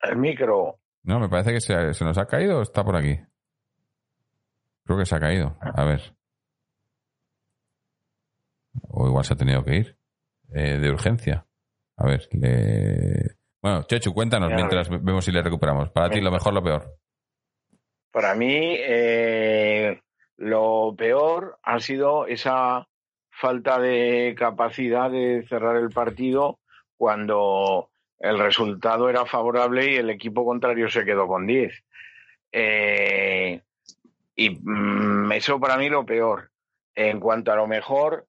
El micro. No, me parece que se, se, nos ha caído o está por aquí. Creo que se ha caído. A ver. O igual se ha tenido que ir. Eh, de urgencia. A ver. Bueno, Chechu, cuéntanos mientras vemos si le recuperamos. Para ti, lo mejor, lo peor. Para mí, eh, lo peor ha sido esa falta de capacidad de cerrar el partido cuando el resultado era favorable y el equipo contrario se quedó con 10. Eh, y mm, eso para mí lo peor. En cuanto a lo mejor,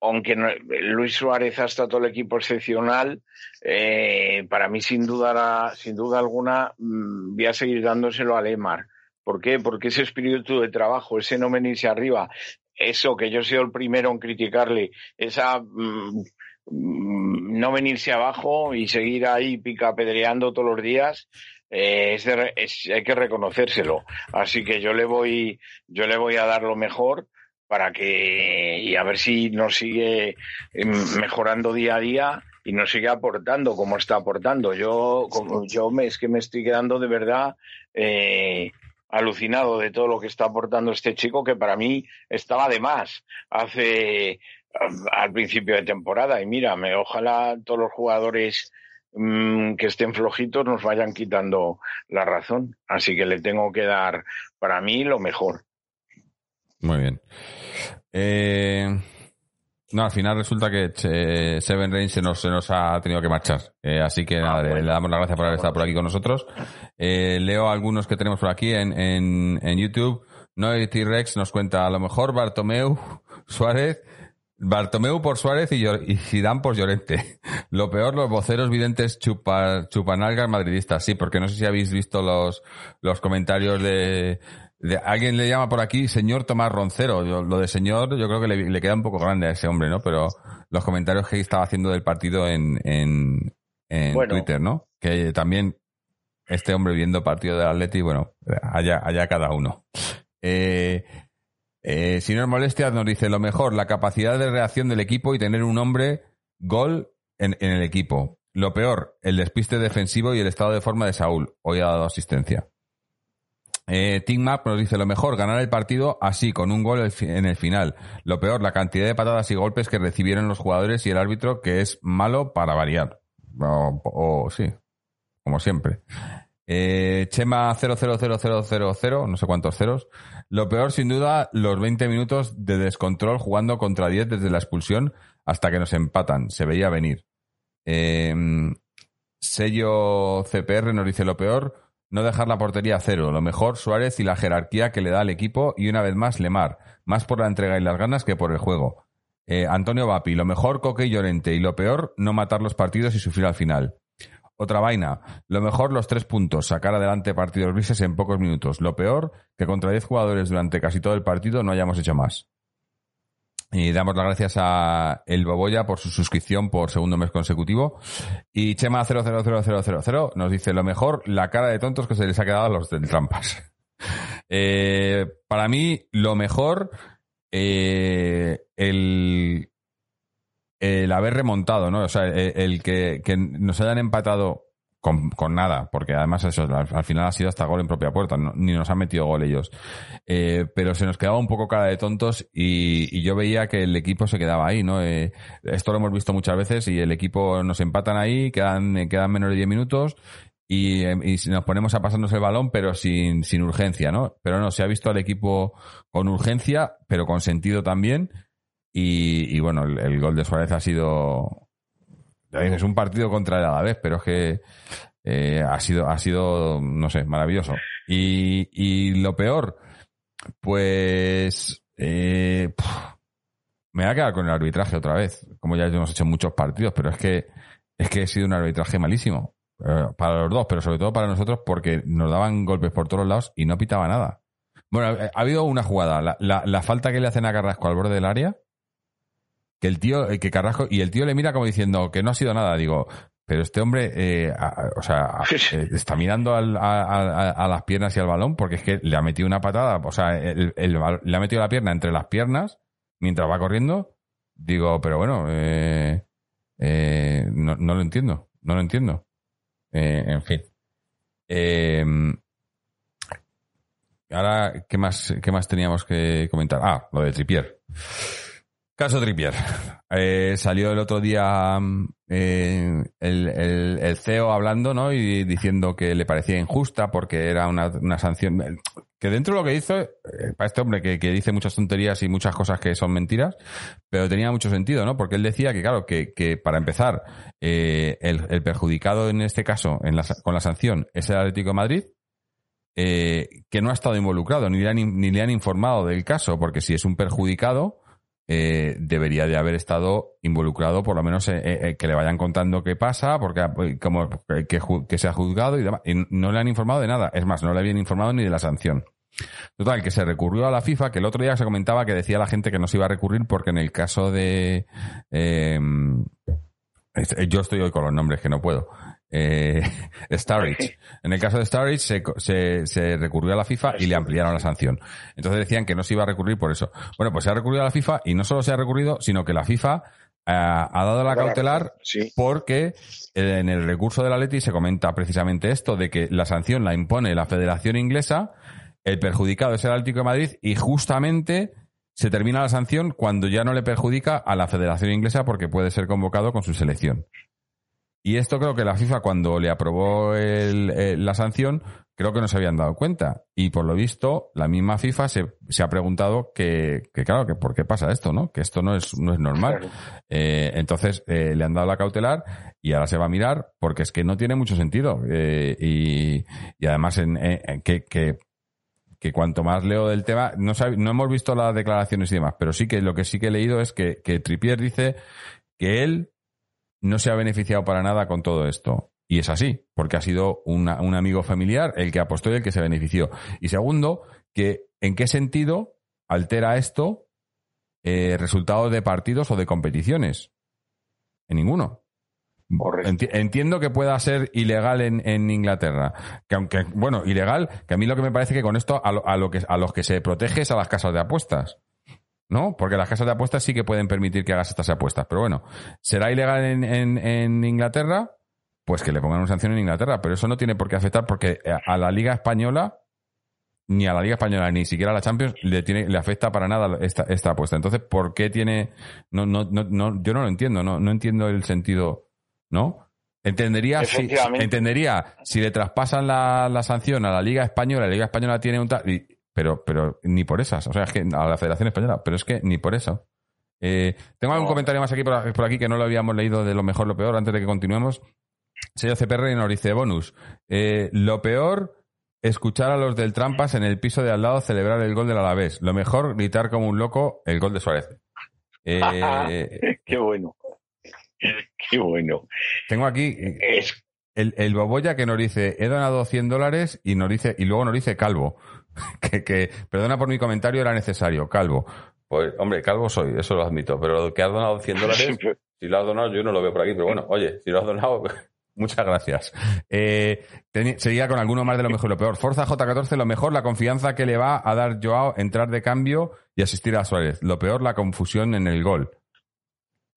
aunque Luis Suárez ha estado el equipo excepcional, eh, para mí sin duda, sin duda alguna mm, voy a seguir dándoselo a Lemar. ¿Por qué? Porque ese espíritu de trabajo, ese no venirse arriba, eso que yo soy el primero en criticarle, esa mm, no venirse abajo y seguir ahí picapedreando todos los días, eh, es, hay que reconocérselo. Así que yo le voy, yo le voy a dar lo mejor para que y a ver si nos sigue em, mejorando día a día y nos sigue aportando como está aportando. Yo, como, yo me, es que me estoy quedando de verdad eh, alucinado de todo lo que está aportando este chico que para mí estaba de más hace al principio de temporada y mira, me, ojalá todos los jugadores Mm, que estén flojitos nos vayan quitando la razón. Así que le tengo que dar, para mí, lo mejor. Muy bien. Eh, no, al final resulta que eh, Seven Rain se nos, se nos ha tenido que marchar. Eh, así que nada, le, damos las gracias por haber estado por aquí con nosotros. leo algunos que tenemos por aquí en, en, en YouTube. T-Rex nos cuenta a lo mejor Bartomeu Suárez Bartomeu por Suárez y, y por Llorente. Lo peor, los voceros videntes chupa, chupanalgas madridistas. Sí, porque no sé si habéis visto los, los comentarios de, de, Alguien le llama por aquí señor Tomás Roncero. lo de señor yo creo que le, queda un poco grande a ese hombre, ¿no? Pero los comentarios que estaba haciendo del partido en, en, en Twitter, ¿no? Que también este hombre viendo partido del Atleti, bueno, allá, allá cada uno. Eh, eh, si no nos dice lo mejor, la capacidad de reacción del equipo y tener un hombre gol en, el equipo. Lo peor, el despiste defensivo y el estado de forma de Saúl. Hoy ha dado asistencia. Eh, Team Map nos dice lo mejor, ganar el partido así, con un gol en el final. Lo peor, la cantidad de patadas y golpes que recibieron los jugadores y el árbitro, que es malo para variar. O, sí, como siempre. Eh, Chema 000000, no sé cuántos ceros. Lo peor, sin duda, los 20 minutos de descontrol jugando contra 10 desde la expulsión hasta que nos empatan. Se veía venir. Em, sello CPR nos dice lo peor, no dejar la portería a cero. Lo mejor, Suárez y la jerarquía que le da al equipo y una vez más Lemar. Más por la entrega y las ganas que por el juego. Eh, Antonio Vapi, lo mejor Coque y Llorente y lo peor, no matar los partidos y sufrir al final. Otra vaina. Lo mejor los tres puntos, sacar adelante partidos grises en pocos minutos. Lo peor, que contra 10 jugadores durante casi todo el partido no hayamos hecho más. Y damos las gracias a El Boboya por su suscripción por segundo mes consecutivo. Y Chema 000000 nos dice lo mejor, la cara de tontos que se les ha quedado a los del trampas. Eh, para mí, lo mejor, eh, el, el haber remontado, ¿no? O sea, el, que, nos hayan empatado con, nada, porque además eso, al, final ha sido hasta gol en propia puerta, ni nos han metido gol ellos. Eh, pero se nos quedaba un poco cara de tontos y, yo veía que el equipo se quedaba ahí, ¿no? Eh, esto lo hemos visto muchas veces y el equipo nos empatan ahí, quedan, quedan menos de 10 minutos y, y, nos ponemos a pasarnos el balón, pero sin, sin urgencia, ¿no? Pero no, se ha visto al equipo con urgencia, pero con sentido también y, bueno, el, gol de Suárez ha sido. Es un partido contra el vez pero es que eh, ha sido, ha sido, no sé, maravilloso. Y, y lo peor, pues. Eh, me voy a quedar con el arbitraje otra vez. Como ya hemos hecho muchos partidos, pero es que, es que ha sido un arbitraje malísimo. Eh, para los dos, pero sobre todo para nosotros, porque nos daban golpes por todos lados y no pitaba nada. Bueno, ha habido una jugada. La, la, la falta que le hacen a Carrasco al borde del área que el tío, eh, que Carrasco, y el tío le mira como diciendo que no ha sido nada. Digo, pero este hombre, eh, o sea, eh, está mirando a, las piernas y al balón porque es que le ha metido una patada, o sea, le ha metido la pierna entre las piernas mientras va corriendo. Digo, pero bueno, no, no, lo entiendo, no lo entiendo. en fin. ahora, ¿qué más, ¿qué más teníamos que comentar? Ah, lo de Tripier. Caso Trippier. Eh, salió el otro día mm, eh, el, CEO hablando, ¿no? Y diciendo que le parecía injusta porque era una, sanción. Que dentro de lo que hizo, eh, para este hombre que, dice muchas tonterías y muchas cosas que son mentiras, pero tenía mucho sentido, ¿no? Porque él decía que, claro, que, que para empezar, el, perjudicado en este caso en con la sanción es el Atlético Madrid, que no ha estado involucrado, ni le, han, ni le han informado del caso, porque si es un perjudicado, eh, debería de haber estado involucrado, por lo menos eh, eh, que le vayan contando qué pasa, porque ah, pues, como que, se ha juzgado y demás. Y no le han informado de nada. Es más, no le habían informado ni de la sanción. Total, que se recurrió a la FIFA, que el otro día se comentaba que decía la gente que no se iba a recurrir porque en el caso de Yo estoy hoy con los nombres que no puedo. Eh. En el caso de Starrich se, se, se, recurrió a la FIFA y le ampliaron la sanción. Entonces decían que no se iba a recurrir por eso. Bueno, pues se ha recurrido a la FIFA y no solo se ha recurrido, sino que la FIFA eh, ha dado la cautelar porque en el recurso de la Leti se comenta precisamente esto, de que la sanción la impone la Federación Inglesa, el perjudicado es el Atlético de Madrid y justamente se termina la sanción cuando ya no le perjudica a la Federación Inglesa porque puede ser convocado con su selección. Y esto creo que la FIFA cuando le aprobó la sanción, creo que no se habían dado cuenta. Y por lo visto, la misma FIFA se, ha preguntado que, claro, que por qué pasa esto, ¿no? Que esto no es, no es normal. Eh, entonces, eh, le han dado la cautelar y ahora se va a mirar porque es que no tiene mucho sentido. Eh, y, además, en, que, que, que, cuanto más leo del tema, no, no hemos visto las declaraciones y demás, pero sí que lo que sí que he leído es que, que Tripier dice que él no se ha beneficiado para nada con todo esto. Y es así, porque ha sido un amigo familiar el que apostó y el que se benefició. Y segundo, que en qué sentido altera esto eh, resultados de partidos o de competiciones. En ninguno. entiendo que pueda ser ilegal en, Inglaterra. Que aunque, bueno, ilegal, que a mí lo que me parece que con esto a, lo, que, a los que se protege es a las casas de apuestas. ¿No? Porque las casas de apuestas sí que pueden permitir que hagas estas apuestas. Pero bueno, ¿será ilegal en, en, Inglaterra? Pues que le pongan una sanción en Inglaterra. Pero eso no tiene por qué afectar porque a la Liga Española, ni a la Liga Española, ni siquiera a la Champions, le, tiene, le afecta para nada esta, esta apuesta. Entonces, ¿por qué tiene.? No, no, no, no, yo no lo entiendo, no, no entiendo el sentido, ¿no? Entendería si, entendería si le traspasan la, la sanción a la Liga Española, la Liga Española tiene un tal pero, pero ni por esas. O sea, es que a la Federación Española, pero es que ni por eso. Eh, tengo algún comentario más aquí por, aquí que no lo habíamos leído de lo mejor, lo peor, antes de que continuemos. Sello CPR y nos dice bonus. Eh, lo peor, escuchar a los del Trampas en el piso de al lado celebrar el gol del Alavés. Lo mejor, gritar como un loco el gol de Suárez. Eh, Qué bueno. Qué bueno. Tengo aquí el, el Boboya que nos dice, he donado 100 dólares y, nos dice, y luego nos dice Calvo. que, perdona por mi comentario, era necesario, calvo. Pues, hombre, calvo soy, eso lo admito, pero que has donado 100 dólares, si lo has donado, yo no lo veo por aquí, pero bueno, oye, si lo has donado, muchas gracias. Eh, seguía con alguno más de lo mejor y lo peor. Forza J14, lo mejor, la confianza que le va a dar Joao entrar de cambio y asistir a Suárez. Lo peor, la confusión en el gol.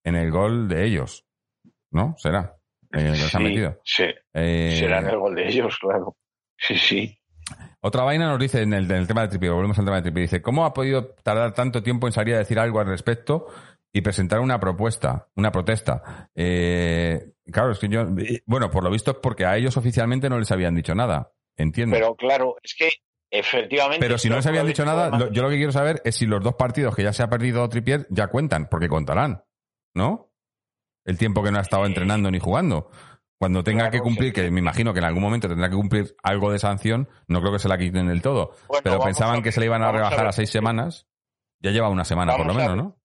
En el gol de ellos. ¿No? Será. Eh, sí, metido? Sí. Eh, Será en el gol de ellos, claro. Sí, sí. Otra vaina nos dice en el, tema del tripio, volvemos al tema del tripio, dice, ¿cómo ha podido tardar tanto tiempo en salir a decir algo al respecto y presentar una propuesta, una protesta? Eh, claro, es que yo, bueno, por lo visto es porque a ellos oficialmente no les habían dicho nada, entiendo. Pero claro, es que efectivamente... Pero si no les habían dicho nada, yo lo que quiero saber es si los dos partidos que ya se ha perdido Tripier ya cuentan, porque contarán, ¿no? El tiempo que no ha estado entrenando ni jugando. Cuando tenga que cumplir, que me imagino que en algún momento tendrá que cumplir algo de sanción, no creo que se la quiten del todo. pero pensaban que se le iban a rebajar a, seis semanas. Ya lleva una semana por lo menos, ¿no?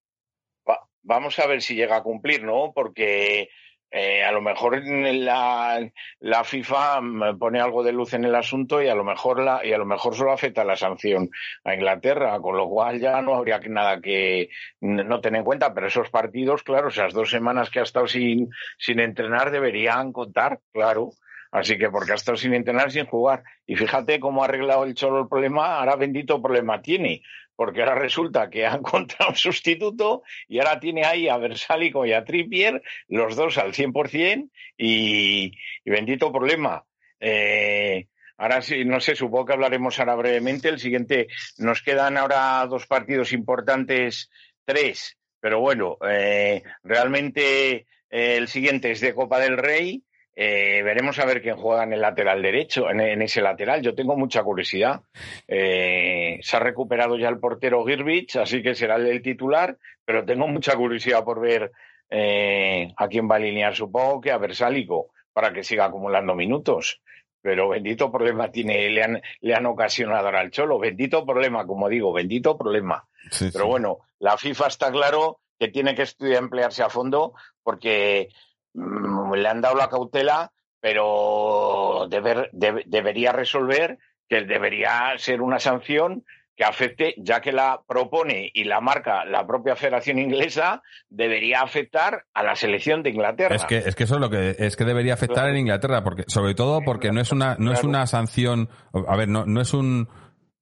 vamos a ver si llega a cumplir, ¿no? Porque eh, a lo mejor la, la FIFA pone algo de luz en el asunto y a lo mejor la, y a lo mejor solo afecta la sanción a Inglaterra, con lo cual ya no habría nada que no tener en cuenta, pero esos partidos, claro, esas dos semanas que ha estado sin, sin entrenar deberían contar, claro. Así que porque ha estado sin entrenar, sin jugar. Y fíjate cómo ha arreglado el Cholo el problema, ahora bendito problema tiene porque ahora resulta que ha encontrado un sustituto y ahora tiene ahí a Versálico y a Trippier, los dos al 100% y, y bendito problema. Eh, ahora sí, no sé, supongo que hablaremos ahora brevemente. El siguiente, nos quedan ahora dos partidos importantes, tres, pero bueno, eh, realmente eh, el siguiente es de Copa del Rey eh, veremos a ver quién juega en el lateral derecho, en, ese lateral. Yo tengo mucha curiosidad. Eh, se ha recuperado ya el portero Girbich, así que será el, titular, pero tengo mucha curiosidad por ver eh, a quién va a alinear. Supongo que a Versálico, para que siga acumulando minutos. Pero bendito problema tiene, le han, le han ocasionado ahora al Cholo. Bendito problema, como digo, bendito problema. pero bueno, la FIFA está claro que tiene que estudiar emplearse a fondo porque le han dado la cautela, pero debería resolver que debería ser una sanción que afecte, ya que la propone y la marca la propia Federación Inglesa, debería afectar a la selección de Inglaterra. Es que, es que eso es lo que es que debería afectar en Inglaterra, porque, sobre todo porque no es una, no es una sanción, a ver, no, no es un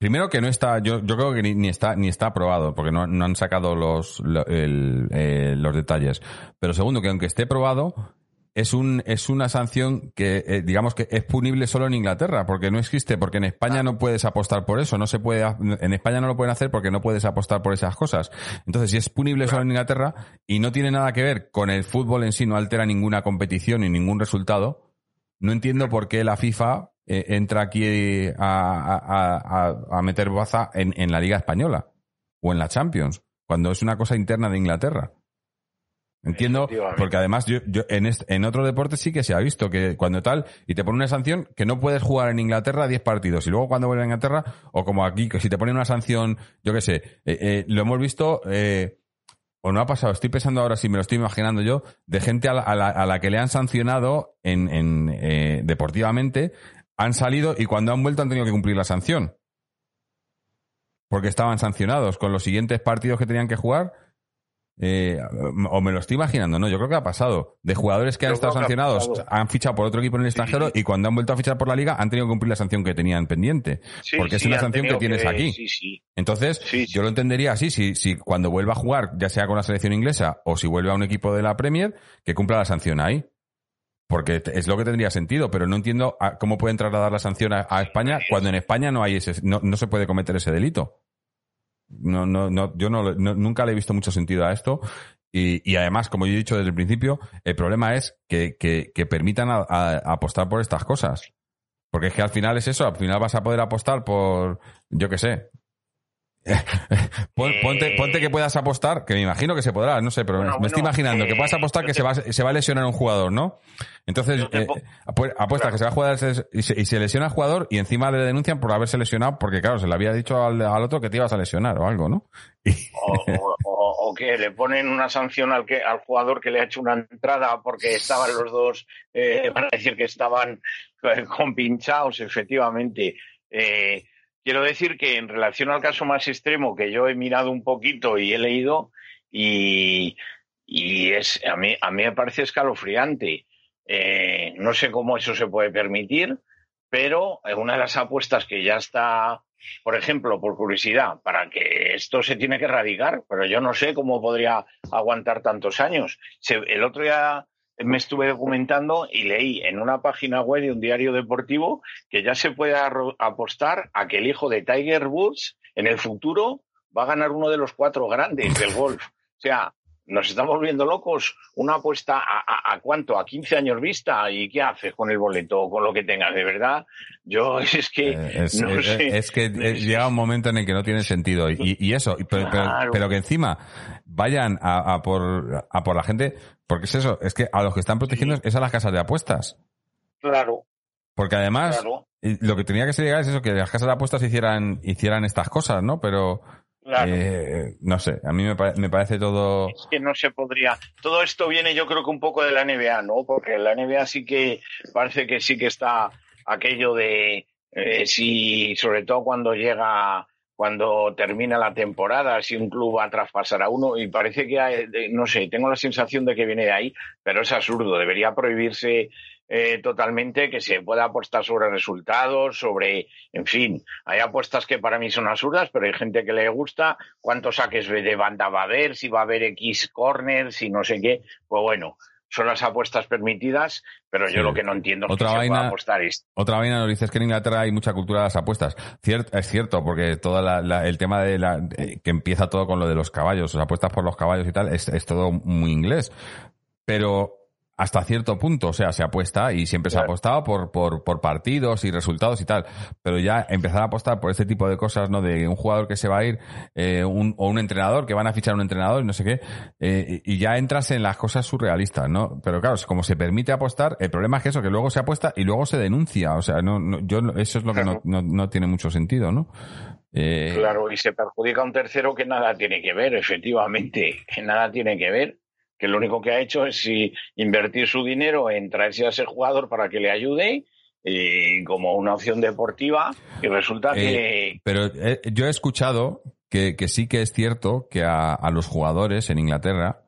Primero que no está, yo, yo creo que ni, está ni está aprobado, porque no, no han sacado los, eh, los detalles. Pero segundo, que aunque esté probado, es un es una sanción que eh, digamos que es punible solo en Inglaterra porque no existe porque en España no puedes apostar por eso. No se puede en España no lo pueden hacer porque no puedes apostar por esas cosas. Entonces si es punible solo en Inglaterra y no tiene nada que ver con el fútbol en sí no altera ninguna competición ni ningún resultado no entiendo por qué la FIFA eh, entra aquí a, a, meter baza en, en la Liga Española o en la Champions cuando es una cosa interna de Inglaterra. Entiendo, porque además yo, yo en, en otro deporte sí que se ha visto que cuando tal, y te pone una sanción que no puedes jugar en Inglaterra 10 partidos, y luego cuando vuelves a Inglaterra, o como aquí, que si te ponen una sanción, yo qué sé, eh, eh, lo hemos visto, eh, o no ha pasado, estoy pensando ahora, si me lo estoy imaginando yo, de gente a la, a la, que le han sancionado en, en deportivamente, han salido y cuando han vuelto han tenido que cumplir la sanción. Porque estaban sancionados con los siguientes partidos que tenían que jugar eh, o me lo estoy imaginando, no, yo creo que ha pasado. De jugadores que han estado sancionados, han fichado por otro equipo en el extranjero y cuando han vuelto a fichar por la liga han tenido que cumplir la sanción que tenían pendiente. porque es una sanción que tienes aquí. Entonces, yo lo entendería así, si, si cuando vuelva a jugar, ya sea con la selección inglesa o si vuelve a un equipo de la Premier, que cumpla la sanción ahí. Porque es lo que tendría sentido, pero no entiendo cómo pueden trasladar la sanción a, España cuando en España no hay ese, no, no se puede cometer ese delito. No, no, no, yo no, nunca le he visto mucho sentido a esto. Y, y, además, como yo he dicho desde el principio, el problema es que, que, que permitan apostar por estas cosas. Porque es que al final es eso, al final vas a poder apostar por, yo qué sé, ponte, ponte, que puedas apostar, que me imagino que se podrá, no sé, pero me estoy imaginando que puedas apostar que se va, se va a lesionar un jugador, ¿no? Entonces, eh, apuesta que se va a jugar y se, lesiona el jugador y encima le denuncian por haberse lesionado porque, claro, se le había dicho al, otro que te ibas a lesionar o algo, ¿no? O, que le ponen una sanción al, que, al jugador que le ha hecho una entrada porque estaban los dos, eh, van a decir que estaban eh, compinchados, efectivamente. Eh, Quiero decir que en relación al caso más extremo que yo he mirado un poquito y he leído y, y es a mí a mí me parece escalofriante. Eh, no sé cómo eso se puede permitir, pero una de las apuestas que ya está, por ejemplo, por curiosidad, para que esto se tiene que erradicar, pero yo no sé cómo podría aguantar tantos años. el otro día me estuve documentando y leí en una página web de un diario deportivo que ya se puede apostar a que el hijo de Tiger Woods en el futuro va a ganar uno de los cuatro grandes del golf. O sea, nos estamos volviendo locos. Una apuesta a, cuánto, a 15 años vista y qué haces con el boleto o con lo que tengas, de verdad. Yo es que eh, es, que llega un momento en el que no tiene sentido y, eso, pero, que encima vayan a, por, a por la gente, porque es eso, es que a los que están protegiendo es a las casas de apuestas. Claro. Porque además, lo que tenía que ser llegar es eso, que las casas de apuestas hicieran, hicieran estas cosas, ¿no? Pero, eh, no sé, a mí me, me, parece todo... Es que no se podría... Todo esto viene yo creo que un poco de la NBA, ¿no? Porque la NBA sí que parece que sí que está aquello de... Eh, si, sobre todo cuando llega cuando termina la temporada, si un club va a traspasar a uno, y parece que, hay, no sé, tengo la sensación de que viene de ahí, pero es absurdo, debería prohibirse eh, totalmente que se pueda apostar sobre resultados, sobre, en fin, hay apuestas que para mí son absurdas, pero hay gente que le gusta, cuántos saques de banda va a haber, si va a haber X corners, si no sé qué, pues bueno, son las apuestas permitidas, pero yo lo que no entiendo es otra que vaina, se apostar esto. Otra vaina nos dices que en Inglaterra hay mucha cultura de las apuestas. es cierto, porque todo el tema de la, que empieza todo con lo de los caballos, las apuestas por los caballos y tal, es, es todo muy inglés. Pero hasta cierto punto, o sea, se apuesta y siempre se ha apostado por, por, por, partidos y resultados y tal, pero ya empezar a apostar por este tipo de cosas, ¿no? De un jugador que se va a ir eh, un, o un entrenador, que van a fichar un entrenador y no sé qué, eh, y ya entras en las cosas surrealistas, ¿no? Pero claro, como se permite apostar, el problema es que eso, que luego se apuesta y luego se denuncia, o sea, no, no yo, eso es lo que no, no, no tiene mucho sentido, ¿no? Eh... Claro, y se perjudica a un tercero que nada tiene que ver, efectivamente, que nada tiene que ver que lo único que ha hecho es invertir su dinero en traerse a ese jugador para que le ayude eh, como una opción deportiva y resulta que... Pero yo he escuchado que, sí que es cierto que a los jugadores en Inglaterra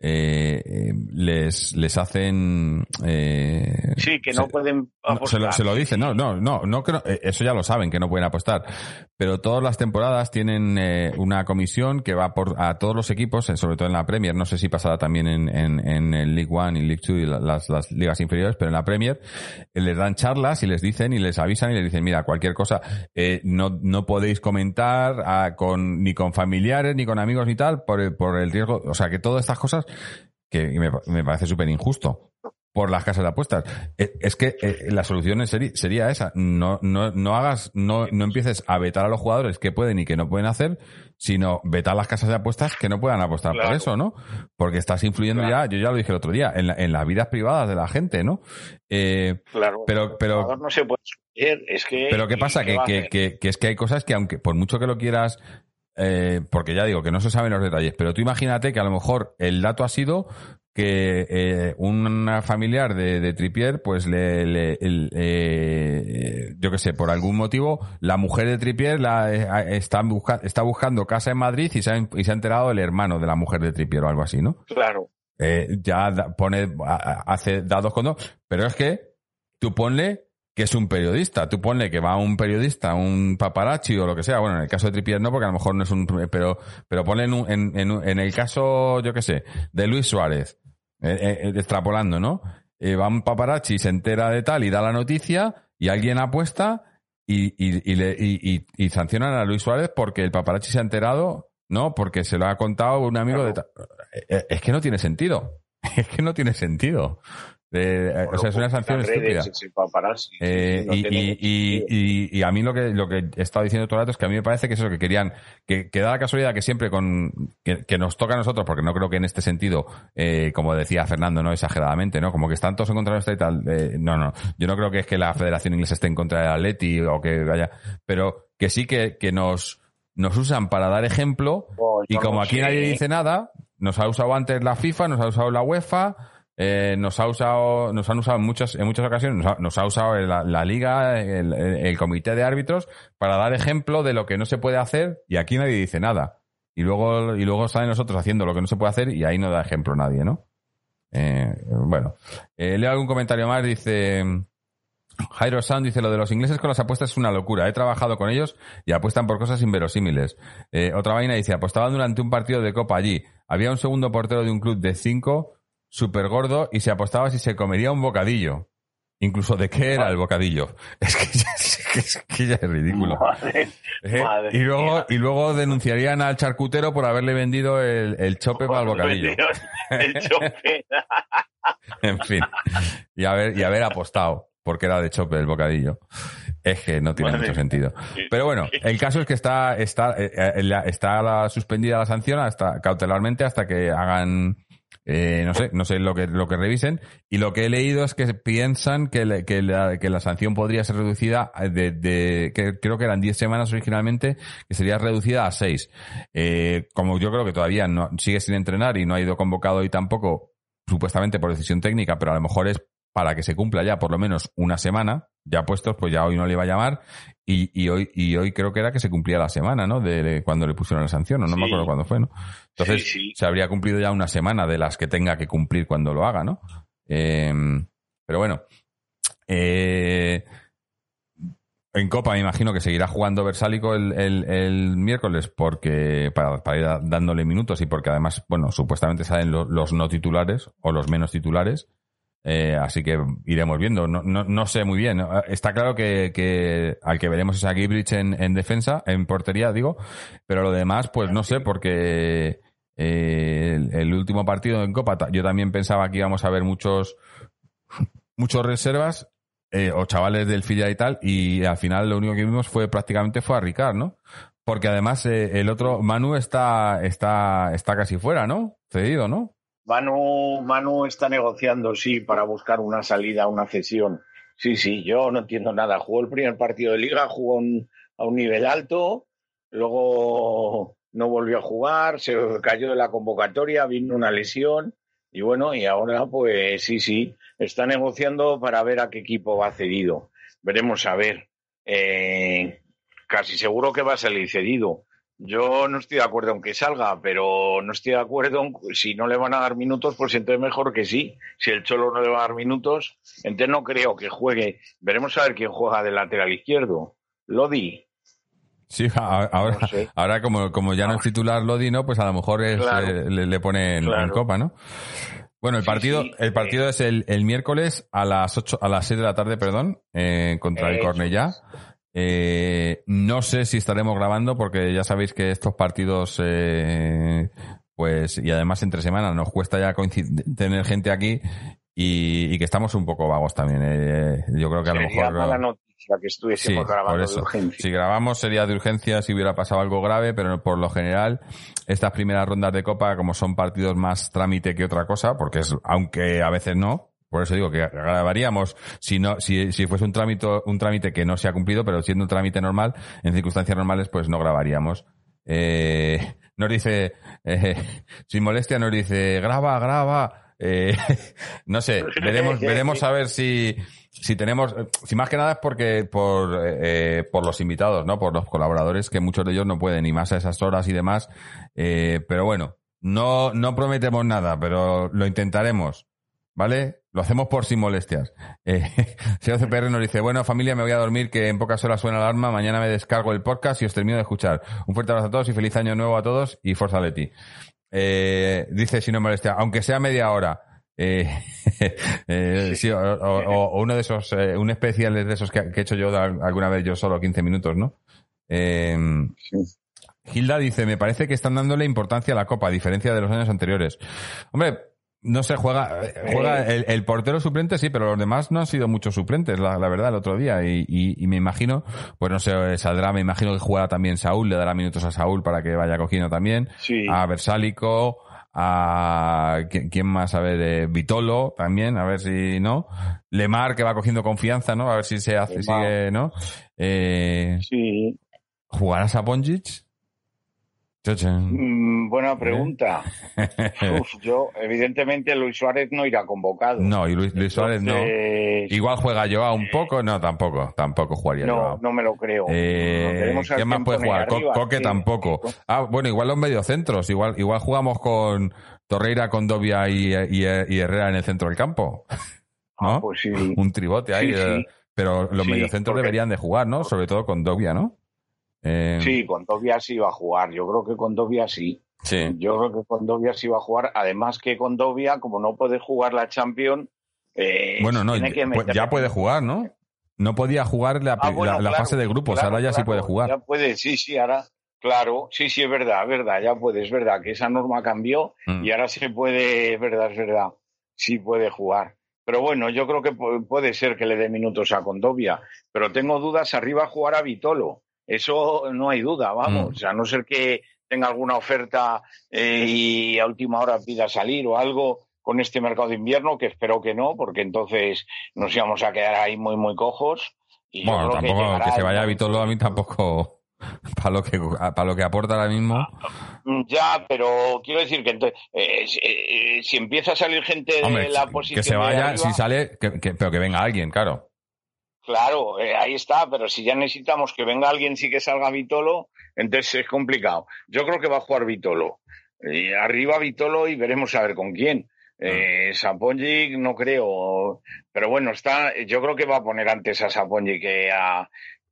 eh, eh, les, les hacen... Eh, sí, que no pueden apostar. se, lo, dicen, no, no, no, no creo, eh, eso ya lo saben, que no pueden apostar. Pero todas las temporadas tienen eh, una comisión que va por a todos los equipos, sobre todo en la Premier, no sé si pasará también en, en, en el League One y League Two y las, las ligas inferiores, pero en la Premier les dan charlas y les dicen y les avisan y les dicen, mira, cualquier cosa, no, no podéis comentar a, con, ni con familiares, ni con amigos ni tal, por el, por el riesgo, o sea, que todas estas cosas que me, parece súper injusto por las casas de apuestas. Eh, es que eh, la solución sería esa. No, no, no hagas, no, no empieces a vetar a los jugadores que pueden y que no pueden hacer, sino vetar las casas de apuestas que no puedan apostar por eso, ¿no? Porque estás influyendo ya, yo ya lo dije el otro día, en, en las vidas privadas de la gente, ¿no? Eh, claro. Pero, pero. No se puede es que. Pero ¿qué pasa? Que, que, que, que, es que hay cosas que, aunque por mucho que lo quieras eh, porque ya digo que no se saben los detalles, pero tú imagínate que a lo mejor el dato ha sido que eh, una familiar de, de, Tripier, pues le, eh, yo qué sé, por algún motivo, la mujer de Tripier la, está, está buscando casa en Madrid y se, ha, y se ha enterado el hermano de la mujer de Tripier o algo así, ¿no? Claro. ya pone, hace dados con dos, pero es que tú ponle que es un periodista. Tú ponle que va un periodista, un paparazzi o lo que sea. Bueno, en el caso de Tripier no, porque a lo mejor no es un... Pero, pero ponle en, en, el caso, yo qué sé, de Luis Suárez, eh, eh, eh, extrapolando, ¿no? va un paparazzi, se entera de tal y da la noticia y alguien apuesta y, y, le, y, sancionan a Luis Suárez porque el paparazzi se ha enterado, ¿no? Porque se lo ha contado un amigo de tal. Es que no tiene sentido. Es que no tiene sentido. Eh, o sea, es una sanción estúpida. Eh, y, a mí lo que, lo que he estado diciendo todo el rato es que a mí me parece que es eso que querían, que, da la casualidad que siempre con, que, nos toca a nosotros, porque no creo que en este sentido, eh, como decía Fernando, no exageradamente, ¿no? Como que están todos en contra de esto y tal. no, no. Yo no creo que es que la Federación Inglesa esté en contra del Atleti o que vaya, pero que sí que, que nos, nos usan para dar ejemplo oh, y como aquí nadie dice nada, nos ha usado antes la FIFA, nos ha usado la UEFA, eh, nos ha usado, nos han usado en muchas, en muchas ocasiones, nos ha, usado la, liga, el, comité de árbitros, para dar ejemplo de lo que no se puede hacer y aquí nadie dice nada. Y luego, y luego salen nosotros haciendo lo que no se puede hacer y ahí no da ejemplo nadie, ¿no? Eh, bueno, eh, leo algún comentario más, dice Jairo Sand dice lo de los ingleses con las apuestas es una locura. He trabajado con ellos y apuestan por cosas inverosímiles. otra vaina dice, apostaban durante un partido de copa allí. Había un segundo portero de un club de cinco súper gordo y se apostaba si se comería un bocadillo. Incluso de qué era el bocadillo. Es que ya es, ridículo. ¿Eh? y luego y luego denunciarían al charcutero por haberle vendido el, chope para el bocadillo. El chope. en fin. Y haber, y haber apostado porque era de chope el bocadillo. Es que no tiene mucho sentido. Pero bueno, el caso es que está, está, eh, eh, está suspendida la sanción hasta cautelarmente hasta que hagan eh, no sé, no sé lo que, lo que revisen. Y lo que he leído es que piensan que, que, la, sanción podría ser reducida de, que creo que eran 10 semanas originalmente, que sería reducida a 6. Eh, como yo creo que todavía no, sigue sin entrenar y no ha ido convocado y tampoco, supuestamente por decisión técnica, pero a lo mejor es para que se cumpla ya por lo menos una semana, ya puestos, pues ya hoy no le iba a llamar y, y hoy y hoy creo que era que se cumplía la semana, ¿no? De, cuando le pusieron la sanción, o no me acuerdo cuándo fue, ¿no? Entonces se habría cumplido ya una semana de las que tenga que cumplir cuando lo haga, ¿no? Em, pero bueno, eh, en Copa me imagino que seguirá jugando Versálico el, el, miércoles porque para, para, ir dándole minutos y porque además, bueno, supuestamente salen los no titulares o los menos titulares. Eh, así que iremos viendo. No, no, no, sé muy bien. Está claro que, que al que veremos es a Gibrich en, en, defensa, en portería, digo. Pero lo demás, pues no sé, porque eh, el, último partido en Copa, yo también pensaba que íbamos a ver muchos, muchos reservas eh, o chavales del filial y tal. Y al final lo único que vimos fue prácticamente fue a Ricard, ¿no? Porque además el otro, Manu está, está, está casi fuera, ¿no? Cedido, ¿no? Manu, Manu está negociando, sí, para buscar una salida, una cesión. Sí, sí, yo no entiendo nada. Jugó el primer partido de liga, jugó a un nivel alto, luego no volvió a jugar, se cayó de la convocatoria, vino una lesión Y bueno, y ahora pues sí, sí, está negociando para ver a qué equipo va cedido. Veremos a ver. Eh, casi seguro que va a salir cedido. Yo no estoy de acuerdo en que salga, pero no estoy de acuerdo en si no le van a dar minutos, pues entonces mejor que sí. Si el Cholo no le va a dar minutos, entonces no creo que juegue. Veremos a ver quién juega de lateral izquierdo. Lodi. Sí, ahora, ahora como, como ya no es titular Lodi, ¿no? Pues a lo mejor es, eh, le, pone en, copa, ¿no? Bueno, el partido, el partido es el, el, miércoles a las ocho, a las seis de la tarde, perdón, eh, contra el Cornellá. Eh, no sé si estaremos grabando porque ya sabéis que estos partidos, eh, pues, y además entre semanas nos cuesta ya tener gente aquí y, que estamos un poco vagos también. Eh, yo creo que a lo mejor. Mala noticia que estuviésemos grabando de urgencia. Si grabamos sería de urgencia si hubiera pasado algo grave, pero por lo general, estas primeras rondas de Copa, como son partidos más trámite que otra cosa, porque es, aunque a veces no, por eso digo que grabaríamos si no, si, si fuese un trámite, un trámite que no se ha cumplido, pero siendo un trámite normal, en circunstancias normales, pues no grabaríamos. Eh, nos dice, eh, sin molestia, nos dice, graba, graba. Eh, no sé, veremos, veremos a ver si, si tenemos, si más que nada es porque por, eh, por los invitados, ¿no? Por los colaboradores, que muchos de ellos no pueden, y más a esas horas y demás. Eh, pero bueno, no, no prometemos nada, pero lo intentaremos. ¿Vale? Lo hacemos por sin molestias. Eh, señor CPR nos dice, bueno familia, me voy a dormir, que en pocas horas suena la alarma, mañana me descargo el podcast y os termino de escuchar. Un fuerte abrazo a todos y feliz año nuevo a todos y Forza Leti. Eh, dice si no molestia, aunque sea media hora. Eh, eh sí, o, uno de esos, eh, un especial de esos que, he hecho yo alguna vez yo solo 15 minutos, ¿no? Eh, Hilda dice, me parece que están dándole importancia a la Copa, a diferencia de los años anteriores. Hombre, no se juega, juega eh. el, portero suplente sí, pero los demás no han sido muchos suplentes, la, verdad, el otro día. Y, y, me imagino, pues no sé, saldrá, me imagino que juega también Saúl, le dará minutos a Saúl para que vaya cogiendo también. A Versálico, a quién más, a ver, eh, Vitolo también, a ver si no. Lemar que va cogiendo confianza, ¿no? A ver si se hace, sigue, ¿no? Eh, sí. ¿Jugarás a Ponjic? Mm, buena ¿Eh? pregunta. yo, evidentemente, Luis Suárez no irá convocado. No, y Luis, Suárez no. Igual juega Joao un poco, no, tampoco, tampoco jugaría No, no me lo creo. Eh, ¿Quién más puede jugar? Coque tampoco. Ah, bueno, igual los mediocentros, igual, igual jugamos con Torreira, Condovia y, y, y Herrera en el centro del campo. ¿No? Ah, pues sí. Un tribote ahí. Eh, pero los mediocentros deberían de jugar, ¿no? Sobre todo con Dovia, ¿no? Eh, sí, con Dobia sí va a jugar. Yo creo que con Dobia sí. sí. Yo creo que con Dobia sí va a jugar. Además que con Dobia, como no puede jugar la Champions, eh, bueno, no, ya puede jugar, ¿no? No podía jugar la, ah, fase de grupos, ahora ya sí puede jugar. Ya puede, sí, sí, ahora, claro, sí, sí, es verdad, es verdad, ya puede, es verdad que esa norma cambió mm. y ahora se puede, es verdad, es verdad, sí puede jugar. Pero bueno, yo creo que puede ser que le dé minutos a Condovia, pero tengo dudas arriba jugar a Vitolo. Eso no hay duda, vamos. Mm. A no ser que tenga alguna oferta eh, y a última hora pida salir o algo con este mercado de invierno, que espero que no, porque entonces nos íbamos a quedar ahí muy, muy cojos. Y bueno, tampoco que, se vaya Vitolo a mí tampoco para lo que para lo que aporta ahora mismo. Mm, ya, pero quiero decir que entonces, eh, eh, si empieza a salir gente de la posición que se vaya, si sale, pero que venga alguien, claro. Claro, eh, ahí está, pero si ya necesitamos que venga alguien sí que salga Vitolo, entonces es complicado. Yo creo que va a jugar Vitolo. Y arriba Vitolo y veremos a ver con quién. Eh, Sapongi no creo, pero bueno, está, yo creo que va a poner antes a Sapongi que a,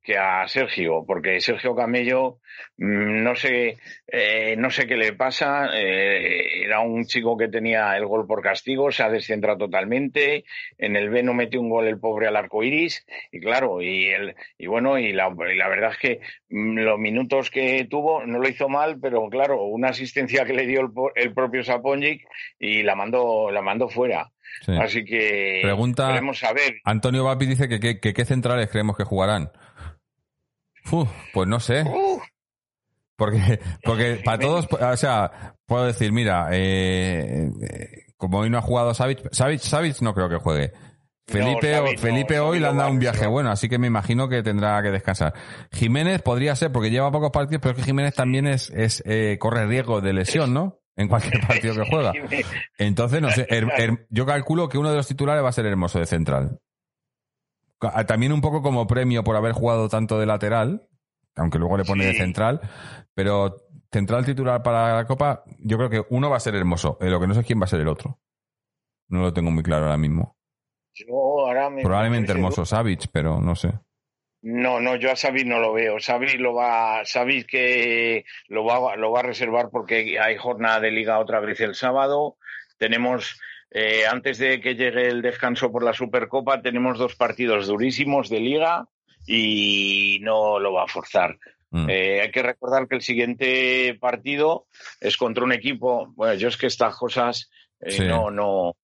que a Sergio, porque Sergio Camello mm, no sé eh, no sé qué le pasa, eh, era un chico que tenía el gol por castigo, se ha descentrado totalmente, en el B no metió un gol el pobre al arco iris, y claro, y el, y bueno, y la, la verdad es que mm, los minutos que tuvo no lo hizo mal, pero claro, una asistencia que le dio el, el propio Saponjic y la mandó, la mandó fuera. Así que Pregunta, a ver. Antonio Vapi dice que qué centrales creemos que jugarán pues no sé. Porque, porque para todos, o sea, puedo decir, mira, eh, como hoy no ha jugado Savic, Savic, no creo que juegue. Felipe, Felipe hoy le han dado un viaje bueno, así que me imagino que tendrá que descansar. Jiménez podría ser, porque lleva pocos partidos, pero es que Jiménez también es, es eh, corre riesgo de lesión, ¿no? en cualquier partido que juega. Entonces, no sé, yo calculo que uno de los titulares va a ser Hermoso de central. También un poco como premio por haber jugado tanto de lateral, aunque luego le pone de central, pero central titular para la Copa, yo creo que uno va a ser Hermoso, eh, lo que no sé quién va a ser el otro. No lo tengo muy claro ahora mismo. Probablemente Hermoso Savic, pero no sé. No, no, yo a Savic no lo veo. Savic lo va, Savic que lo va, lo va a reservar porque hay jornada de liga otra vez el sábado. Tenemos, eh, antes de que llegue el descanso por la Supercopa, tenemos dos partidos durísimos de liga y no lo va a forzar. Mm. Eh, hay que recordar que el siguiente partido es contra un equipo. Bueno, yo es que estas cosas eh, no, no,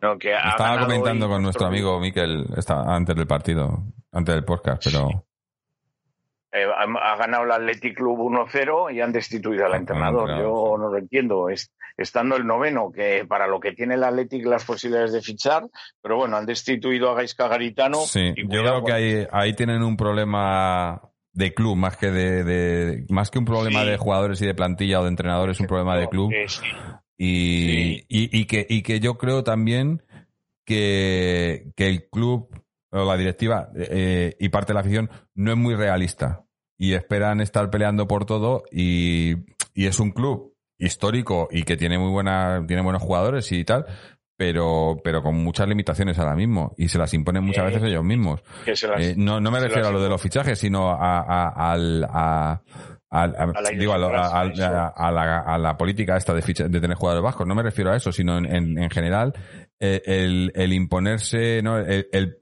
no. Que Estaba comentando con nuestro amigo Miquel antes del partido, antes del podcast, pero. Eh, ha, ganado el Athletic Club 1-0 y han destituido al ah, entrenador. Yo no lo entiendo. Es, estando el noveno, que para lo que tiene el Athletic las posibilidades de fichar, pero bueno, han destituido a Gaisca Garitano. Sí, yo creo que ahí, ahí tienen un problema de club más que de, más que un problema de jugadores y de plantilla o de entrenadores, un problema de club. Y, y, que, y que yo creo también que, que el club o la directiva eh, y parte de la afición no es muy realista y esperan estar peleando por todo y, y es un club histórico y que tiene muy buena tiene buenos jugadores y tal pero, pero con muchas limitaciones ahora mismo y se las imponen muchas veces ellos mismos. Eh, no, no me refiero a lo de los fichajes, sino a, a, al, a, a, la, política esta de, de tener jugadores vascos. No me refiero a eso, sino en, en, general eh, el, el, imponerse, ¿no? el, el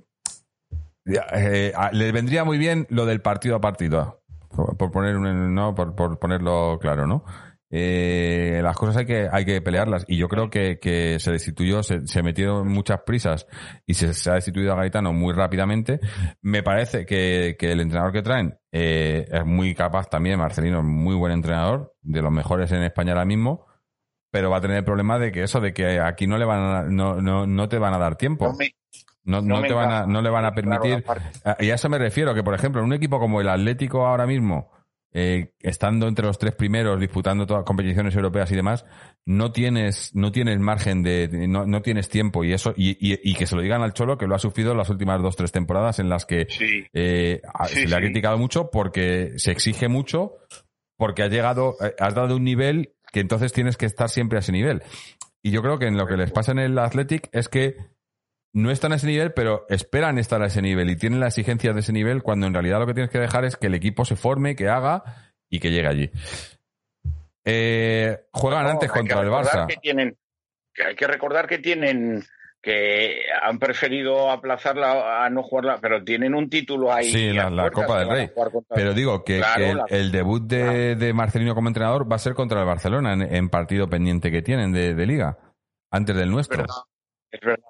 eh, les vendría muy bien lo del partido a partido, por, poner un, no, por, por ponerlo claro, ¿no? Eh, las cosas hay que, hay que pelearlas. Y yo creo que, que se destituyó, se, se metieron muchas prisas y se, se, ha destituido a Garitano muy rápidamente. Me parece que, que el entrenador que traen eh, es muy capaz también, Marcelino es muy buen entrenador, de los mejores en España ahora mismo, pero va a tener el problema de que eso, de que aquí no le van a, no, no, no te van a dar tiempo. No, no, te van a, no le van a permitir. y a eso me refiero, que por ejemplo, en un equipo como el Atlético ahora mismo, eh, estando entre los tres primeros, disputando todas competiciones europeas y demás, no tienes, no tienes margen de, no, no tienes tiempo y eso, y, y, y, que se lo digan al Cholo que lo ha sufrido las últimas dos, tres temporadas en las que eh, se le ha criticado mucho porque se exige mucho, porque has llegado, eh, has dado un nivel que entonces tienes que estar siempre a ese nivel. Y yo creo que en lo que les pasa en el Athletic es que no están a ese nivel, pero esperan estar a ese nivel y tienen la exigencia de ese nivel cuando en realidad lo que tienes que dejar es que el equipo se forme, que haga y que llegue allí. Eh, juegan antes contra el Barça. Que tienen, hay que recordar que tienen que han preferido aplazarla a no jugarla, pero tienen un título ahí. Sí, la, Copa del Rey. Pero digo que, el, debut de, Marcelino como entrenador va a ser contra el Barcelona en, partido pendiente que tienen de, liga, antes del nuestro.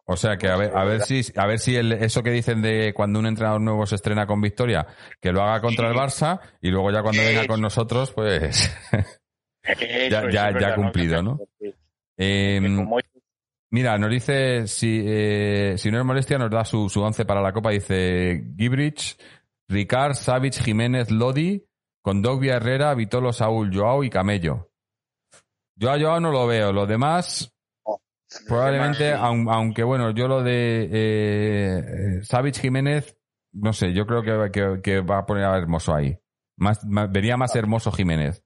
O sea que a ver, a ver si, a ver si el, eso que dicen de cuando un entrenador nuevo se estrena con victoria, que lo haga contra el Barça y luego ya cuando venga con nosotros, pues ya, ya, ya cumplido, ¿no? Eh, mira, nos dice, si, eh, si no es molestia, nos da su, su once para la Copa, dice Gibrich, Ricard, Savic, Jiménez, Lodi, Condogbia, Herrera, Vitolo, Saúl, Joao y Camello. Yo a Joao no lo veo, los demás Probablemente, aunque bueno, yo lo de eh, Savage Jiménez, no sé, yo creo que, que, va a poner a hermoso ahí. Más, vería más hermoso Jiménez.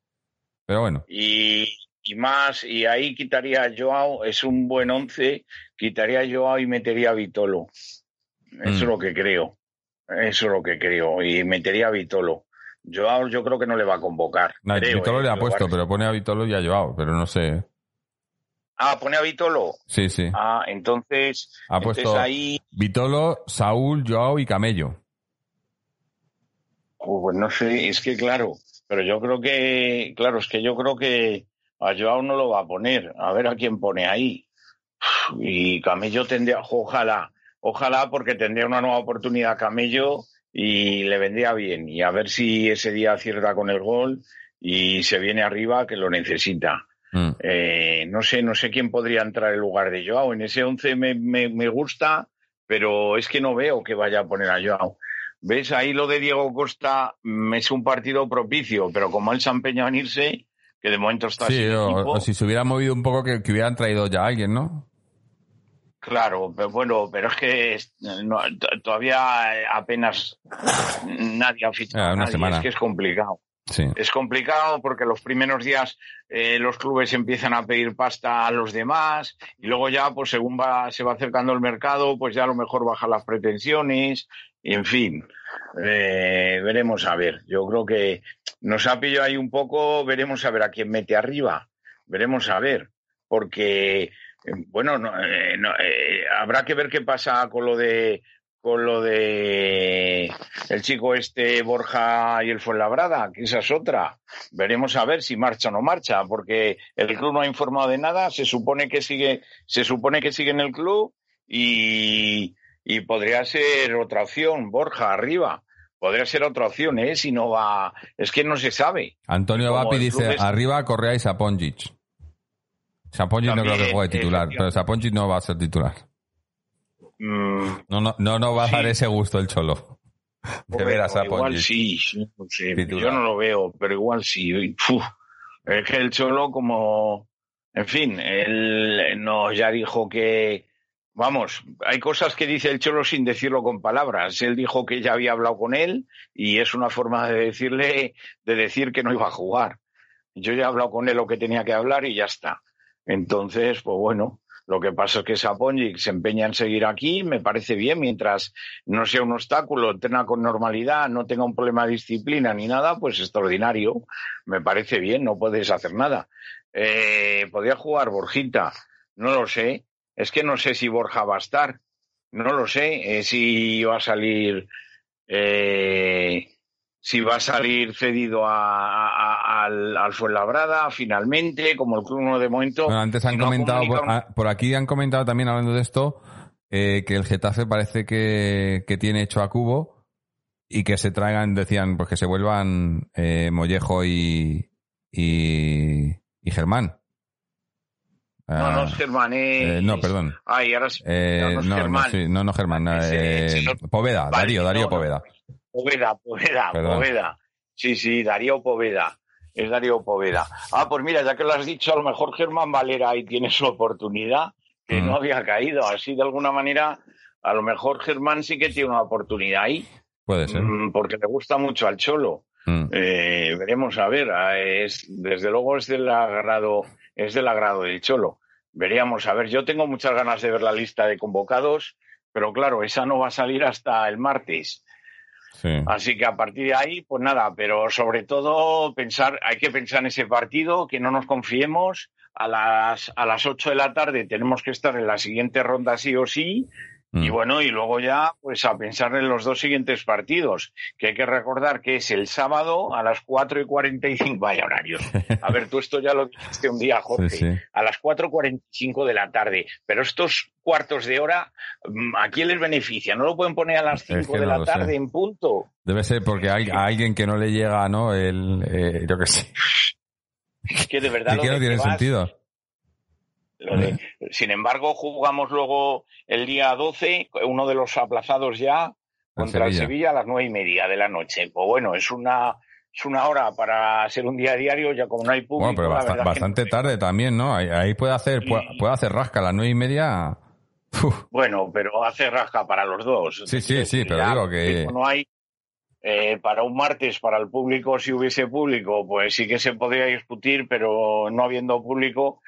Pero bueno. Y, y, más, y ahí quitaría a Joao, es un buen once, quitaría a Joao y metería a Vitolo. Eso es mm. lo que creo. Eso es lo que creo. Y metería a Vitolo. Joao yo creo que no le va a convocar. Vitolo le ha puesto, pero pone a Vitolo y a Joao, pero no sé. Ah, pone a Vitolo. Sí, sí. Ah, entonces. Ha puesto ahí. Vitolo, Saúl, Joao y Camello. pues no sé, es que claro, pero yo creo que, claro, es que yo creo que a Joao no lo va a poner. A ver a quién pone ahí. Y Camello tendría, ojalá, ojalá porque tendría una nueva oportunidad Camello y le vendría bien. Y a ver si ese día acierta con el gol y se viene arriba que lo necesita. Mm. Eh, no sé, no sé quién podría entrar en lugar de Joao. En ese 11 me, me, gusta, pero es que no veo que vaya a poner a Joao. ¿Ves? Ahí lo de Diego Costa es un partido propicio, pero como él se ha empeñado en irse, que de momento está Sí, sin o, equipo. o si se hubiera movido un poco, que, que hubieran traído ya a alguien, ¿no? Claro, pero bueno, pero es que no, todavía apenas nadie ha fichado. Ah, una nadie, semana. Es que es complicado. Es complicado porque los primeros días eh, los clubes empiezan a pedir pasta a los demás y luego ya, pues según va, se va acercando el mercado, pues ya a lo mejor bajan las pretensiones en fin, eh, veremos a ver. Yo creo que nos ha pillado ahí un poco, veremos a ver a quién mete arriba, veremos a ver, porque eh, bueno, no, no, habrá que ver qué pasa con lo de con lo de el chico este Borja y el Fuenlabrada, que esa es otra. Veremos a ver si marcha o no marcha, porque el club no ha informado de nada, se supone que sigue, se supone que sigue en el club y, y podría ser otra opción, Borja arriba. Podría ser otra opción, ¿eh? Si no va, es que no se sabe. Antonio Vapi dice, es- arriba Correa y Saponjic. Saponjic no creo que juegue titular, efectivamente. pero Saponjic no va a ser titular. Mm, No, no, no, no va a dar ese gusto el Cholo. De veras, igual sí, no sé, yo no lo veo, pero igual sí. Uf, es que el Cholo como, en fin, él no ya dijo que, vamos, hay cosas que dice el Cholo sin decirlo con palabras. Él dijo que ya había hablado con él y es una forma de decirle, de decir que no iba a jugar. Yo ya he hablado con él lo que tenía que hablar y ya está. Entonces, pues bueno, lo que pasa es que Saponjic se empeña en seguir aquí, me parece bien, mientras no sea un obstáculo, entrena con normalidad, no tenga un problema de disciplina ni nada, pues extraordinario. Me parece bien, no puedes hacer nada. Eh, ¿Podría jugar Borjita? No lo sé. Es que no sé si Borja va a estar. No lo sé. eh, si va a salir. eh, si va a salir cedido a, a- al, al Fuenlabrada finalmente, como el club no de momento. Bueno, antes han no comentado, por, ah, aquí han comentado también, hablando de esto, eh, que el Getafe parece que, que tiene hecho a Cubo y que se traigan, decían, pues que se vuelvan eh, Mollejo y, y, y Germán. No, Ah, no es Germán, eh, no, perdón. Ay, ahora sí. Eh, no, no, Germán. sí, no, Germán. Eh, Poveda, Darío, Darío. Poveda. Poveda, Poveda. Poveda. Sí, sí, Darío Poveda. Es Darío Poveda. Ah, pues mira, ya que lo has dicho, a lo mejor Germán Valera ahí tiene su oportunidad, que Mm. no había caído. Así, de alguna manera, a lo mejor Germán sí que tiene una oportunidad ahí, Puede ser. mm, porque le gusta mucho al Cholo. Mm. Eh, veremos a ver. ah, Es, desde luego es del agrado, es del agrado del Cholo. Veríamos a ver. Yo tengo muchas ganas de ver la lista de convocados, pero claro, esa no va a salir hasta el martes. Sí. Así que a partir de ahí, pues nada, pero sobre todo pensar, hay que pensar en ese partido, que no nos confiemos. A las, a las 8 de la tarde tenemos que estar en la siguiente ronda sí o sí. Y Mm. bueno, y luego ya, pues a pensar en los dos siguientes partidos, que hay que recordar que es el sábado a las 4 y 45, vaya horarios. A ver, tú esto ya lo dijiste un día, Jorge, Sí, sí. a las 4.45 de la tarde, pero estos cuartos de hora, mm, ¿a quién les beneficia? ¿No lo pueden poner a las Es 5 que de no la sé. tarde en punto? Debe ser porque hay, a alguien que no le llega, ¿no? El, eh, yo qué sé. Es que de verdad Y lo que no tiene vas- sentido. Lo de- sin embargo, jugamos luego el día 12, uno de los aplazados ya, contra el Sevilla. A las nueve y media de la noche. Pues bueno, es una, es una hora para ser un día diario, ya como no hay público. Bueno, pero bastante no- tarde también, ¿no? Ahí, ahí puede hacer Sí. puede, puede hacer rasca a las nueve y media. Uf, Bueno, pero hace rasca para los dos. Sí, sí, sí, pero Ya, digo que- No hay. eh, para un martes, para el público, si hubiese público, pues sí que se podría discutir, pero no habiendo público,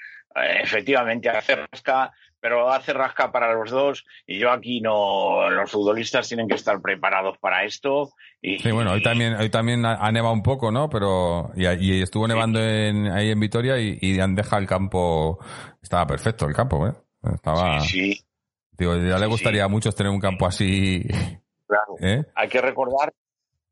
efectivamente hace rasca, pero hace rasca para los dos. Y yo aquí no. Los futbolistas tienen que estar preparados para esto. Y, Sí, bueno, hoy también, hoy también ha, nevado un poco, ¿no? Pero, y, y estuvo nevando en, ahí en Vitoria y, y han dejado el campo, estaba perfecto el campo, ¿eh? Estaba, Sí, sí, digo, ya le gustaría a muchos tener un campo así, claro. ¿eh? Hay que recordar,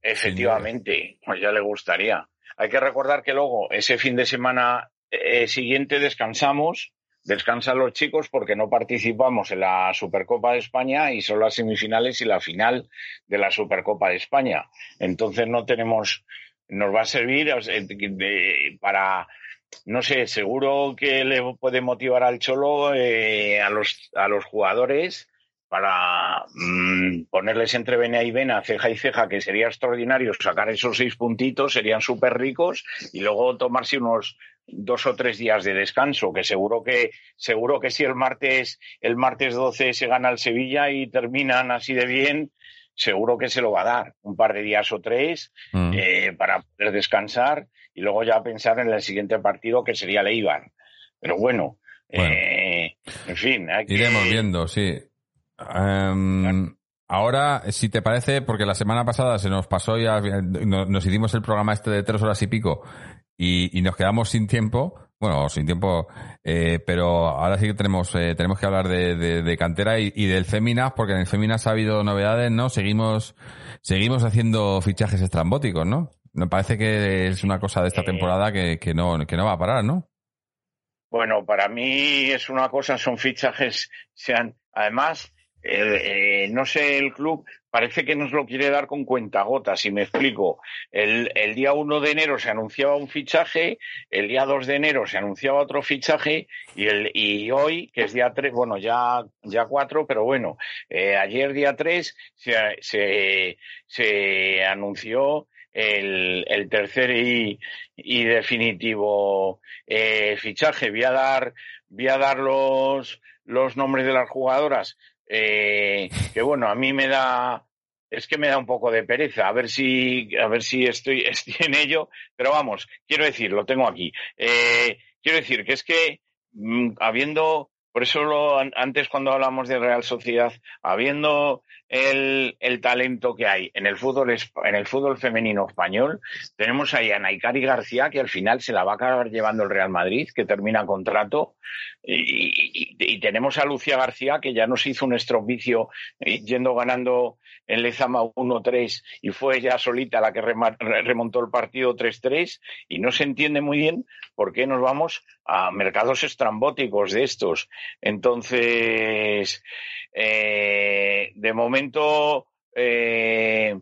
efectivamente, pues ya le gustaría. Hay que recordar que luego, ese fin de semana eh, siguiente, descansamos, descansan los chicos porque no participamos en la Supercopa de España y son las semifinales y la final de la Supercopa de España. Entonces no tenemos, nos va a servir para, no sé, seguro que le puede motivar al Cholo, eh, a los, a los jugadores para mm, ponerles entre vena y vena, ceja y ceja, que sería extraordinario sacar esos seis puntitos, serían súper ricos, y luego tomarse unos dos o tres días de descanso, que seguro que, seguro que si el martes, el martes 12 se gana el Sevilla y terminan así de bien, seguro que se lo va a dar un par de días o tres Mm. eh, para poder descansar y luego ya pensar en el siguiente partido que sería el Eibar. Pero bueno, Bueno. eh, en fin, hay que- Iremos viendo, sí. Em, ahora, si te parece, porque la semana pasada se nos pasó ya, no- nos hicimos el programa este de tres horas y pico y, y nos quedamos sin tiempo. Bueno, sin tiempo, eh, pero ahora sí que tenemos, eh, tenemos que hablar de, de- de cantera y, y del Féminas, porque en el Féminas ha habido novedades, ¿no? Seguimos, seguimos haciendo fichajes estrambóticos, ¿no? Me parece que es una cosa de esta Eh. temporada que, que no, que no va a parar, ¿no? Bueno, para mí es una cosa, son fichajes, sean, además, eh, eh, no sé, el club parece que nos lo quiere dar con cuentagotas, si me explico. El, día 1 de enero se anunciaba un fichaje, el día 2 de enero se anunciaba otro fichaje y, el, y hoy, que es día 3, bueno, ya, ya 4, pero bueno, eh, ayer día 3 se, se, anunció el, el tercer y, y definitivo fichaje. Voy a dar, voy a dar los, los nombres de las jugadoras. Eh, que bueno, a mí me da, es que me da un poco de pereza. A ver si, a ver si estoy, estoy en ello. Pero vamos, quiero decir, lo tengo aquí. Eh, quiero decir que es que mm, habiendo, por eso lo, an- antes cuando hablamos de Real Sociedad, habiendo el, talento que hay en el fútbol en el fútbol femenino español, tenemos ahí a Naikari García, que al final se la va a acabar llevando el Real Madrid, que termina contrato, y, tenemos a Lucía García, que ya nos hizo un estropicio eh, yendo ganando en Lezama 1-3 y fue ella solita la que remontó el partido 3-3 y no se entiende muy bien por qué nos vamos a mercados estrambóticos de estos. Entonces, eh, de momento, eh,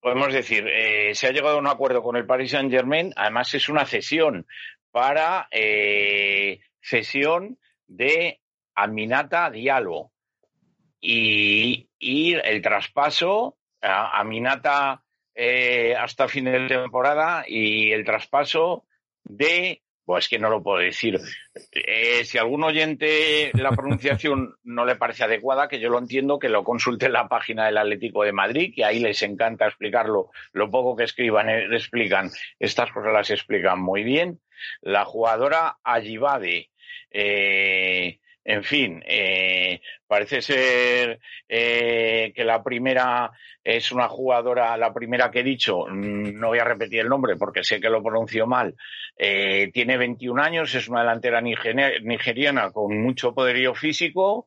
podemos decir, eh, se ha llegado a un acuerdo con el Paris Saint Germain, además es una cesión para eh, cesión de Aminata Diallo y, y el traspaso a Aminata eh, hasta fin de temporada y el traspaso de pues que no lo puedo decir. Eh, si algún oyente la pronunciación no le parece adecuada, que yo lo entiendo, que lo consulte en la página del Atlético de Madrid, que ahí les encanta explicarlo. Lo poco que escriban, eh, explican, estas cosas las explican muy bien. La jugadora Ayibade, eh, en fin, eh, parece ser eh, que la primera es una jugadora, la primera que he dicho, mm, no voy a repetir el nombre porque sé que lo pronuncio mal, eh, tiene 21 años, es una delantera nigeriana con mucho poderío físico.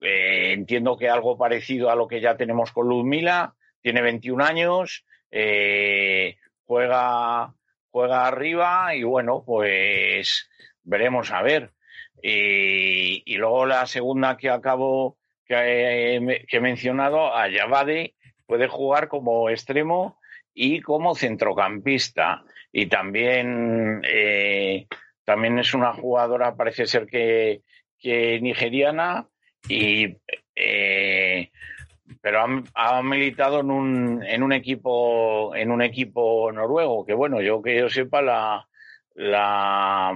entiendo que algo parecido a lo que ya tenemos con Ludmila. Tiene 21 años, juega, juega arriba y bueno, pues veremos a ver. Y, luego la segunda que acabo, que, he- que he mencionado, Ayabade, puede jugar como extremo y como centrocampista. Y también, eh, también es una jugadora, parece ser que, nigeriana, y eh, pero ha, ha militado en un, en un equipo, en un equipo noruego, que bueno, yo que yo sepa la, la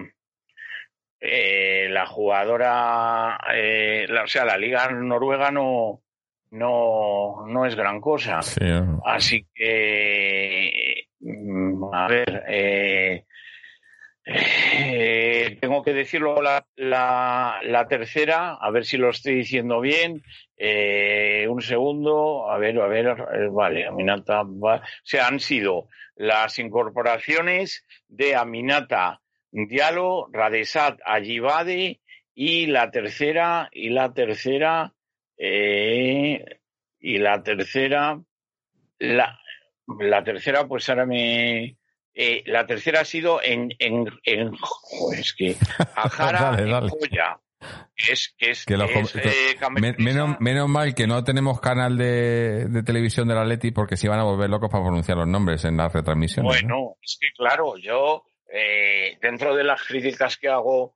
eh, la jugadora, eh, la- o sea, la liga noruega no, no, no es gran cosa. Sí, ¿no? Así que, mm, a ver, eh, eh, tengo que decirlo la, la, la tercera, a ver si lo estoy diciendo bien. Eh, un segundo, a ver, a ver, vale, Aminata, va- o sea, han sido las incorporaciones de Aminata Diallo, Radesat Ayibade y la tercera, y la tercera, eh, y la tercera, la, la tercera, pues ahora me. eh, la tercera ha sido en. en, en es que. Ajara Dale, en. Joya, es. Que es, Que eh, menos, menos mal que no tenemos canal de, de televisión del Atleti porque se iban a volver locos para pronunciar los nombres en las retransmisiones. ¿no? Bueno, es que claro, yo, eh, dentro de las críticas que hago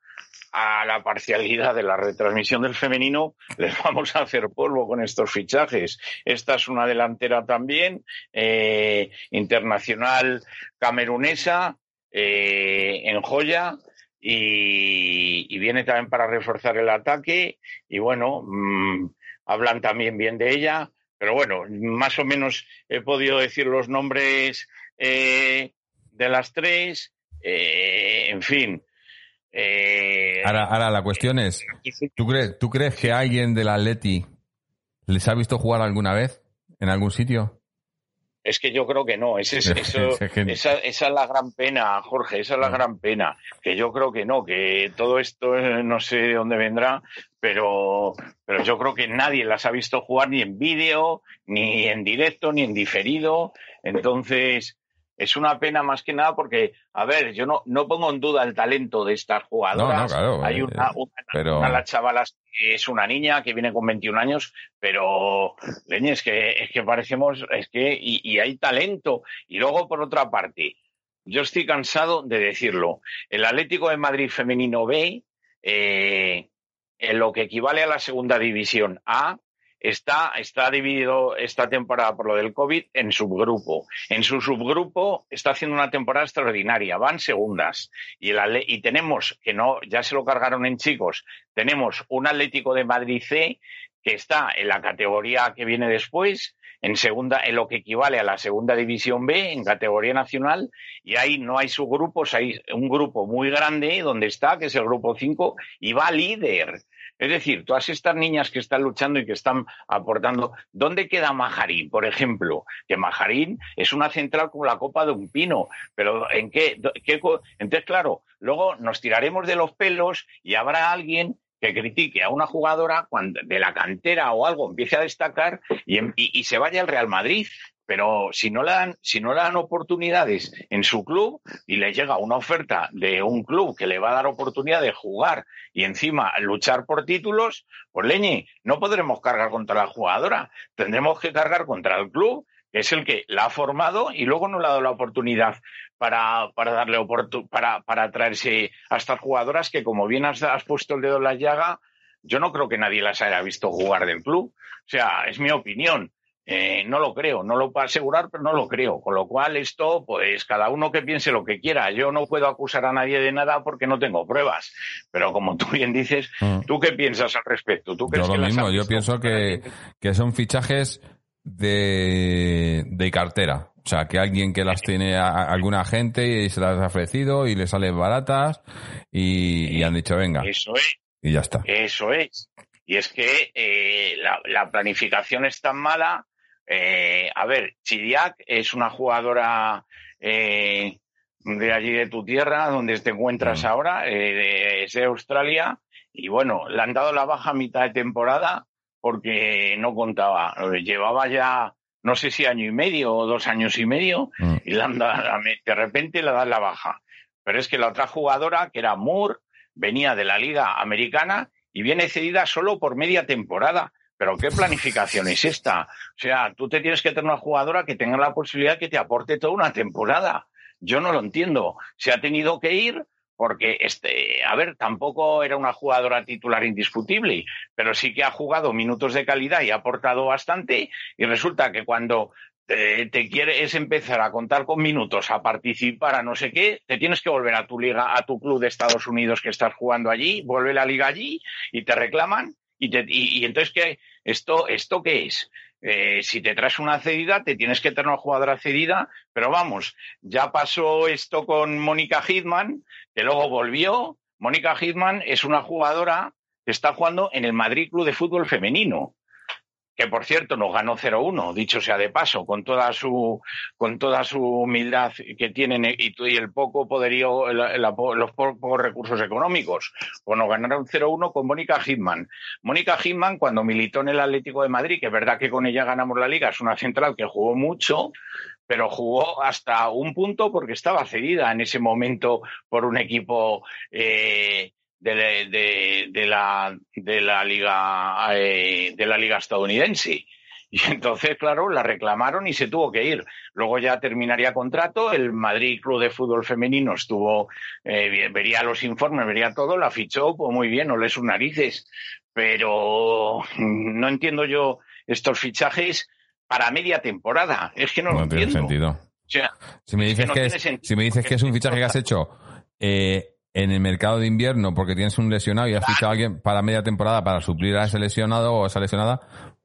a la parcialidad de la retransmisión del femenino, les vamos a hacer polvo con estos fichajes. Esta es una delantera también, eh, internacional camerunesa, eh, en joya, y, viene también para reforzar el ataque. Y bueno, mm, hablan también bien de ella, pero bueno, más o menos he podido decir los nombres de las tres. En fin, eh, ahora, la cuestión es, ¿tú crees, ¿tú crees que alguien del Atleti les ha visto jugar alguna vez en algún sitio? Es que yo creo que no. esa, es la gran pena, Jorge. Esa es la gran pena. Que yo creo que no, que todo esto eh, no sé de dónde vendrá, pero, pero yo creo que nadie las ha visto jugar ni en vídeo, ni en directo, ni en diferido. Entonces, es una pena más que nada porque, a ver, yo no, no pongo en duda el talento de estas jugadoras. Hay eh, una, una, una, las chavalas que es una niña que viene con 21 años, pero, leñe, es que, es que parecemos, es que, y, hay talento. Y luego, por otra parte, yo estoy cansado de decirlo. El Atlético de Madrid femenino B, eh, en lo que equivale a la segunda división A, está, está dividido esta temporada por lo del COVID en subgrupo. En su subgrupo está haciendo una temporada extraordinaria, van segundas. Y, y tenemos, que no, ya se lo cargaron en chicos, tenemos un Atlético de Madrid C que está en la categoría que viene después, en segunda, en lo que equivale a la segunda división B, en categoría nacional, y ahí no hay subgrupos, hay un grupo muy grande donde está, que es el grupo 5, y va líder. Es decir, todas estas niñas que están luchando y que están aportando, ¿dónde queda Majarín, por ejemplo? Que Majarín es una central como la copa de un pino, pero ¿en qué? Entonces, claro, luego nos tiraremos de los pelos y habrá alguien que critique a una jugadora cuando de la cantera o algo empiece a destacar y se vaya al Real Madrid pero si no le dan, si no le dan oportunidades en su club y le llega una oferta de un club que le va a dar oportunidad de jugar y encima luchar por títulos, pues leñe, no podremos cargar contra la jugadora, tendremos que cargar contra el club, que es el que la ha formado y luego no le ha dado la oportunidad para, para darle para, para traerse a estas jugadoras que como bien has, has puesto el dedo en la llaga, yo no creo que nadie las haya visto jugar del club. O sea, es mi opinión. Eh, no lo creo, no lo puedo asegurar, pero no lo creo. Con lo cual, esto, pues cada uno que piense lo que quiera. Yo no puedo acusar a nadie de nada porque no tengo pruebas. Pero como tú bien dices, mm. ¿tú qué piensas al respecto? ¿Tú crees yo lo mismo, yo pienso que, que son fichajes de, de cartera. O sea, que alguien que las tiene a, alguna gente y se las ha ofrecido y le salen baratas y, han dicho, venga. Eso es. Y ya está. Eso es. Y es que eh, la, la, planificación es tan mala eh, a ver, Chiriac es una jugadora eh, de allí de tu tierra, donde te encuentras mm. ahora, eh, es de Australia, y bueno, le han dado la baja a mitad de temporada porque no contaba. Llevaba ya, no sé si año y medio o dos años y medio, mm. y le han dado, de repente le dan la baja. Pero es que la otra jugadora, que era Moore, venía de la Liga Americana y viene cedida solo por media temporada. Pero ¿qué planificación es esta? O sea, tú te tienes que tener una jugadora que tenga la posibilidad que te aporte toda una temporada. Yo no lo entiendo. Se ha tenido que ir porque, este, a ver, tampoco era una jugadora titular indiscutible, pero sí que ha jugado minutos de calidad y ha aportado bastante. Y resulta que cuando te, te, quieres empezar a contar con minutos, a participar, a no sé qué, te tienes que volver a tu liga, a tu club de Estados Unidos que estás jugando allí, vuelve la liga allí y te reclaman. Y, te, y entonces, ¿qué, ¿Esto, esto qué es? Eh, si te traes una cedida, te tienes que tener una jugadora cedida, pero vamos, ya pasó esto con Mónica Hitman, que luego volvió. Mónica Hitman es una jugadora que está jugando en el Madrid Club de Fútbol Femenino que por cierto nos ganó 0-1, dicho sea de paso, con toda su, con toda su humildad que tienen y, el poco poderío, los pocos recursos económicos. Pues nos ganaron 0-1 con Mónica Hitman. Mónica Hitman, cuando militó en el Atlético de Madrid, que es verdad que con ella ganamos la liga, es una central que jugó mucho, pero jugó hasta un punto porque estaba cedida en ese momento por un equipo eh, de, de, la, de la liga eh, de la liga estadounidense Y entonces, claro, la reclamaron y se tuvo que ir. Luego ya terminaría contrato, el Madrid Club de Fútbol Femenino estuvo, eh, vería los informes, vería todo, la fichó, pues muy bien, no le sus narices. Pero no entiendo yo estos fichajes para media temporada. Es que no, lo tiene sentido. si me dices que, es, si me dices que es un fichaje que has hecho eh, en el mercado de invierno porque tienes un lesionado y has fichado a alguien para media temporada para suplir a ese lesionado o a esa lesionada,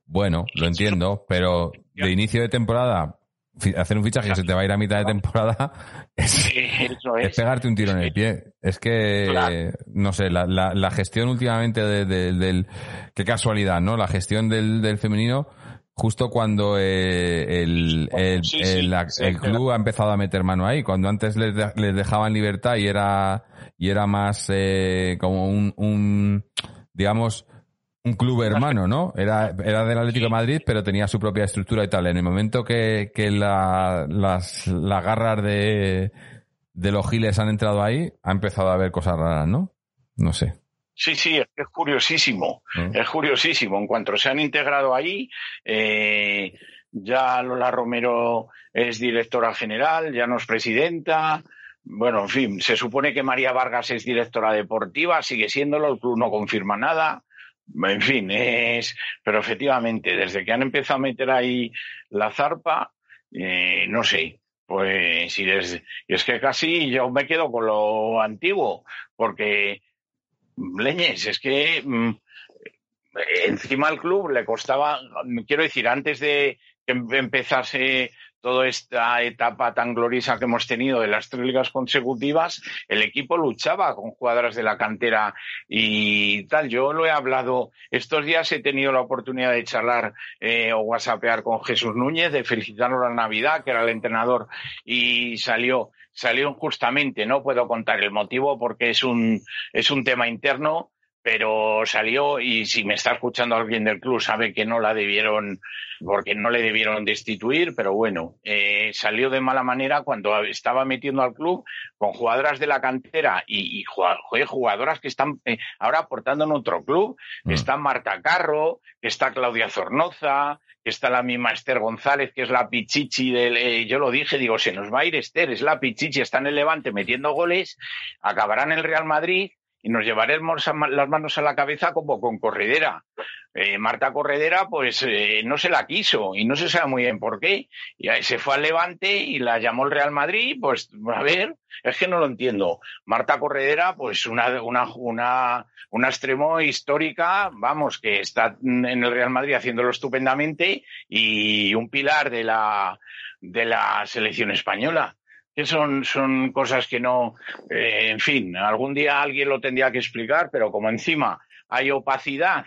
bueno, lo entiendo, pero de inicio de temporada hacer un fichaje que se te va a ir a mitad de temporada es, pegarte un tiro en el pie. Es que, no sé, la, la, gestión últimamente del... Qué casualidad, ¿no? La gestión del, del femenino justo cuando eh, el, el, club ha empezado a meter mano ahí, cuando antes les, les dejaban libertad y era, y era más eh, como un, un, digamos, un club hermano, ¿no? Era, era del Atlético de Madrid, pero tenía su propia estructura y tal. En el momento que, que la, las, las garras de, de los giles han entrado ahí, ha empezado a haber cosas raras, ¿no? No sé. Sí, sí, es curiosísimo, es curiosísimo. En cuanto se han integrado ahí, eh, ya Lola Romero es directora general, ya no es presidenta. Bueno, en fin, se supone que María Vargas es directora deportiva, sigue siéndolo, el club no confirma nada. En fin, es. Pero efectivamente, desde que han empezado a meter ahí la zarpa, eh, no sé, pues si es, es que casi yo me quedo con lo antiguo, porque Leñes, es que mm, encima al club le costaba, quiero decir, antes de que empezase toda esta etapa tan gloriosa que hemos tenido de las tres ligas consecutivas, el equipo luchaba con jugadoras de la cantera y tal. Yo lo he hablado, estos días he tenido la oportunidad de charlar eh, o whatsappear con Jesús Núñez, de felicitarlo la Navidad, que era el entrenador, y salió salió injustamente, no puedo contar el motivo porque es un, es un tema interno, pero salió y si me está escuchando alguien del club sabe que no la debieron, porque no le debieron destituir, pero bueno, eh, salió de mala manera cuando estaba metiendo al club con jugadoras de la cantera y, y jugadoras que están eh, ahora aportando en otro club, mm. está Marta Carro, está Claudia Zornoza, está la misma Esther González, que es la pichichi del... Eh, yo lo dije, digo, se nos va a ir Esther, es la pichichi, está en el Levante metiendo goles, acabará en el Real Madrid y nos llevaremos las manos a la cabeza como con Corredera. Eh, Marta Corredera, pues eh, no se la quiso y no se sabe muy bien por qué. Y se fue al Levante y la llamó el Real Madrid, pues a ver, es que no lo entiendo. Marta Corredera, pues una, una, una, una extremo histórica, vamos, que está en el Real Madrid haciéndolo estupendamente y un pilar de la, de la selección española son, son cosas que no, eh, en fin, algún día alguien lo tendría que explicar, pero como encima hay opacidad,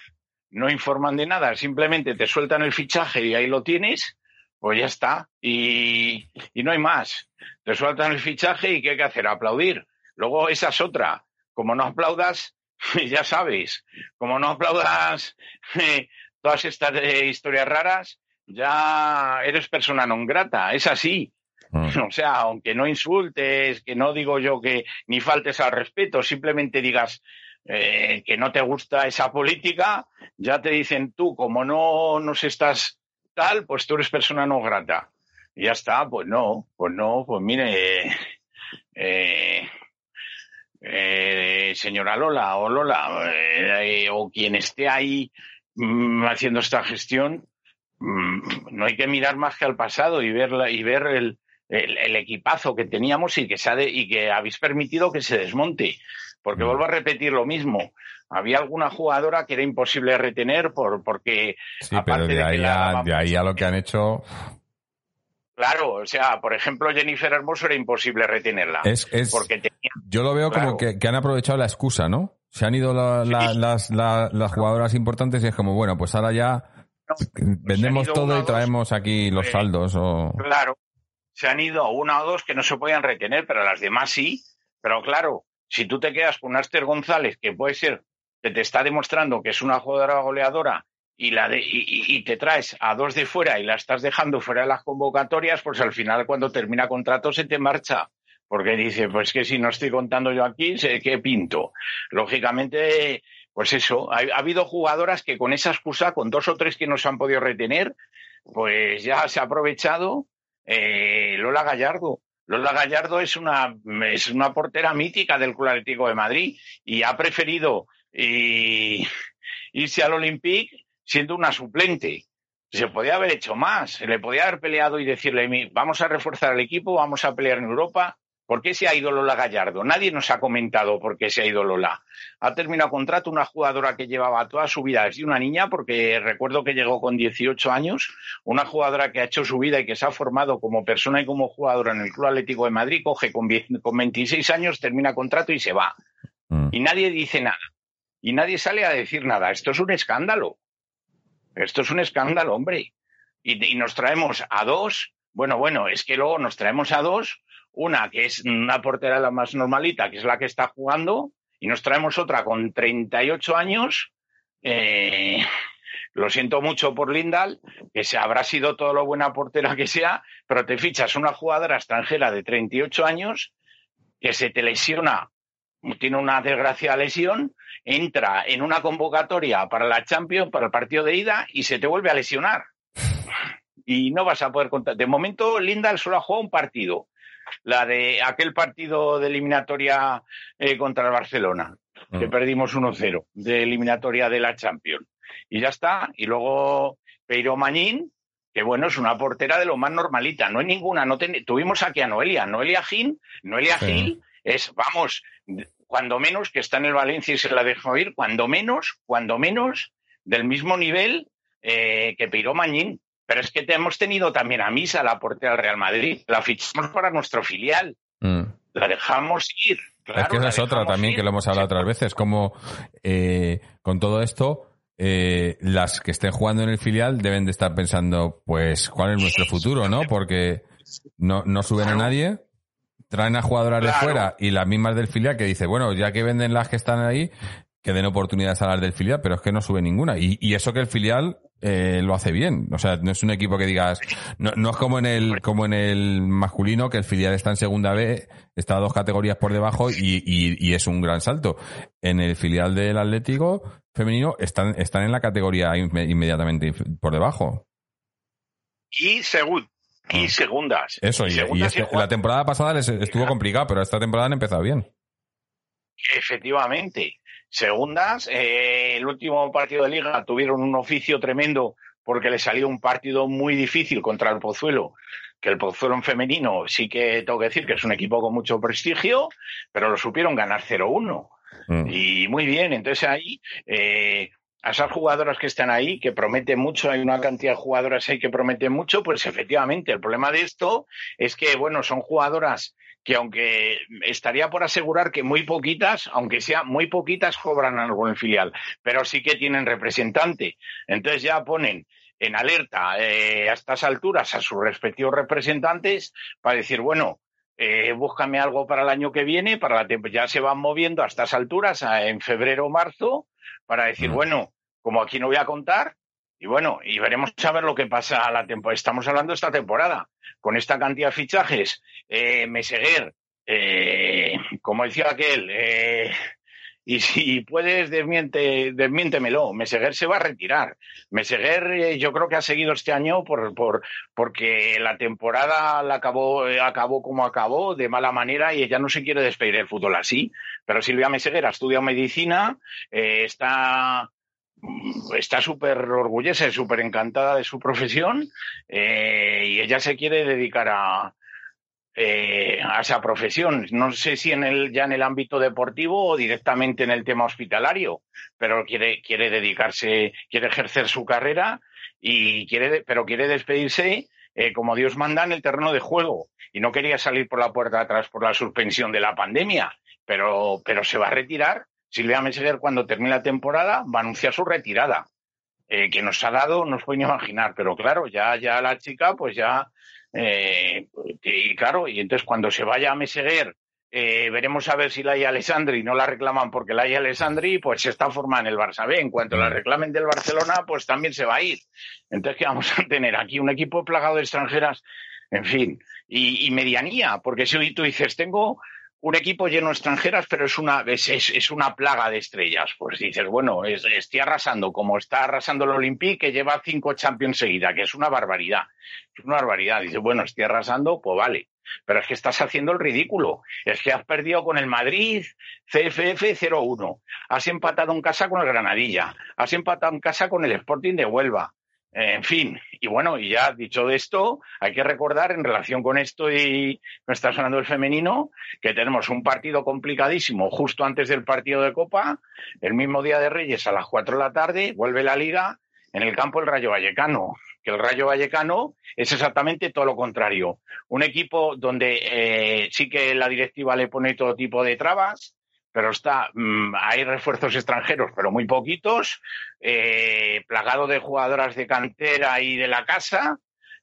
no informan de nada, simplemente te sueltan el fichaje y ahí lo tienes, pues ya está. Y, y no hay más. Te sueltan el fichaje y ¿qué hay que hacer? Aplaudir. Luego esa es otra. Como no aplaudas, ya sabes, como no aplaudas todas estas eh, historias raras, ya eres persona non grata. Es así. Mm. O sea, aunque no insultes, que no digo yo que ni faltes al respeto, simplemente digas eh, que no te gusta esa política, ya te dicen tú, como no nos estás tal, pues tú eres persona no grata. Y ya está, pues no, pues no, pues mire, eh, eh, señora Lola o Lola, o quien esté ahí mm, haciendo esta gestión, mm, no hay que mirar más que al pasado y ver, y ver el, el, equipazo que teníamos y que, se y que habéis permitido que se desmonte. Porque mm. vuelvo a repetir lo mismo. Había alguna jugadora que era imposible retener por, porque. Sí, pero de, ahí, a, de ahí a lo que han hecho. Claro, o sea, por ejemplo, Jennifer Hermoso era imposible retenerla. Es, porque yo lo veo como que, han aprovechado la excusa, ¿no? Se han ido las, las, jugadoras importantes y es como, bueno, pues ahora ya vendemos todo y traemos aquí los saldos. O... Claro, se han ido una o dos que no se podían retener, pero las demás sí. Pero claro, si tú te quedas con Aster González, que puede ser que te está demostrando que es una jugadora goleadora y, la de, y, te traes a dos de fuera y la estás dejando fuera de las convocatorias, pues al final cuando termina contrato se te marcha. Porque dice, pues que si no estoy contando yo aquí, sé qué pinto. Lógicamente, pues eso, ha, habido jugadoras que con esa excusa, con dos o tres que no se han podido retener, pues ya se ha aprovechado eh, Lola Gallardo. Lola Gallardo es una, es una portera mítica del Club Atlético de Madrid y ha preferido irse al Olympique siendo una suplente. Se podía haber hecho más, se le podía haber peleado y decirle, vamos a reforzar el equipo, vamos a pelear en Europa. ¿Por qué se ha ido Lola Gallardo? Nadie nos ha comentado por qué se ha ido Lola. Ha terminado contrato una jugadora que llevaba toda su vida desde una niña, porque recuerdo que llegó con 18 años, una jugadora que ha hecho su vida y que se ha formado como persona y como jugadora en el Club Atlético de Madrid, coge con, 26 años, termina contrato y se va. Mm. Y nadie dice nada. Y nadie sale a decir nada. Esto es un escándalo. Esto es un escándalo, hombre. Y, nos traemos a dos. Bueno, bueno, es que luego nos traemos a dos. Una que es una portera la más normalita, que es la que está jugando, y nos traemos otra con 38 años. Eh, lo siento mucho por Lindal, que se habrá sido todo lo buena portera que sea, pero te fichas una jugadora extranjera de 38 años que se te lesiona, tiene una desgraciada lesión entra en una convocatoria para la Champions, para el partido de ida, y se te vuelve a lesionar. Y no vas a poder contar. De momento, Lindal solo ha jugado un partido. La de aquel partido de eliminatoria eh, contra el Barcelona, que mm. perdimos 1-0, de eliminatoria de la Champions. Y ya está. Y luego Peiro Mañín, que bueno, es una portera de lo más normalita. No hay ninguna. No Tuvimos aquí a Noelia. Noelia Gil, Noelia Gil es, vamos, cuando menos, que está en el Valencia y se la dejó ir, cuando menos, cuando menos, del mismo nivel eh, que Peiro Mañín. Pero es que hemos tenido también a Misa, la portera del Real Madrid. La fichamos para nuestro filial. Mm. La dejamos ir. es que esa es otra también que lo hemos hablado otras veces. Como eh, con todo esto, eh, las que estén jugando en el filial deben de estar pensando, pues, ¿cuál es nuestro futuro, no? Porque no, no suben a nadie traen a jugadoras de fuera y las mismas del filial que dice, bueno, ya que venden las que están ahí, que den oportunidades a las del filial, pero es que no sube ninguna. Y, eso que el filial eh, lo hace bien. O sea, no es un equipo que digas, no, no, es como en el, como en el masculino, que el filial está en segunda B, está a dos categorías por debajo y, y, es un gran salto. En el filial del Atlético femenino están, están en la categoría inmediatamente por debajo. Y según, y ah. segundas. Eso, y, este, la temporada pasada les estuvo complicado, pero esta temporada han empezado bien. Efectivamente. Segundas, eh, el último partido de liga tuvieron un oficio tremendo porque le salió un partido muy difícil contra el Pozuelo, que el Pozuelo en femenino sí que tengo que decir que es un equipo con mucho prestigio, pero lo supieron ganar 0-1. Mm. Y muy bien, entonces ahí eh, a esas jugadoras que están ahí, que prometen mucho, hay una cantidad de jugadoras ahí que prometen mucho, pues efectivamente, el problema de esto es que, bueno, son jugadoras que aunque estaría por asegurar que muy poquitas, aunque sea muy poquitas, cobran algo en filial, pero sí que tienen representante. Entonces ya ponen en alerta eh, a estas alturas a sus respectivos representantes para decir, bueno, eh, búscame algo para el año que viene, para la ya se van moviendo a estas alturas, en febrero o marzo, para decir, mm. bueno, como aquí no voy a contar, y bueno, y veremos a ver lo que pasa a la temporada. Estamos hablando esta temporada, con esta cantidad de fichajes, eh, Meseguer, eh, como decía aquel, eh, y si puedes, desmiente, desmiéntemelo. Meseguer se va a retirar. Meseguer yo creo que ha seguido este año por, por, porque la temporada la acabó, acabó como acabó, de mala manera, y ella no se quiere despedir del fútbol así. Pero Silvia Meseguer ha estudiado medicina, está está súper orgullosa y súper encantada de su profesión eh, y ella se quiere dedicar a, eh, a esa profesión. No sé si en el, ya en el ámbito deportivo o directamente en el tema hospitalario, pero quiere, quiere dedicarse, quiere ejercer su carrera y quiere, pero quiere despedirse eh, como Dios manda en el terreno de juego. Y no quería salir por la puerta atrás por la suspensión de la pandemia, pero, pero se va a retirar. Silvia Meseguer, cuando termine la temporada, va a anunciar su retirada. Eh, que nos ha dado, no os pueden imaginar, pero claro, ya, ya la chica, pues ya eh, y claro, y entonces cuando se vaya a Meseguer, eh, veremos a ver si la Alessandri no la reclaman porque la Alessandri pues se está formando en el Barça B. En cuanto la reclamen del Barcelona, pues también se va a ir. Entonces, ¿qué vamos a tener aquí? Un equipo plagado de extranjeras, en fin, y, medianía, porque si tú dices, tengo un equipo lleno de extranjeras, pero es una, es, es, una plaga de estrellas. Pues dices, bueno, estoy arrasando, como está arrasando el Olympique, que lleva cinco Champions seguida, que es una barbaridad. Es una barbaridad. Dices, bueno, estoy arrasando, pues vale. Pero es que estás haciendo el ridículo. Es que has perdido con el Madrid CFF 0-1. Has empatado en casa con el Granadilla. Has empatado en casa con el Sporting de Huelva. En fin, y bueno, y ya dicho de esto, hay que recordar en relación con esto y me está sonando el femenino, que tenemos un partido complicadísimo justo antes del partido de Copa, el mismo día de Reyes a las 4 de la tarde, vuelve la liga en el campo el Rayo Vallecano, que el Rayo Vallecano es exactamente todo lo contrario. Un equipo donde eh, sí que la directiva le pone todo tipo de trabas, pero está, mm, hay refuerzos extranjeros, pero muy poquitos, eh, plagado de jugadoras de cantera y de la casa,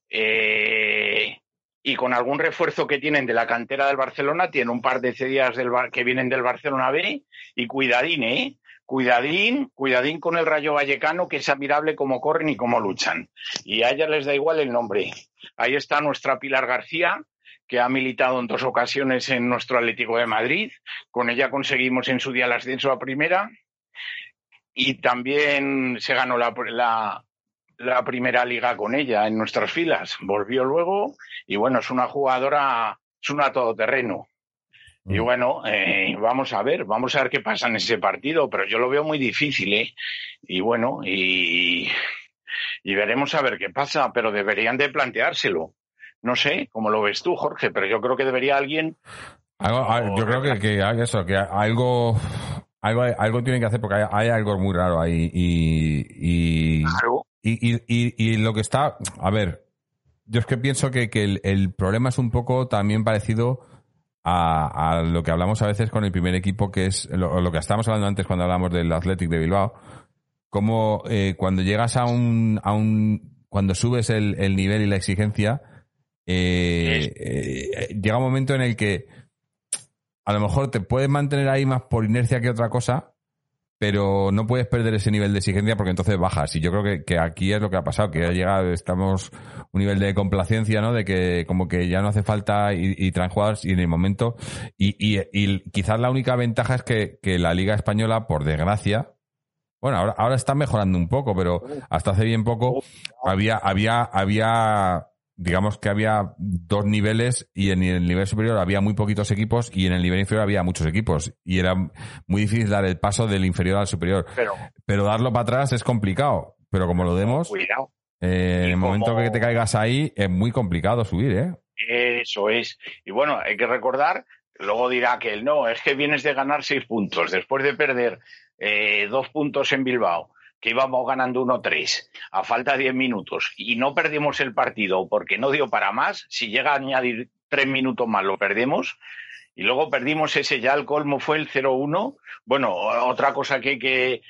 eh, y con algún refuerzo que tienen de la cantera del Barcelona, tiene un par de cedidas del que vienen del Barcelona B, y cuidadín, ¿eh? Cuidadín, cuidadín con el Rayo Vallecano, que es admirable cómo corren y cómo luchan. Y a ellas les da igual el nombre. Ahí está nuestra Pilar García, que ha militado en dos ocasiones en nuestro Atlético de Madrid. Con ella conseguimos en su día el ascenso a primera y también se ganó la, la, primera liga con ella en nuestras filas. Volvió luego y bueno, es una jugadora, es una todoterreno. Y mm. bueno, eh, vamos a ver, vamos a ver qué pasa en ese partido, pero yo lo veo muy difícil, ¿eh? Y bueno, y, y veremos a ver qué pasa, pero deberían de planteárselo no sé cómo lo ves tú, Jorge, pero yo creo que debería alguien. yo creo que, que eso, que algo, algo, algo tienen que hacer porque hay, algo muy raro ahí. Y, y, y, y, lo que está. A ver, yo es que pienso que, que el, problema es un poco también parecido a, a, lo que hablamos a veces con el primer equipo, que es lo, lo que estábamos hablando antes cuando hablamos del Athletic de Bilbao. Como eh, cuando llegas a un, a un. Cuando subes el, el nivel y la exigencia eh, eh, llega un momento en el que a lo mejor te puedes mantener ahí más por inercia que otra cosa, pero no puedes perder ese nivel de exigencia porque entonces bajas. Y yo creo que, aquí es lo que ha pasado, que ha llegado, estamos un nivel de complacencia, ¿no? De que como que ya no hace falta y, y y en el momento. Y, y, quizás la única ventaja es que, que, la Liga Española, por desgracia, bueno, ahora, ahora está mejorando un poco, pero hasta hace bien poco había, había, había digamos que había dos niveles y en el nivel superior había muy poquitos equipos y en el nivel inferior había muchos equipos y era muy difícil dar el paso del inferior al superior. Pero, darlo para atrás es complicado, pero como lo demos, eh, en el momento que te caigas ahí es muy complicado subir, ¿eh? Eso es. Y bueno, hay que recordar, luego dirá que no, es que vienes de ganar seis puntos después de perder eh, dos puntos en Bilbao que íbamos ganando 1-3 a falta de 10 minutos y no perdimos el partido porque no dio para más, si llega a añadir tres minutos más lo perdemos y luego perdimos ese ya el colmo fue el 0-1. Bueno, otra cosa que, que,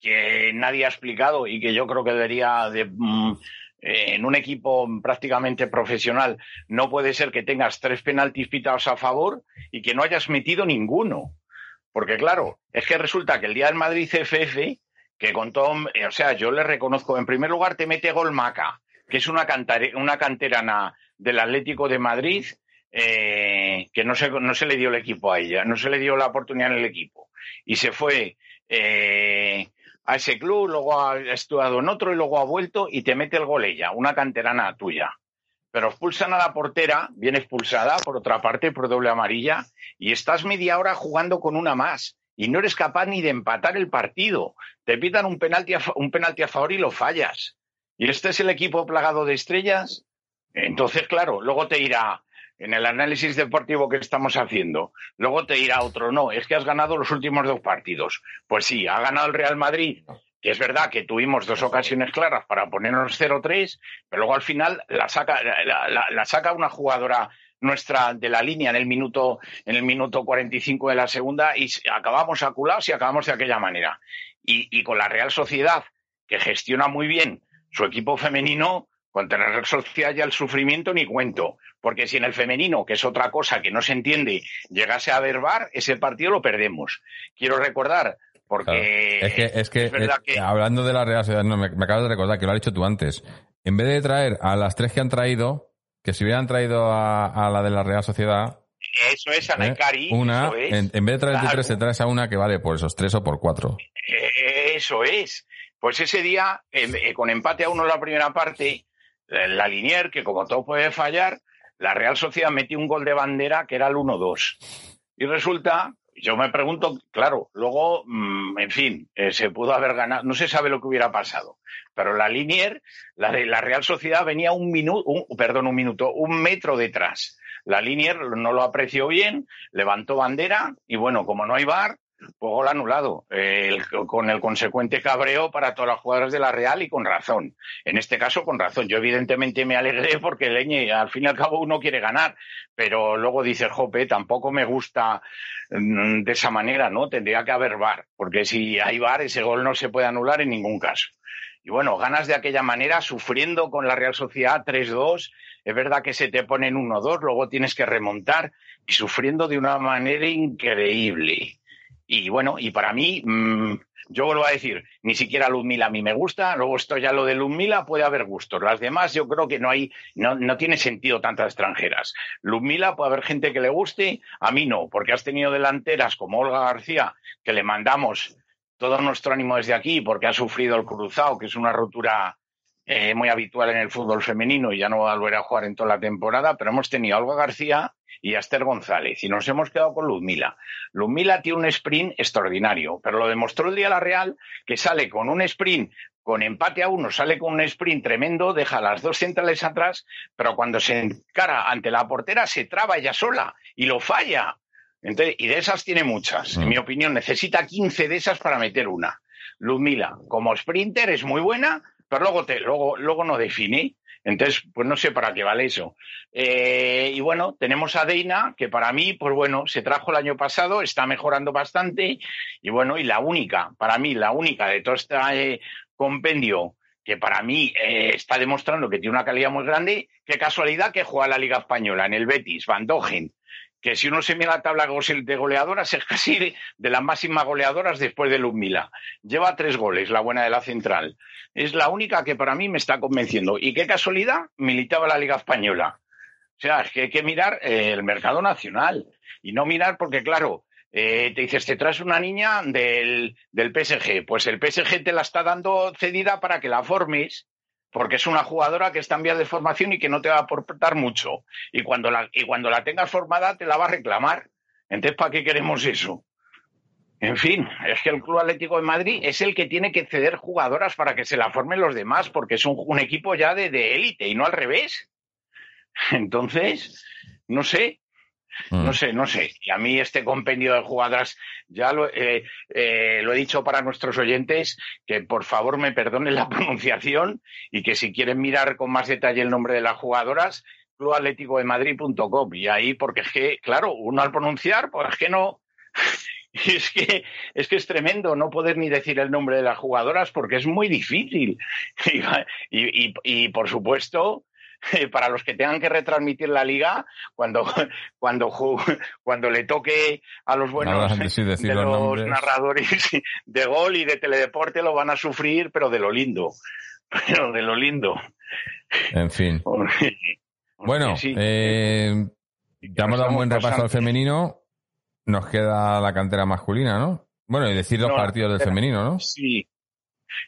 que, nadie ha explicado y que yo creo que debería de... Mm, en un equipo prácticamente profesional no puede ser que tengas tres penaltis pitados a favor y que no hayas metido ninguno. Porque claro, es que resulta que el día del Madrid CFF que con Tom, eh, o sea, yo le reconozco, en primer lugar te mete gol Maca, que es una, una canterana del Atlético de Madrid, eh, que no se, no se le dio el equipo a ella, no se le dio la oportunidad en el equipo. Y se fue eh, a ese club, luego ha estudiado en otro y luego ha vuelto y te mete el gol ella, una canterana tuya. Pero expulsan a la portera, viene expulsada por otra parte por doble amarilla y estás media hora jugando con una más y no eres capaz ni de empatar el partido. Te pitan un penalti a, un penalti a favor y lo fallas. ¿Y este es el equipo plagado de estrellas? Entonces, claro, luego te irá en el análisis deportivo que estamos haciendo, luego te irá otro, no, es que has ganado los últimos dos partidos. Pues sí, ha ganado el Real Madrid, que es verdad que tuvimos dos ocasiones claras para ponernos 0-3, pero luego al final la saca, la saca una jugadora nuestra de la línea en el minuto en el minuto 45 de la segunda y acabamos aculados y acabamos de aquella manera. Y, con la Real Sociedad, que gestiona muy bien su equipo femenino, con la Real Sociedad ya el sufrimiento ni cuento. Porque si en el femenino, que es otra cosa que no se entiende, llegase a verbar, ese partido lo perdemos. Quiero recordar, porque es que, es que, hablando de la Real Sociedad, no, me, me acabas de recordar que lo has dicho tú antes. En vez de traer a las tres que han traído, que si hubieran traído a, la de la Real Sociedad, eso es, Ana ¿Eh? Una, En, vez de traer tres, te traes a una que vale por esos tres o por cuatro. Eso es. Pues ese día, eh, con empate a uno en la primera parte, la Linier, que como todo puede fallar, la Real Sociedad metió un gol de bandera que era el 1-2. Y resulta, yo me pregunto, claro, luego, mm, en fin, eh, se pudo haber ganado, no se sabe lo que hubiera pasado, pero la Linier, la la Real Sociedad venía un minuto, perdón, un minuto, un metro detrás. La Linier no lo apreció bien, levantó bandera y bueno, como no hay bar, gol anulado, con el consecuente cabreo para todas las jugadoras de la Real y con razón. En este caso, con razón. Yo evidentemente me alegré porque Leñe, al fin y al cabo, uno quiere ganar, pero luego dice Jope, tampoco me gusta mm, de esa manera, ¿no? Tendría que haber VAR, porque si hay VAR, ese gol no se puede anular en ningún caso. Y bueno, ganas de aquella manera, sufriendo con la Real Sociedad 3-2. Es verdad que se te pone en 1-2, luego tienes que remontar y sufriendo de una manera increíble. Y bueno, y para mí, mmm, yo vuelvo a decir, ni siquiera Mila a mí me gusta, luego esto ya lo de Mila puede haber gustos. Las demás yo creo que no hay, no, no tiene sentido tantas extranjeras. Mila puede haber gente que le guste, a mí no, porque has tenido delanteras como Olga García, que le mandamos todo nuestro ánimo desde aquí, porque ha sufrido el cruzado, que es una rotura eh, muy habitual en el fútbol femenino y ya no va a volver a jugar en toda la temporada, pero hemos tenido a Olga García y a Esther González y nos hemos quedado con Luzmila. Luzmila tiene un sprint extraordinario, pero lo demostró el día la Real que sale con un sprint con empate a uno, sale con un sprint tremendo, deja las dos centrales atrás, pero cuando se encara ante la portera se traba ella sola y lo falla. y de esas tiene muchas. En mm. mi opinión, necesita 15 de esas para meter una. Luzmila, como sprinter, es muy buena, pero luego, te, luego, luego no define. Entonces, pues no sé para qué vale eso. Eh, y bueno, tenemos a Deina, que para mí, pues bueno, se trajo el año pasado, está mejorando bastante. Y bueno, y la única, para mí, la única de todo este eh, compendio que para mí eh, está demostrando que tiene una calidad muy grande, qué casualidad que juega la Liga Española en el Betis, Van Dogen que si uno se mira la tabla de goleadoras es casi de las máximas goleadoras después de Ludmila. Lleva tres goles, la buena de la central. Es la única que para mí me está convenciendo. Y qué casualidad, militaba la Liga Española. O sea, es que hay que mirar eh, el mercado nacional y no mirar porque, claro, eh, te dices, te traes una niña del, del PSG. Pues el PSG te la está dando cedida para que la formes porque es una jugadora que está en vía de formación y que no te va a aportar mucho. Y cuando la, y cuando la tengas formada te la va a reclamar. Entonces, ¿para qué queremos eso? En fin, es que el Club Atlético de Madrid es el que tiene que ceder jugadoras para que se la formen los demás, porque es un, equipo ya de élite y no al revés. Entonces, no sé, Mm. No sé, no sé. Y a mí este compendio de jugadoras, ya lo, eh, eh, lo he dicho para nuestros oyentes, que por favor me perdonen la pronunciación y que si quieren mirar con más detalle el nombre de las jugadoras, clubatléticodemadrid.com. Y ahí, porque es que, claro, uno al pronunciar, pues es que no, es que, es que es tremendo no poder ni decir el nombre de las jugadoras porque es muy difícil. Y, y, y por supuesto, para los que tengan que retransmitir la liga, cuando, cuando, cuando le toque a los buenos de los narradores de gol y de teledeporte lo van a sufrir, pero de lo lindo. Pero de lo lindo. En fin. bueno, eh, ya hemos dado un buen repaso al femenino. Nos queda la cantera masculina, ¿no? Bueno, y decir dos partidos del femenino, ¿no? Sí,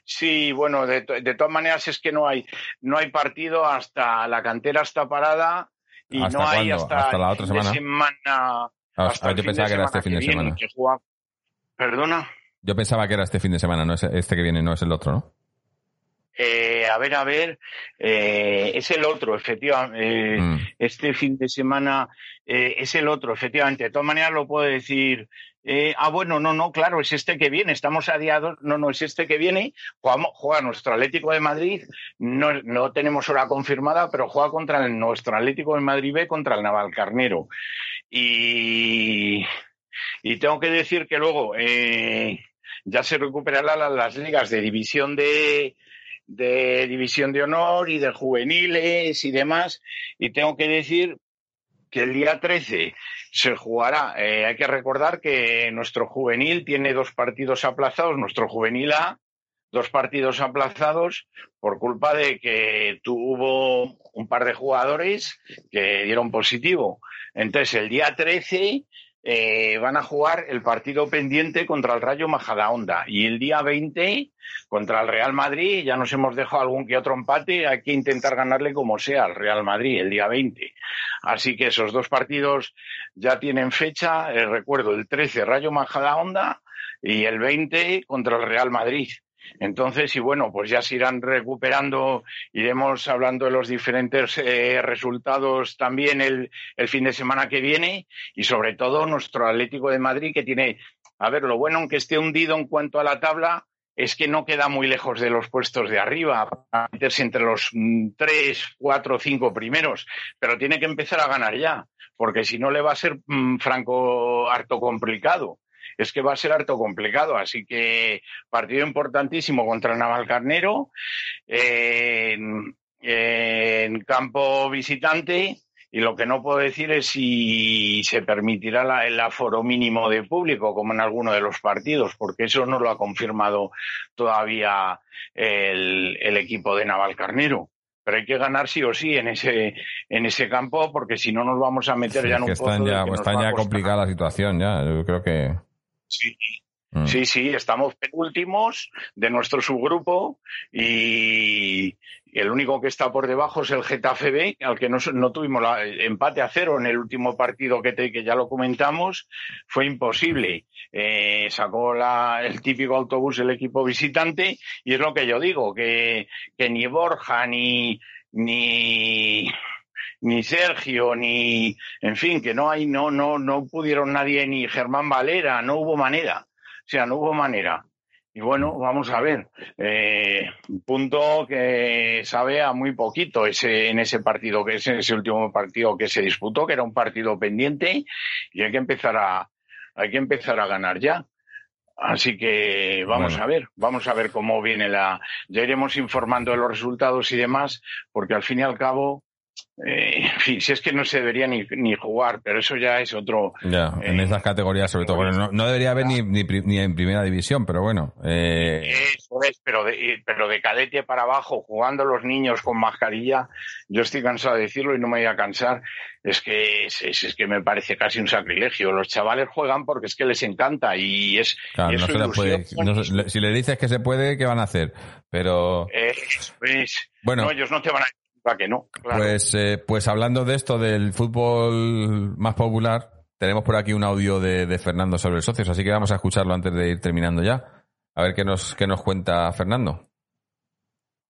Sí, bueno, de, todas maneras es que no hay, no hay partido hasta la cantera está parada y no hay hasta, la otra semana. Ah, hasta yo pensaba que era este fin de semana. Perdona. Yo pensaba que era este fin de semana, no es este que viene, no es el otro, ¿no? Eh, a ver, a ver, eh, es el otro, efectivamente. Eh, mm. Este fin de semana es el otro, efectivamente. De todas maneras lo puedo decir eh, ah, bueno, no, no, claro, es este que viene, estamos a día no, no, es este que viene, juega nuestro Atlético de Madrid, no, no, tenemos hora confirmada, pero juega contra el, nuestro Atlético de Madrid B contra el Navalcarnero. Y, y tengo que decir que luego eh, ya se recuperarán las, ligas de división de, de división de honor y de juveniles y demás, y tengo que decir que el día 13 se jugará. Eh, hay que recordar que nuestro juvenil tiene dos partidos aplazados, nuestro juvenil A, dos partidos aplazados por culpa de que tuvo un par de jugadores que dieron positivo. Entonces, el día 13 eh, van a jugar el partido pendiente contra el Rayo Majadahonda y el día 20 contra el Real Madrid. Ya nos hemos dejado algún que otro empate. Hay que intentar ganarle como sea al Real Madrid el día 20. Así que esos dos partidos ya tienen fecha. Eh, recuerdo el 13 Rayo Majadahonda y el 20 contra el Real Madrid. Entonces, y bueno, pues ya se irán recuperando, iremos hablando de los diferentes eh, resultados también el, fin de semana que viene y sobre todo nuestro Atlético de Madrid que tiene, a ver, lo bueno aunque esté hundido en cuanto a la tabla es que no queda muy lejos de los puestos de arriba, para meterse entre los mm, tres, cuatro, cinco primeros, pero tiene que empezar a ganar ya, porque si no le va a ser mmm, franco harto complicado es que va a ser harto complicado. Así que partido importantísimo contra Navalcarnero en, en campo visitante. Y lo que no puedo decir es si se permitirá la, el aforo mínimo de público, como en alguno de los partidos, porque eso no lo ha confirmado todavía el, el equipo de Navalcarnero pero hay que ganar sí o sí en ese en ese campo porque si no nos vamos a meter sí, ya en un que están ya, que está ya complicada la situación ya yo creo que Sí. Mm. Sí, sí, estamos penúltimos de nuestro subgrupo y el único que está por debajo es el Getafe B, al que no, no tuvimos la, empate a cero en el último partido que, te, que ya lo comentamos, fue imposible. Eh, sacó la, el típico autobús el equipo visitante y es lo que yo digo, que, que ni Borja ni, ni, ni Sergio, ni, en fin, que no hay, no, no, no pudieron nadie, ni Germán Valera, no hubo manera. O sea, no hubo manera. Y bueno, vamos a ver. Eh, punto que sabe a muy poquito ese, en ese partido, que es ese último partido que se disputó, que era un partido pendiente, y hay que empezar a, hay que empezar a ganar ya. Así que vamos bueno. a ver, vamos a ver cómo viene la. Ya iremos informando de los resultados y demás, porque al fin y al cabo, eh, en fin, si es que no se debería ni, ni jugar, pero eso ya es otro. Ya, eh, en esas categorías, sobre todo. Bueno, no, no, debería haber ni, ni, ni, en primera división, pero bueno. Eh... Eso es, pero de, pero de cadete para abajo, jugando los niños con mascarilla, yo estoy cansado de decirlo y no me voy a cansar. Es que es, es, que me parece casi un sacrilegio. Los chavales juegan porque es que les encanta y es. Claro, y no se puede, no, si le dices que se puede, ¿qué van a hacer? Pero. pues, bueno, no, ellos no te van a que no. Claro. Pues, eh, pues hablando de esto, del fútbol más popular, tenemos por aquí un audio de, de, Fernando sobre socios, así que vamos a escucharlo antes de ir terminando ya. A ver qué nos, qué nos cuenta Fernando.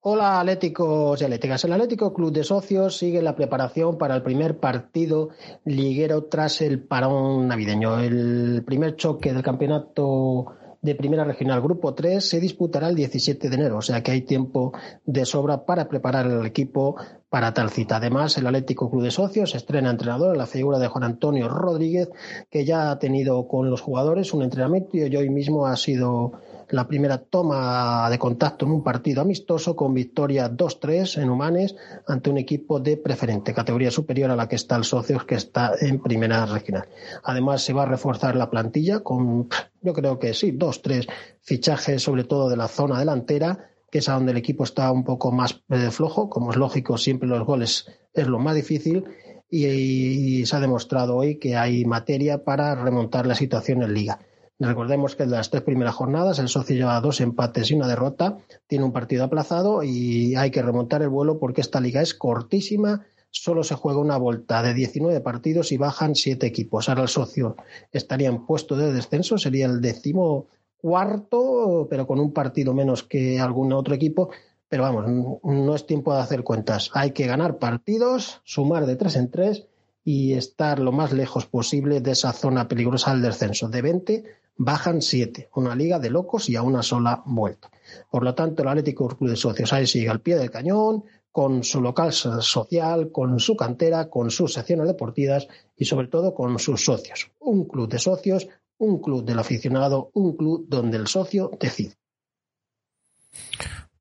Hola Atléticos y Atléticas. El Atlético Club de Socios sigue la preparación para el primer partido liguero tras el parón navideño. El primer choque del campeonato de Primera Regional Grupo 3 se disputará el 17 de enero, o sea que hay tiempo de sobra para preparar el equipo para tal cita. Además, el Atlético Club de Socios estrena entrenador en la figura de Juan Antonio Rodríguez, que ya ha tenido con los jugadores un entrenamiento y hoy mismo ha sido la primera toma de contacto en un partido amistoso con victoria 2-3 en Humanes ante un equipo de preferente, categoría superior a la que está el Socios, que está en primera regional. Además, se va a reforzar la plantilla con, yo creo que sí, dos, tres fichajes, sobre todo de la zona delantera, que es a donde el equipo está un poco más flojo. Como es lógico, siempre los goles es lo más difícil. Y, y se ha demostrado hoy que hay materia para remontar la situación en Liga. Recordemos que en las tres primeras jornadas el socio lleva dos empates y una derrota, tiene un partido aplazado y hay que remontar el vuelo porque esta liga es cortísima, solo se juega una vuelta de 19 partidos y bajan siete equipos. Ahora el socio estaría en puesto de descenso, sería el décimo cuarto, pero con un partido menos que algún otro equipo. Pero vamos, no es tiempo de hacer cuentas. Hay que ganar partidos, sumar de tres en tres y estar lo más lejos posible de esa zona peligrosa del descenso. De 20 bajan 7, una liga de locos y a una sola vuelta. Por lo tanto, el Atlético Club de Socios ahí sigue al pie del cañón, con su local social, con su cantera, con sus secciones deportivas y sobre todo con sus socios. Un club de socios, un club del aficionado, un club donde el socio decide.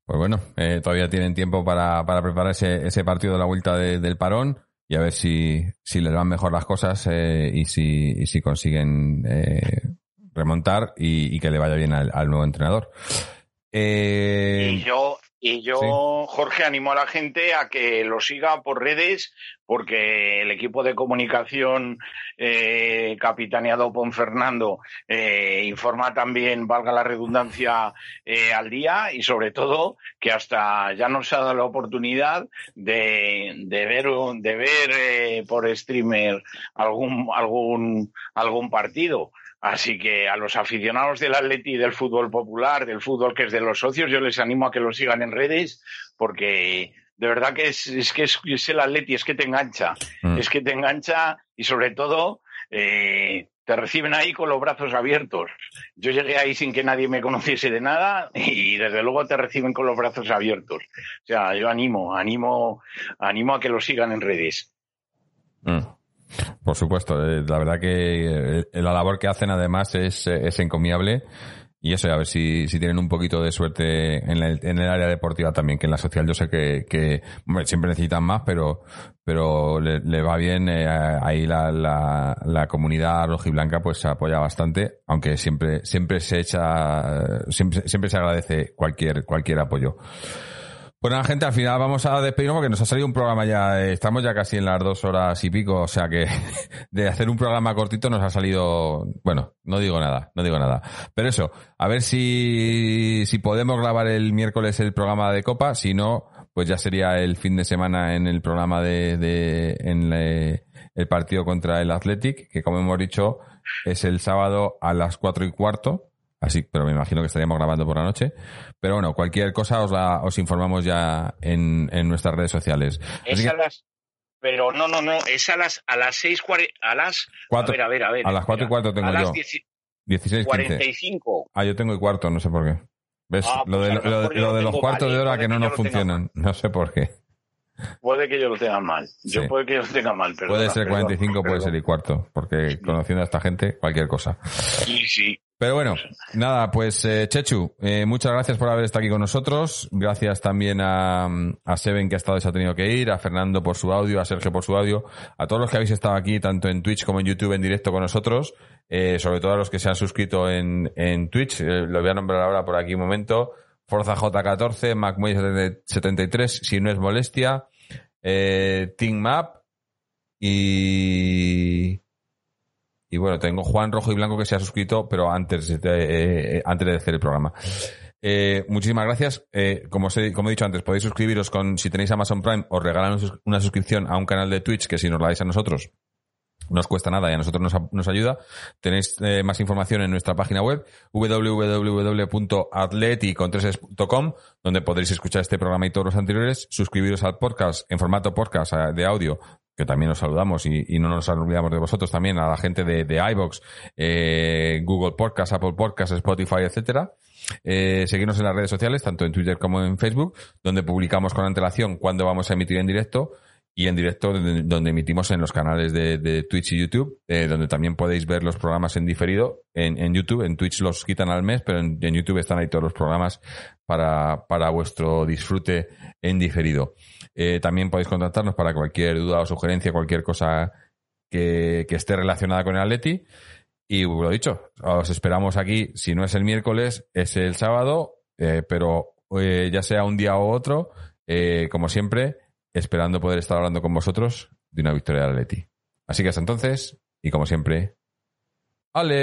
Pues bueno, eh, todavía tienen tiempo para, para preparar ese, partido de la vuelta de, del parón y a ver si, si les van mejor las cosas eh, y, si, si consiguen eh, remontar y, y, que le vaya bien al, al nuevo entrenador. Eh, y yo, y yo, Jorge, animo a la gente a que lo siga por redes, porque el equipo de comunicación eh, capitaneado por Fernando eh, informa también, valga la redundancia, eh, al día y sobre todo que hasta ya nos ha dado la oportunidad de, de ver, de ver por streamer algún, algún, algún partido. Así que a los aficionados del Atleti, del fútbol popular, del fútbol que es de los socios, yo les animo a que lo sigan en redes porque de verdad que es, es que es, es, el Atleti, es que te engancha, mm. es que te engancha y sobre todo eh, te reciben ahí con los brazos abiertos. Yo llegué ahí sin que nadie me conociese de nada y desde luego te reciben con los brazos abiertos. O sea, yo animo, animo, animo a que lo sigan en redes. Mm. Por supuesto, eh, la verdad que eh, la labor que hacen además es, es encomiable y eso, a ver si, si tienen un poquito de suerte en, la, en el área deportiva también, que en la social yo sé que, bueno, siempre necesitan más, pero, pero le, le va bien. Eh, ahí la, la, la comunidad rojiblanca pues se apoya bastante, aunque siempre, siempre se echa, siempre, siempre se agradece cualquier, cualquier apoyo. Bueno, pues gente, al final vamos a despedirnos porque nos ha salido un programa ya, eh, estamos ya casi en las dos horas y pico, o sea que de hacer un programa cortito nos ha salido, bueno, no digo nada, no digo nada. Pero eso, a ver si, si podemos grabar el miércoles el programa de Copa, si no, pues ya sería el fin de semana en el programa de, de en el partido contra el Athletic, que como hemos dicho, es el sábado a las cuatro y cuarto Así, pero me imagino que estaríamos grabando por la noche. Pero bueno, cualquier cosa os, la, os informamos ya en, en nuestras redes sociales. Es a las, pero no, no, no, es a las, a las seis, a las, cuatro, a ver, a ver, a ver. A las cuatro y cuarto tengo a yo. las dieci, 16, 45. Ah, yo tengo el cuarto, no sé por qué. ¿Ves? Ah, lo pues de, lo de los cuartos mal, de hora que no nos funcionan. No sé por qué. Puede que yo lo tenga mal. Yo Sí. puede que yo lo tenga mal, pero. puede ser 45, puede ser y cuarto. Porque conociendo a esta gente, cualquier cosa. Sí, sí. Pero bueno, nada, pues eh, Chechu, eh, muchas gracias por haber estado aquí con nosotros. Gracias también a, a Seven que ha estado y se ha tenido que ir, a Fernando por su audio, a Sergio por su audio, a todos los que habéis estado aquí, tanto en Twitch como en YouTube en directo con nosotros, eh, sobre todo a los que se han suscrito en, en Twitch, eh, lo voy a nombrar ahora por aquí un momento. Forza J14, MacMuey73, si no es molestia, eh, Team Map y... Y bueno, tengo Juan Rojo y Blanco que se ha suscrito, pero antes de, eh, antes de hacer el programa. Eh, muchísimas gracias. Eh, como, os he, como he dicho antes, podéis suscribiros con, si tenéis Amazon Prime, os regalan una sus- una suscripción a un canal de Twitch que si nos la dais a nosotros, no os cuesta nada y a nosotros nos, nos ayuda. Tenéis eh, más información en nuestra página web www.atleticontreses.com donde podréis escuchar este programa y todos los anteriores, suscribiros al podcast en formato podcast eh, de audio que también os saludamos y, y no nos olvidamos de vosotros también, a la gente de, de iVoox, eh, Google Podcast, Apple Podcast, Spotify, etcétera. Eh, seguirnos en las redes sociales, tanto en Twitter como en Facebook, donde publicamos con antelación cuándo vamos a emitir en directo y en directo donde, emitimos en los canales de, Twitch y YouTube, eh, donde también podéis ver los programas en diferido en, YouTube. En Twitch los quitan al mes, pero en, YouTube están ahí todos los programas para, para vuestro disfrute en diferido. Eh, también podéis contactarnos para cualquier duda o sugerencia, cualquier cosa que, que esté relacionada con el Atleti. Y lo dicho, os esperamos aquí, si no es el miércoles, es el sábado, eh, pero ya sea un día u otro, como siempre, esperando poder estar hablando con vosotros de una victoria del Atleti. Así que hasta entonces, y como siempre, Aleti.